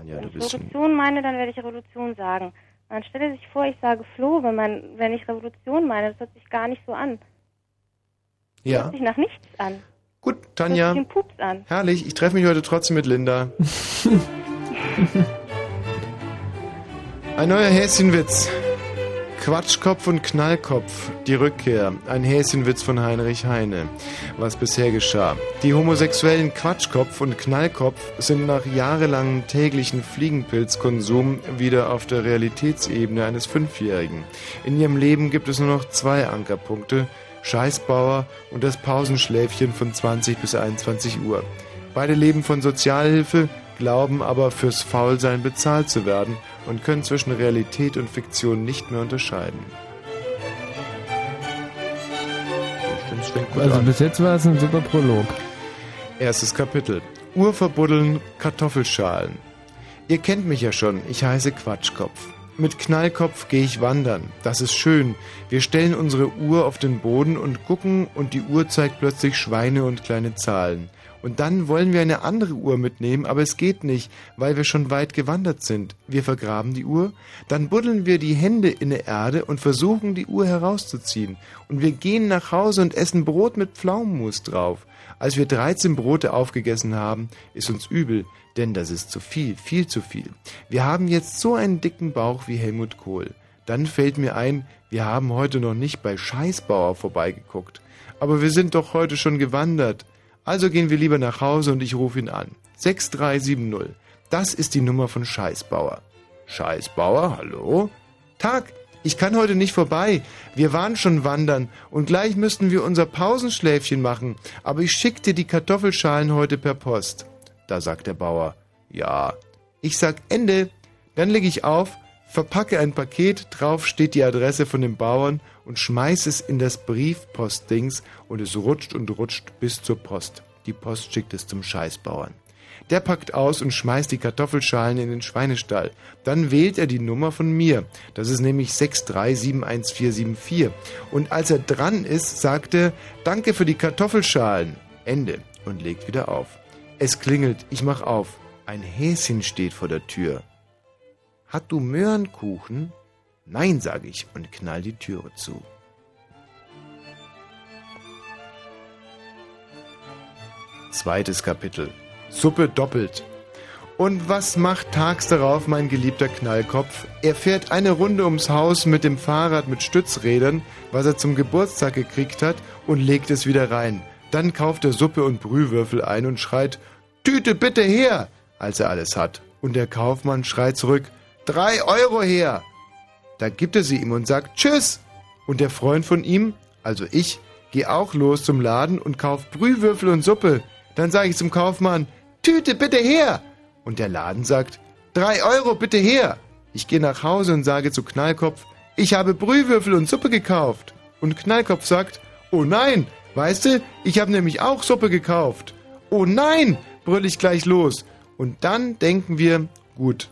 Speaker 1: Tanja,
Speaker 32: wenn
Speaker 1: du
Speaker 32: ich
Speaker 1: bist schon
Speaker 32: Revolution meine, dann werde ich Revolution sagen. Man stelle sich vor, ich sage Flo, wenn, man, wenn ich Revolution meine. Das hört sich gar nicht so an. Das
Speaker 1: Ja,
Speaker 32: hört sich nach nichts an.
Speaker 1: gut,
Speaker 32: Das
Speaker 1: Tanja.
Speaker 32: hört sich Pups an.
Speaker 1: Herrlich, ich treffe mich heute trotzdem mit Linda. Ein neuer Häschenwitz. Quatschkopf und Knallkopf, die Rückkehr. Ein Häschenwitz von Heinrich Heine. Was bisher geschah. Die homosexuellen Quatschkopf und Knallkopf sind nach jahrelangem täglichen Fliegenpilzkonsum wieder auf der Realitätsebene eines Fünfjährigen. In ihrem Leben gibt es nur noch zwei Ankerpunkte. Scheißbauer und das Pausenschläfchen von 20 bis 21 Uhr. Beide leben von Sozialhilfe, glauben aber fürs Faulsein bezahlt zu werden und können zwischen Realität und Fiktion nicht mehr unterscheiden.
Speaker 2: Also bis jetzt war es ein super Prolog.
Speaker 1: Erstes Kapitel. Urverbuddeln, Kartoffelschalen. Ihr kennt mich ja schon, ich heiße Quatschkopf. Mit Knallkopf gehe ich wandern. Das ist schön. Wir stellen unsere Uhr auf den Boden und gucken und die Uhr zeigt plötzlich Schweine und kleine Zahlen. Und dann wollen wir eine andere Uhr mitnehmen, aber es geht nicht, weil wir schon weit gewandert sind. Wir vergraben die Uhr, dann buddeln wir die Hände in die Erde und versuchen die Uhr herauszuziehen. Und wir gehen nach Hause und essen Brot mit Pflaumenmus drauf. Als wir 13 Brote aufgegessen haben, ist uns übel, denn das ist zu viel, viel zu viel. Wir haben jetzt so einen dicken Bauch wie Helmut Kohl. Dann fällt mir ein, wir haben heute noch nicht bei Scheißbauer vorbeigeguckt. Aber wir sind doch heute schon gewandert. Also gehen wir lieber nach Hause und ich rufe ihn an. 6370. Das ist die Nummer von Scheißbauer. Scheißbauer, hallo? Tag, ich kann heute nicht vorbei. Wir waren schon wandern und gleich müssten wir unser Pausenschläfchen machen, aber ich schick dir die Kartoffelschalen heute per Post. Da sagt der Bauer, ja. Ich sag Ende. Dann leg ich auf, verpacke ein Paket, drauf steht die Adresse von dem Bauern und schmeiß es in das Briefpostdings und es rutscht und rutscht bis zur Post. Die Post schickt es zum Scheißbauern. Der packt aus und schmeißt die Kartoffelschalen in den Schweinestall. Dann wählt er die Nummer von mir. Das ist nämlich 6371474. Und als er dran ist, sagt er, danke für die Kartoffelschalen. Ende. Und legt wieder auf. Es klingelt, ich mach auf. Ein Häschen steht vor der Tür. Hat du Möhrenkuchen? Nein, sage ich und knall die Türe zu. Zweites Kapitel. Suppe doppelt. Und was macht tags darauf mein geliebter Knallkopf? Er fährt eine Runde ums Haus mit dem Fahrrad mit Stützrädern, was er zum Geburtstag gekriegt hat, und legt es wieder rein. Dann kauft er Suppe und Brühwürfel ein und schreit, Tüte bitte her, als er alles hat. Und der Kaufmann schreit zurück, drei Euro her. Da gibt er sie ihm und sagt Tschüss. Und der Freund von ihm, also ich, geh auch los zum Laden und kauf Brühwürfel und Suppe. Dann sage ich zum Kaufmann, Tüte bitte her. Und der Laden sagt, drei Euro bitte her. Ich gehe nach Hause und sage zu Knallkopf, ich habe Brühwürfel und Suppe gekauft. Und Knallkopf sagt, oh nein, weißt du, ich habe nämlich auch Suppe gekauft. Oh nein, brüll ich gleich los. Und dann denken wir, gut,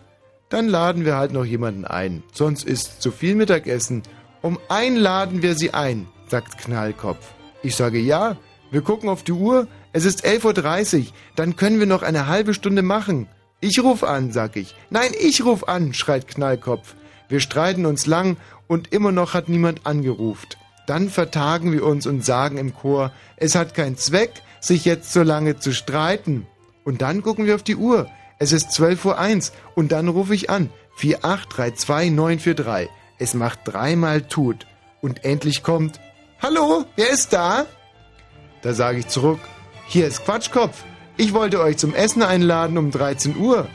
Speaker 1: dann laden wir halt noch jemanden ein. Sonst ist zu viel Mittagessen. Um ein laden wir sie ein, sagt Knallkopf. Ich sage ja, wir gucken auf die Uhr, es ist 11.30 Uhr, dann können wir noch eine halbe Stunde machen. Ich ruf an, sag ich. Nein, ich ruf an, schreit Knallkopf. Wir streiten uns lang und immer noch hat niemand angeruft. Dann vertagen wir uns und sagen im Chor, es hat keinen Zweck, sich jetzt so lange zu streiten. Und dann gucken wir auf die Uhr. Es ist 12.01 Uhr und dann rufe ich an. 4832943. Es macht dreimal tut. Und endlich kommt, Hallo, wer ist da? Da sage ich zurück, hier ist Quatschkopf. Ich wollte euch zum Essen einladen um 13 Uhr.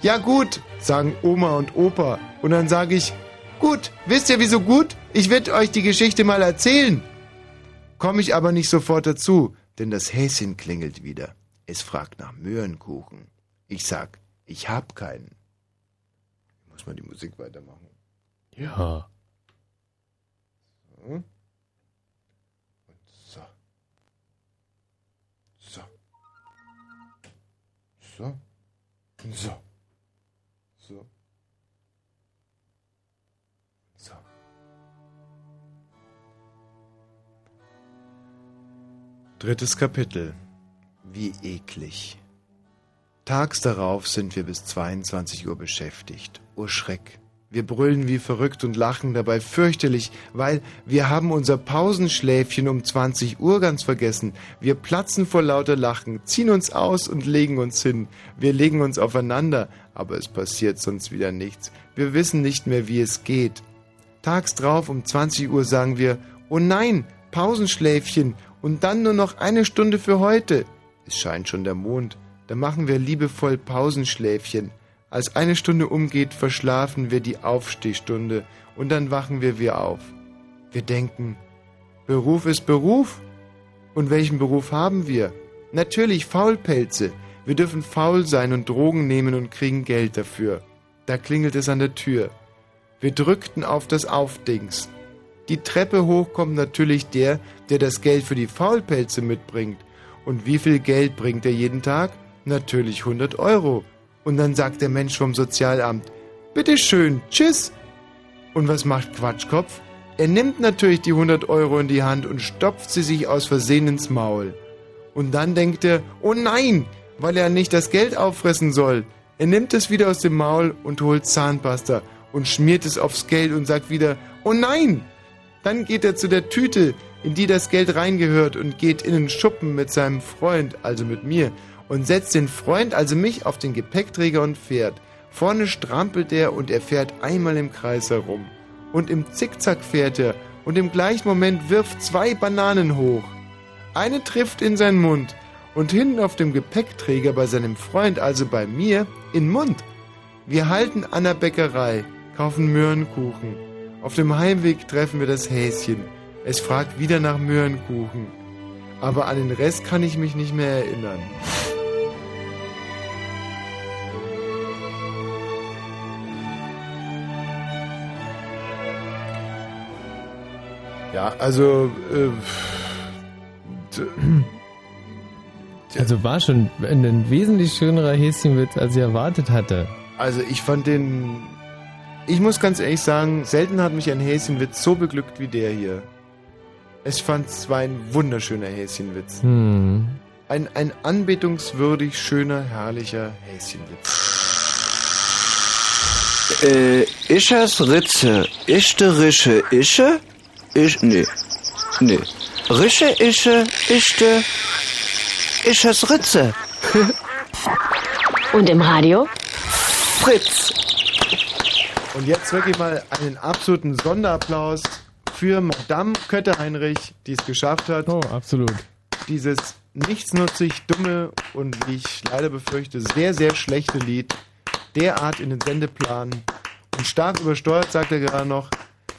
Speaker 1: Ja gut, sagen Oma und Opa. Und dann sage ich, gut, wisst ihr wieso gut? Ich werde euch die Geschichte mal erzählen. Komme ich aber nicht sofort dazu, denn das Häschen klingelt wieder. Es fragt nach Möhrenkuchen. Ich sag, ich hab keinen. Muss man die Musik weitermachen?
Speaker 2: Ja.
Speaker 1: So. Und so. So. So. So. So. So. Drittes Kapitel. Wie eklig. Tags darauf sind wir bis 22 Uhr beschäftigt. Oh Schreck. Wir brüllen wie verrückt und lachen dabei fürchterlich, weil wir haben unser Pausenschläfchen um 20 Uhr ganz vergessen. Wir platzen vor lauter Lachen, ziehen uns aus und legen uns hin. Wir legen uns aufeinander, aber es passiert sonst wieder nichts. Wir wissen nicht mehr, wie es geht. Tags drauf um 20 Uhr sagen wir, oh nein, Pausenschläfchen und dann nur noch eine Stunde für heute. Es scheint schon der Mond. Da machen wir liebevoll Pausenschläfchen. Als eine Stunde umgeht, verschlafen wir die Aufstehstunde und dann wachen wir wieder auf. Wir denken, Beruf ist Beruf. Und welchen Beruf haben wir? Natürlich Faulpelze. Wir dürfen faul sein und Drogen nehmen und kriegen Geld dafür. Da klingelt es an der Tür. Wir drückten auf das Aufdings. Die Treppe hoch kommt natürlich der, der das Geld für die Faulpelze mitbringt. Und wie viel Geld bringt er jeden Tag? Natürlich 100 Euro. Und dann sagt der Mensch vom Sozialamt, bitteschön, tschüss. Und was macht Quatschkopf? Er nimmt natürlich die 100 Euro in die Hand und stopft sie sich aus Versehen ins Maul. Und dann denkt er, oh nein, weil er nicht das Geld auffressen soll. Er nimmt es wieder aus dem Maul und holt Zahnpasta und schmiert es aufs Geld und sagt wieder, oh nein. Dann geht er zu der Tüte, in die das Geld reingehört und geht in den Schuppen mit seinem Freund, also mit mir, und setzt den Freund, also mich, auf den Gepäckträger und fährt. Vorne strampelt er und er fährt einmal im Kreis herum. Und im Zickzack fährt er und im gleichen Moment wirft zwei Bananen hoch. Eine trifft in seinen Mund und hinten auf dem Gepäckträger bei seinem Freund, also bei mir, in Mund. Wir halten an der Bäckerei, kaufen Möhrenkuchen. Auf dem Heimweg treffen wir das Häschen. Es fragt wieder nach Möhrenkuchen. Aber an den Rest kann ich mich nicht mehr erinnern. Ja, also. Äh,
Speaker 2: Also war schon ein wesentlich schönerer Häschenwitz, als ich erwartet hatte.
Speaker 1: Also ich fand den. Ich muss ganz ehrlich sagen, selten hat mich ein Häschenwitz so beglückt wie der hier. Ich fand es war ein wunderschöner Häschenwitz.
Speaker 2: Hm.
Speaker 1: Ein, ein anbetungswürdig schöner, herrlicher Häschenwitz.
Speaker 22: Äh, ich es Ritze, ischte Rische, ische? Ich, nee, nee. Rische, ische, ischte, ich es Ritze.
Speaker 33: Und im Radio?
Speaker 22: Fritz.
Speaker 1: Und jetzt wirklich mal einen absoluten Sonderapplaus für Madame Kötte-Heinrich, die es geschafft hat.
Speaker 2: Oh, absolut.
Speaker 1: Dieses nichtsnutzig dumme und wie ich leider befürchte, sehr, sehr schlechte Lied derart in den Sendeplan und stark übersteuert, sagt er gerade noch,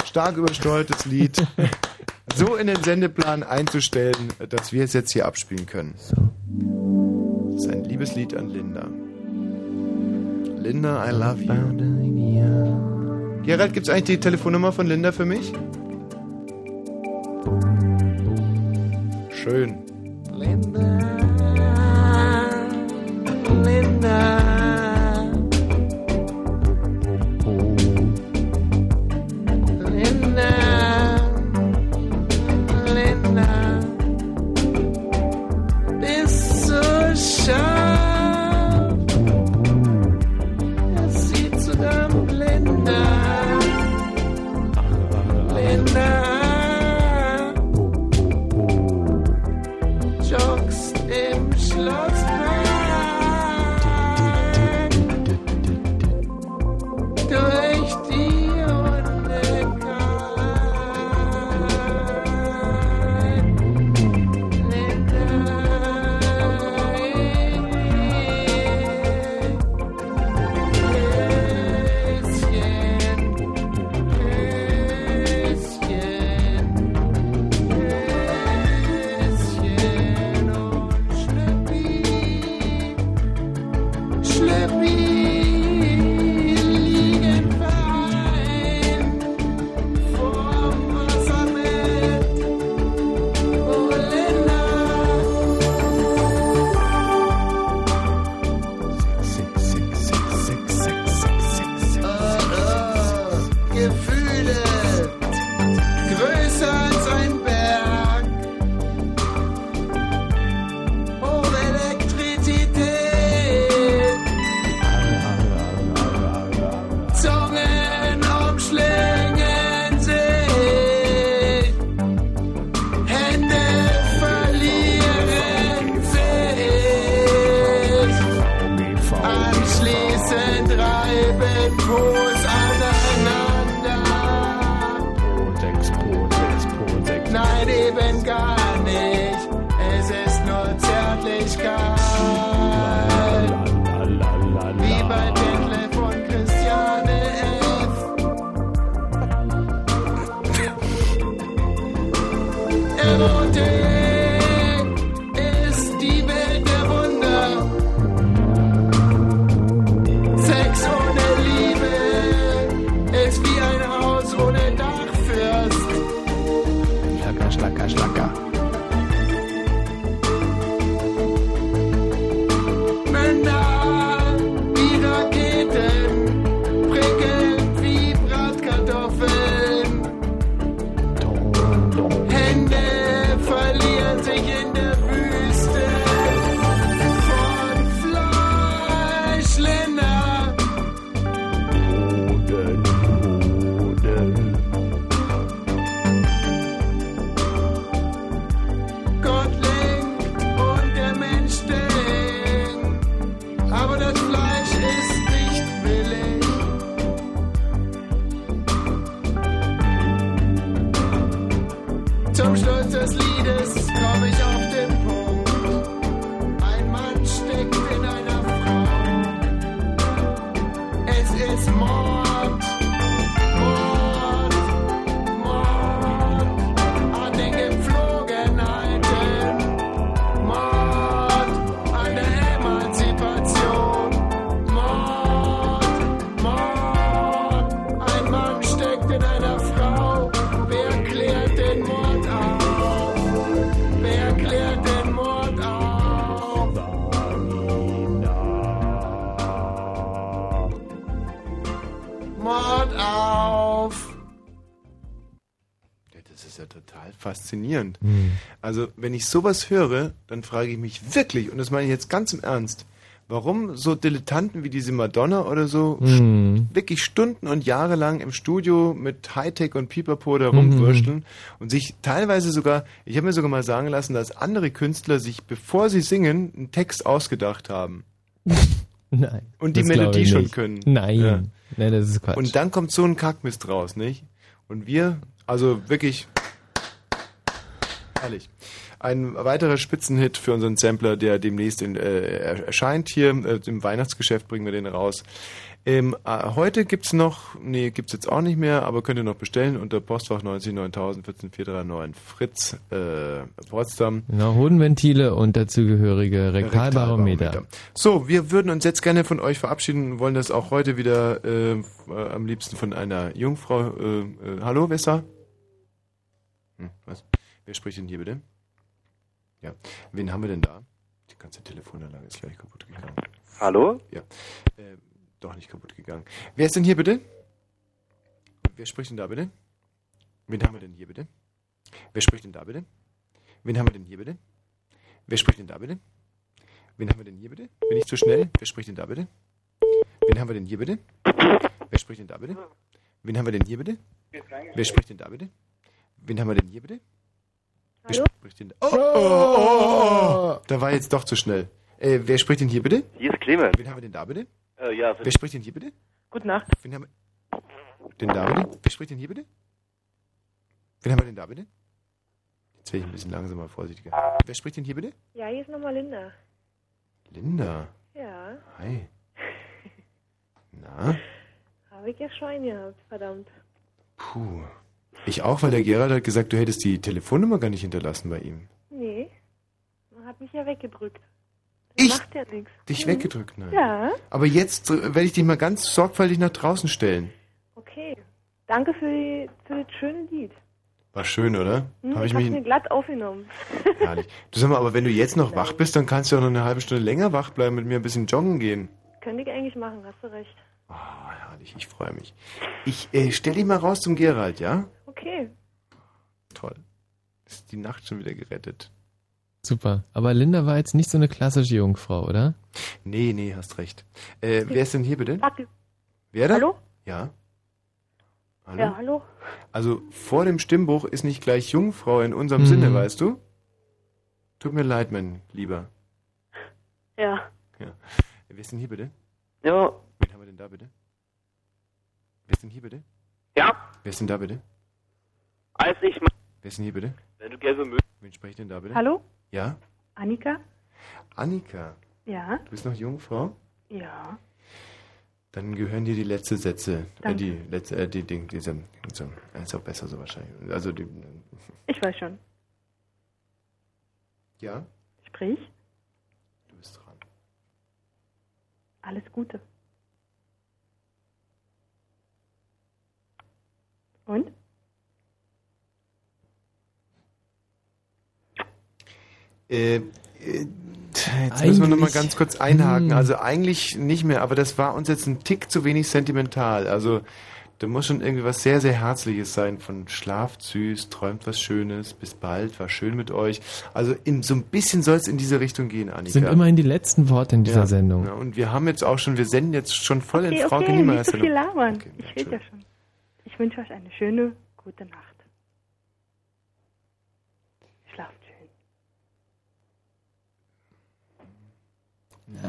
Speaker 1: stark übersteuertes Lied so in den Sendeplan einzustellen, dass wir es jetzt hier abspielen können. Das ist ein Liebeslied an Linda. Linda, I love you. Gerald, gibt's eigentlich die Telefonnummer von Linda für mich? Schön.
Speaker 6: Linda, Linda. Linda,
Speaker 1: it's more. Faszinierend.
Speaker 2: Hm.
Speaker 1: Also, wenn ich sowas höre, dann frage ich mich wirklich, und das meine ich jetzt ganz im Ernst, warum so Dilettanten wie diese Madonna oder so
Speaker 2: Hm.
Speaker 1: wirklich Stunden und Jahre lang im Studio mit Hightech und Pipapo da rumwürschteln
Speaker 2: Mhm.
Speaker 1: und sich teilweise sogar, ich habe mir sogar mal sagen lassen, dass andere Künstler sich, bevor sie singen, einen Text ausgedacht haben.
Speaker 2: Nein.
Speaker 1: Und die Melodie schon können.
Speaker 2: Nein.
Speaker 1: Ja.
Speaker 2: Nein, das ist Quatsch.
Speaker 1: Und dann kommt so ein Kackmist raus, nicht? Und wir, also wirklich herrlich. Ein weiterer Spitzenhit für unseren Sampler, der demnächst in, äh, er- erscheint hier. Äh, Im Weihnachtsgeschäft bringen wir den raus. Ähm, äh, heute gibt's noch, nee, gibt's jetzt auch nicht mehr, aber könnt ihr noch bestellen unter Postfach 90 9000 14439 Fritz, äh, Potsdam.
Speaker 2: Genau, Hodenventile und dazugehörige Rektalbarometer.
Speaker 1: So, wir würden uns jetzt gerne von euch verabschieden, wollen das auch heute wieder äh, äh, am liebsten von einer Jungfrau. Äh, äh, hallo, da? Hm, was? Wer spricht denn hier bitte? Ja. Wen haben wir denn da? Die ganze Telefonanlage ist gleich kaputt gegangen.
Speaker 34: Hallo?
Speaker 1: Ja. Äh, doch nicht kaputt gegangen. Wer ist denn hier bitte? Wer spricht denn da bitte? Wen haben wir denn hier bitte? Wer spricht denn da bitte? Wen haben wir denn hier bitte? Wer spricht denn da bitte? Wen haben wir denn hier bitte? Bin ich zu schnell? Wer spricht denn da bitte? Wen haben wir denn hier bitte? Wer spricht denn da bitte? Wen haben wir denn hier bitte? Wer spricht denn da bitte? Wen haben wir denn hier bitte? Wer
Speaker 34: Hallo?
Speaker 1: spricht denn da? Oh, oh, oh, oh, oh. Da war jetzt doch zu schnell. Äh, wer spricht denn hier bitte?
Speaker 34: Hier ist Clemens.
Speaker 1: Wen haben wir denn da bitte?
Speaker 34: Äh, ja,
Speaker 1: Wer spricht denn hier bitte?
Speaker 34: Gute Nacht.
Speaker 1: Wen haben wir denn da bitte? Wer spricht denn hier bitte? Wen haben wir denn da bitte? Jetzt werde ich ein bisschen langsamer, vorsichtiger. Wer spricht denn hier bitte?
Speaker 32: Ja, hier ist nochmal Linda.
Speaker 1: Linda.
Speaker 32: Ja,
Speaker 1: Hi. Na?
Speaker 32: habe ich ja Schwein gehabt, verdammt.
Speaker 1: Puh. Ich auch, weil der Gerald hat gesagt, du hättest die Telefonnummer gar nicht hinterlassen bei ihm.
Speaker 32: Nee, man hat mich ja weggedrückt. Das macht ja nichts.
Speaker 1: Dich
Speaker 32: Mhm.
Speaker 1: weggedrückt, nein.
Speaker 32: Ja,
Speaker 1: Aber jetzt werde ich dich mal ganz sorgfältig nach draußen stellen.
Speaker 32: okay. Danke für, die, für das schöne Lied.
Speaker 1: War schön, oder?
Speaker 32: Hm,
Speaker 1: Habe ich
Speaker 32: ich
Speaker 1: mich
Speaker 32: mir glatt aufgenommen.
Speaker 1: herrlich. Du sag mal, aber wenn du jetzt noch wach bist, dann kannst du ja noch eine halbe Stunde länger wach bleiben, mit mir ein bisschen joggen gehen.
Speaker 32: Könnte ich eigentlich machen, hast du recht.
Speaker 1: Ah, herrlich, ich freue mich. Ich äh, stell dich mal raus zum Gerald, ja?
Speaker 32: Okay.
Speaker 1: Toll. Ist die Nacht schon wieder gerettet.
Speaker 2: Super. Aber Linda war jetzt nicht so eine klassische Jungfrau, oder?
Speaker 1: Nee, nee, hast recht. Äh, wer ist denn hier bitte?
Speaker 32: Warte.
Speaker 1: Wer da?
Speaker 32: Hallo?
Speaker 1: Ja. Hallo?
Speaker 32: Ja, hallo?
Speaker 1: Also vor dem Stimmbruch ist nicht gleich Jungfrau in unserem
Speaker 2: Mhm.
Speaker 1: Sinne, weißt du? Tut mir leid, mein Lieber.
Speaker 32: Ja.
Speaker 1: Ja. Wer ist denn hier bitte?
Speaker 34: Ja.
Speaker 1: Wen haben wir denn da bitte? Wer ist denn hier bitte?
Speaker 34: Ja.
Speaker 1: Wer ist denn da bitte?
Speaker 34: Als ich mal,
Speaker 1: Wer ist denn hier bitte?
Speaker 34: wenn du gelbe Müll.
Speaker 1: Wen spricht denn da bitte?
Speaker 32: Hallo?
Speaker 1: Ja?
Speaker 32: Annika?
Speaker 1: Annika.
Speaker 32: Ja?
Speaker 1: Du bist noch Jungfrau?
Speaker 32: Ja.
Speaker 1: Dann gehören dir die letzten Sätze. Äh, die letzte, äh, die Ding, diese, diese, ist auch besser so wahrscheinlich. Also die,
Speaker 32: Ich weiß schon.
Speaker 1: ja,
Speaker 32: Sprich.
Speaker 1: du bist dran.
Speaker 32: Alles Gute. Und?
Speaker 1: Äh, äh, jetzt müssen wir nochmal ganz kurz einhaken.
Speaker 2: Hm.
Speaker 1: Also eigentlich nicht mehr, aber das war uns jetzt ein Tick zu wenig sentimental. Also da muss schon irgendwie was sehr, sehr Herzliches sein. Von schlaft süß, träumt was Schönes, bis bald, war schön mit euch. Also in, so ein bisschen soll es in diese Richtung gehen, Annika.
Speaker 2: Sind immerhin die letzten Worte in dieser
Speaker 1: Ja,
Speaker 2: Sendung.
Speaker 1: Ja, und wir haben jetzt auch schon, wir senden jetzt schon voll
Speaker 32: Okay,
Speaker 1: in Frauke
Speaker 32: okay,
Speaker 1: Niemeyer
Speaker 32: nicht so viel labern. ich rede ja schon. Ich wünsche euch eine schöne, gute Nacht. Schlaft schön.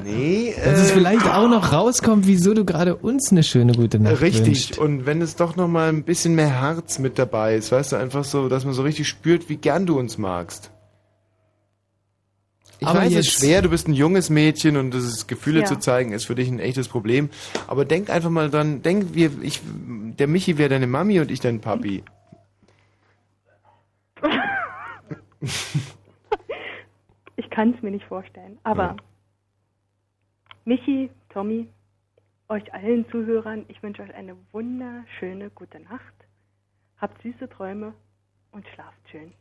Speaker 1: Nee,
Speaker 2: Dass es
Speaker 1: äh,
Speaker 2: vielleicht auch noch rauskommt, wieso du gerade uns eine schöne gute Nacht
Speaker 1: Richtig.
Speaker 2: wünscht.
Speaker 1: Und wenn es doch noch mal ein bisschen mehr Herz mit dabei ist, weißt du, einfach so, dass man so richtig spürt, wie gern du uns magst. Ich
Speaker 2: Aber
Speaker 1: weiß, es ist schwer, du bist ein junges Mädchen und das ist, Gefühle
Speaker 32: Ja.
Speaker 1: zu zeigen ist für dich ein echtes Problem. Aber denk einfach mal dran, denk, wir, ich, der Michi wäre deine Mami und ich dein Papi.
Speaker 32: Ich kann es mir nicht vorstellen. Aber Michi, Tommy, euch allen Zuhörern, ich wünsche euch eine wunderschöne gute Nacht. Habt süße Träume und schlaft schön.